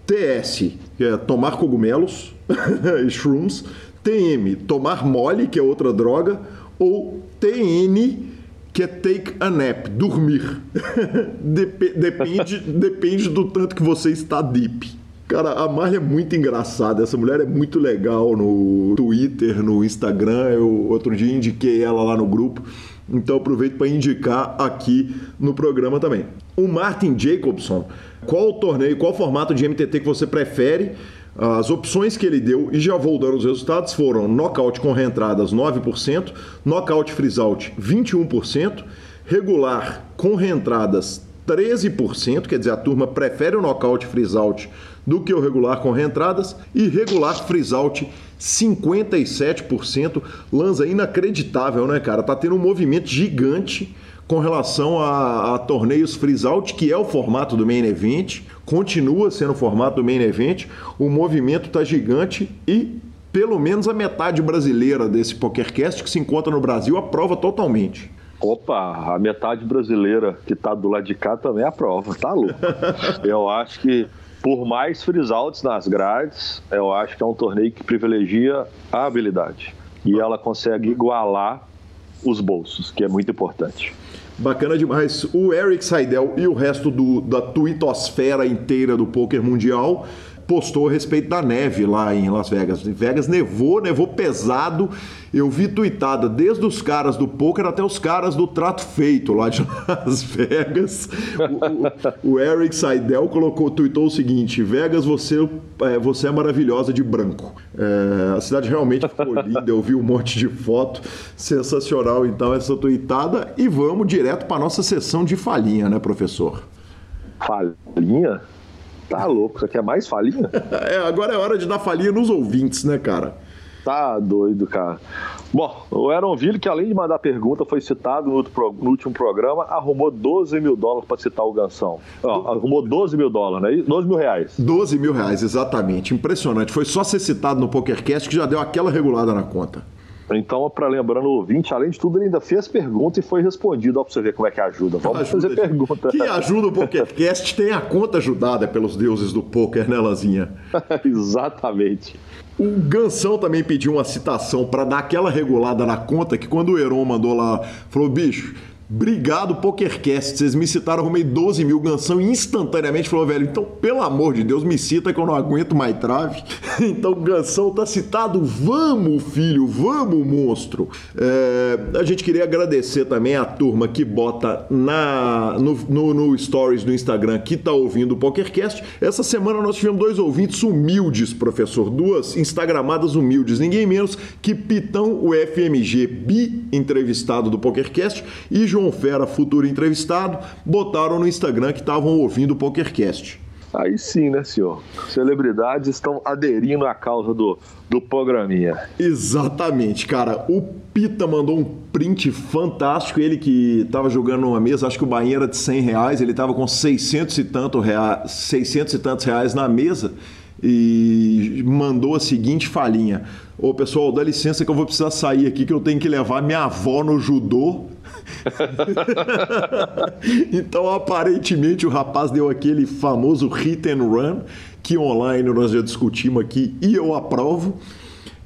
TS, que é tomar cogumelos, shrooms, TM, tomar mole, que é outra droga, ou TN, que é take a nap, dormir. Dep depende, depende do tanto que você está deep. Cara, a Marlia é muito engraçada. Essa mulher é muito legal no Twitter, no Instagram. Eu outro dia indiquei ela lá no grupo. Então aproveito para indicar aqui no programa também. O Martin Jacobson qual o torneio, qual o formato de MTT que você prefere? As opções que ele deu, e já vou dar os resultados, foram nocaute com reentradas 9%, nocaute freeze-out 21%, regular com reentradas 13%, quer dizer, a turma prefere o nocaute freeze-out do que o regular com reentradas, e regular freeze-out 57%. Lanza inacreditável, né, cara? Tá tendo um movimento gigante com relação a, a torneios freeze-out, que é o formato do main event, continua sendo o formato do main event, o movimento está gigante e pelo menos a metade brasileira desse PokerCast que se encontra no Brasil aprova totalmente. Opa, a metade brasileira que está do lado de cá também aprova, tá louco. eu acho que por mais freeze-outs nas grades, eu acho que é um torneio que privilegia a habilidade. E ela consegue igualar os bolsos, que é muito importante. Bacana demais. O Eric Seidel e o resto do, da twittosfera inteira do poker mundial postou a respeito da neve lá em Las Vegas. Em Vegas nevou, nevou pesado. Eu vi tweetada desde os caras do poker até os caras do trato feito lá de Las Vegas. O, o, o Eric Seidel colocou, tweetou o seguinte: Vegas, você, é, você é maravilhosa de branco. É, a cidade realmente ficou linda, eu vi um monte de foto. Sensacional, então, essa tweetada. E vamos direto para nossa sessão de falinha, né, professor? Falinha? Tá louco, isso aqui é mais falinha? é, agora é hora de dar falinha nos ouvintes, né, cara? Tá doido, cara. Bom, o Aaronville, que além de mandar pergunta, foi citado no, outro, no último programa, arrumou 12 mil dólares para citar o Gansão. Ó, arrumou 12 mil dólares, né? 12 mil reais. 12 mil reais, exatamente. Impressionante. Foi só ser citado no PokerCast que já deu aquela regulada na conta. Então, para lembrando o ouvinte, além de tudo, ele ainda fez pergunta e foi respondido. Ó, pra você ver como é que ajuda. Vamos ajuda, fazer pergunta. Que ajuda o PokerCast tem a conta ajudada pelos deuses do poker, né, Lazinha? Exatamente. O Gansão também pediu uma citação para dar aquela regulada na conta que quando o Heron mandou lá, falou, bicho, Obrigado, PokerCast. Vocês me citaram, arrumei 12 mil Gansão e instantaneamente falou, velho, então, pelo amor de Deus, me cita que eu não aguento mais trave. então, Gansão tá citado. Vamos, filho, vamos, monstro. É, a gente queria agradecer também a turma que bota na, no, no, no Stories do Instagram que tá ouvindo o PokerCast. Essa semana nós tivemos dois ouvintes humildes, professor. Duas Instagramadas humildes. Ninguém menos que Pitão, o FMG bi entrevistado do PokerCast, e João João Fera, futuro entrevistado, botaram no Instagram que estavam ouvindo o PokerCast. Aí sim, né, senhor? Celebridades estão aderindo à causa do, do programinha. Exatamente, cara. O Pita mandou um print fantástico. Ele que estava jogando numa mesa, acho que o Bahia era de 100 reais, ele estava com 600 e, tanto rea... 600 e tantos reais na mesa e mandou a seguinte falinha: Ô pessoal, dá licença que eu vou precisar sair aqui, que eu tenho que levar minha avó no judô então, aparentemente, o rapaz deu aquele famoso hit and run, que online nós já discutimos aqui e eu aprovo.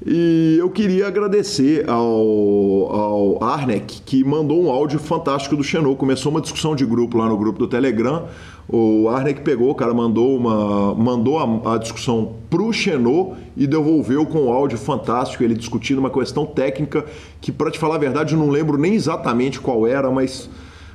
E eu queria agradecer ao, ao Arnek, que mandou um áudio fantástico do Xenô. Começou uma discussão de grupo lá no grupo do Telegram. O Arnek pegou, o cara mandou, uma, mandou a, a discussão pro Xenô e devolveu com um áudio fantástico, ele discutindo uma questão técnica que, para te falar a verdade, eu não lembro nem exatamente qual era, mas,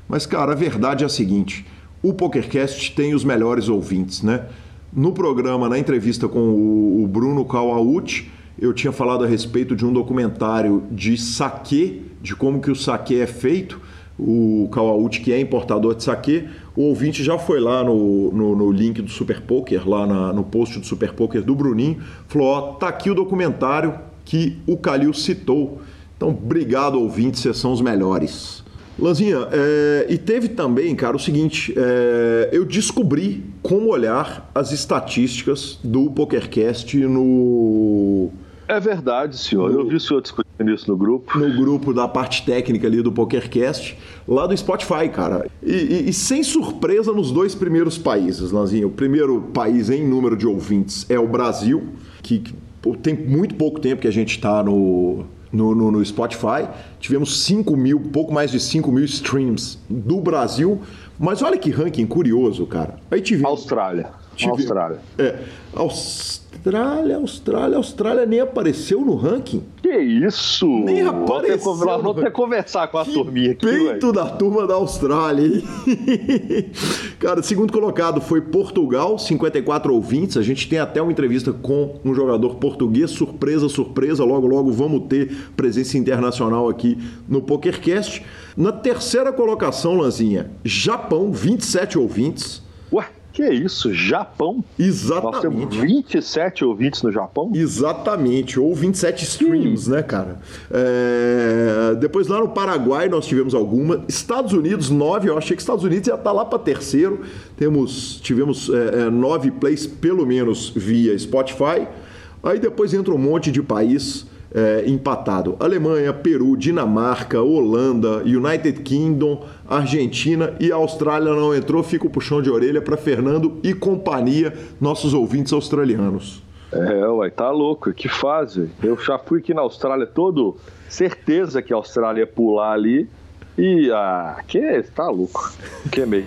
mas cara, a verdade é a seguinte: o PokerCast tem os melhores ouvintes, né? No programa, na entrevista com o, o Bruno Kawauchi, eu tinha falado a respeito de um documentário de saque, de como que o saque é feito. O Kawauchi, que é importador de saque, o ouvinte já foi lá no, no, no link do Super Poker, lá na, no post do Super Poker do Bruninho, falou: ó, tá aqui o documentário que o Calil citou. Então, obrigado, ouvintes, vocês são os melhores. Lanzinha, é, e teve também, cara, o seguinte: é, eu descobri como olhar as estatísticas do PokerCast no é verdade, senhor. No, eu vi o senhor discutindo isso no grupo. No grupo da parte técnica ali do PokerCast, lá do Spotify, cara. E, e, e sem surpresa nos dois primeiros países, Lanzinho. O primeiro país em número de ouvintes é o Brasil, que, que tem muito pouco tempo que a gente está no, no, no, no, Spotify. Tivemos 5 mil, pouco mais de 5 mil streams do Brasil. Mas olha que ranking curioso, cara. Aí tivemos... Austrália. Tive... Austrália. É. Austrália. Austrália, Austrália, nem apareceu no ranking. Que isso? Nem apareceu. Vamos até conversar com a que turminha aqui. Peito véio. da turma da Austrália. Cara, segundo colocado foi Portugal, 54 ouvintes. A gente tem até uma entrevista com um jogador português. Surpresa, surpresa. Logo, logo vamos ter presença internacional aqui no PokerCast. Na terceira colocação, Lanzinha, Japão, 27 ouvintes. Que isso, Japão? Exatamente. Nós temos 27 ouvintes no Japão? Exatamente, ou 27 streams, né, cara? É... Depois lá no Paraguai nós tivemos alguma. Estados Unidos, 9, eu achei que Estados Unidos ia estar tá lá para terceiro. Temos, tivemos é, é, nove plays, pelo menos, via Spotify. Aí depois entra um monte de país é, empatado. Alemanha, Peru, Dinamarca, Holanda, United Kingdom, Argentina e Austrália não entrou. Fica o puxão de orelha para Fernando e companhia, nossos ouvintes australianos. É, uai, tá louco, que fase. Eu já fui aqui na Austrália todo, certeza que a Austrália ia pular ali e, ah, que, tá louco, queimei.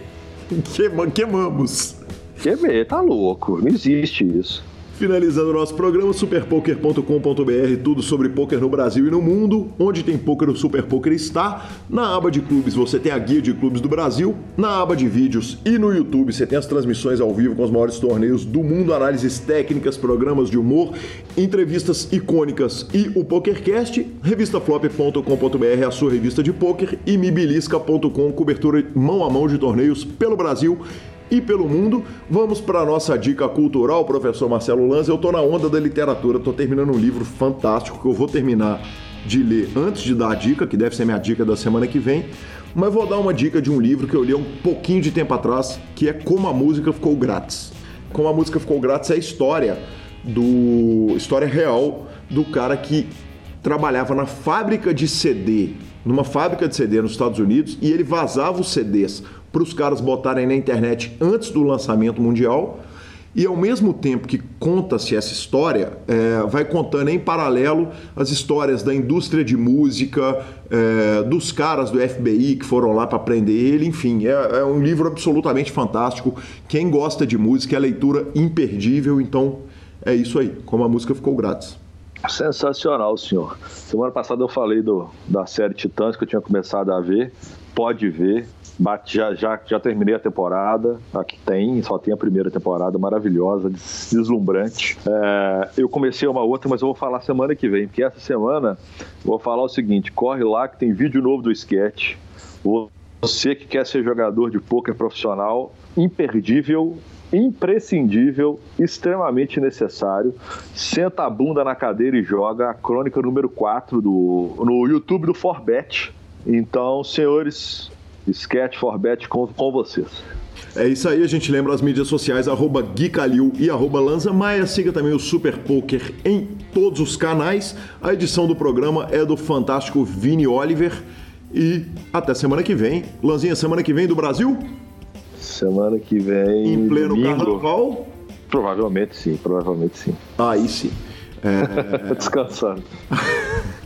Queimamos. Queimei, tá louco, não existe isso. Finalizando o nosso programa, superpoker.com.br, tudo sobre poker no Brasil e no mundo. Onde tem poker, o Super Poker está. Na aba de clubes você tem a guia de clubes do Brasil. Na aba de vídeos e no YouTube você tem as transmissões ao vivo com os maiores torneios do mundo, análises técnicas, programas de humor, entrevistas icônicas e o PokerCast. Revistaflop.com.br, a sua revista de poker. E mibilisca.com, cobertura mão a mão de torneios pelo Brasil e pelo mundo. Vamos para nossa dica cultural, professor Marcelo Lanz. Eu estou na onda da literatura, estou terminando um livro fantástico que eu vou terminar de ler antes de dar a dica, que deve ser minha dica da semana que vem. Mas vou dar uma dica de um livro que eu li há um pouquinho de tempo atrás, que é Como a Música Ficou Grátis. Como a Música Ficou Grátis é a história do história real do cara que trabalhava na fábrica de CD, numa fábrica de CD nos Estados Unidos, e ele vazava os CDs para os caras botarem na internet antes do lançamento mundial. e ao mesmo tempo que conta-se essa história, é, vai contando em paralelo as histórias da indústria de música, é, dos caras do FBI que foram lá para prender ele, enfim, é, é, um livro absolutamente fantástico. Quem gosta de música é leitura imperdível, então é isso aí, como a música ficou grátis. Sensacional, senhor. Semana passada eu falei do, da série Titãs que eu tinha começado a ver. Pode ver, já, já, já terminei a temporada, aqui tem, só tem a primeira temporada, maravilhosa, deslumbrante. É, eu comecei uma outra, mas eu vou falar semana que vem, porque essa semana vou falar o seguinte: corre lá que tem vídeo novo do sketch. Você que quer ser jogador de pôquer profissional, imperdível, imprescindível, extremamente necessário. Senta a bunda na cadeira e joga a crônica número 4 do, no YouTube do Forbet. Então, senhores, Sketch for Bet com, com vocês. É isso aí, a gente lembra as mídias sociais, arroba Gui Calil e arroba Lanza Maia. Siga também o Super Poker em todos os canais. A edição do programa é do fantástico Vini Oliver. E até semana que vem. Lanzinha, semana que vem do Brasil? Semana que vem. Em pleno domingo. carnaval? Provavelmente sim, provavelmente sim. Aí sim. É... Descansando.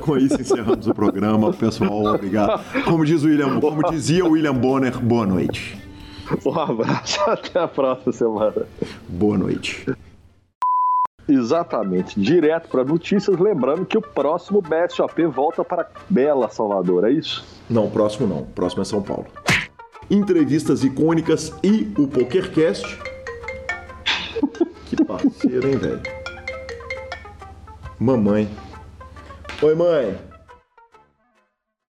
Com isso encerramos o programa, pessoal. Obrigado. Como diz o William, como dizia o William Bonner, boa noite. Um abraço, até a próxima semana. Boa noite. Exatamente, direto para notícias, lembrando que o próximo BSOP volta para Bela Salvador, é isso? Não, próximo não, próximo é São Paulo. Entrevistas icônicas e o PokerCast. que parceiro, hein, velho? Mamãe. Oi, mãe.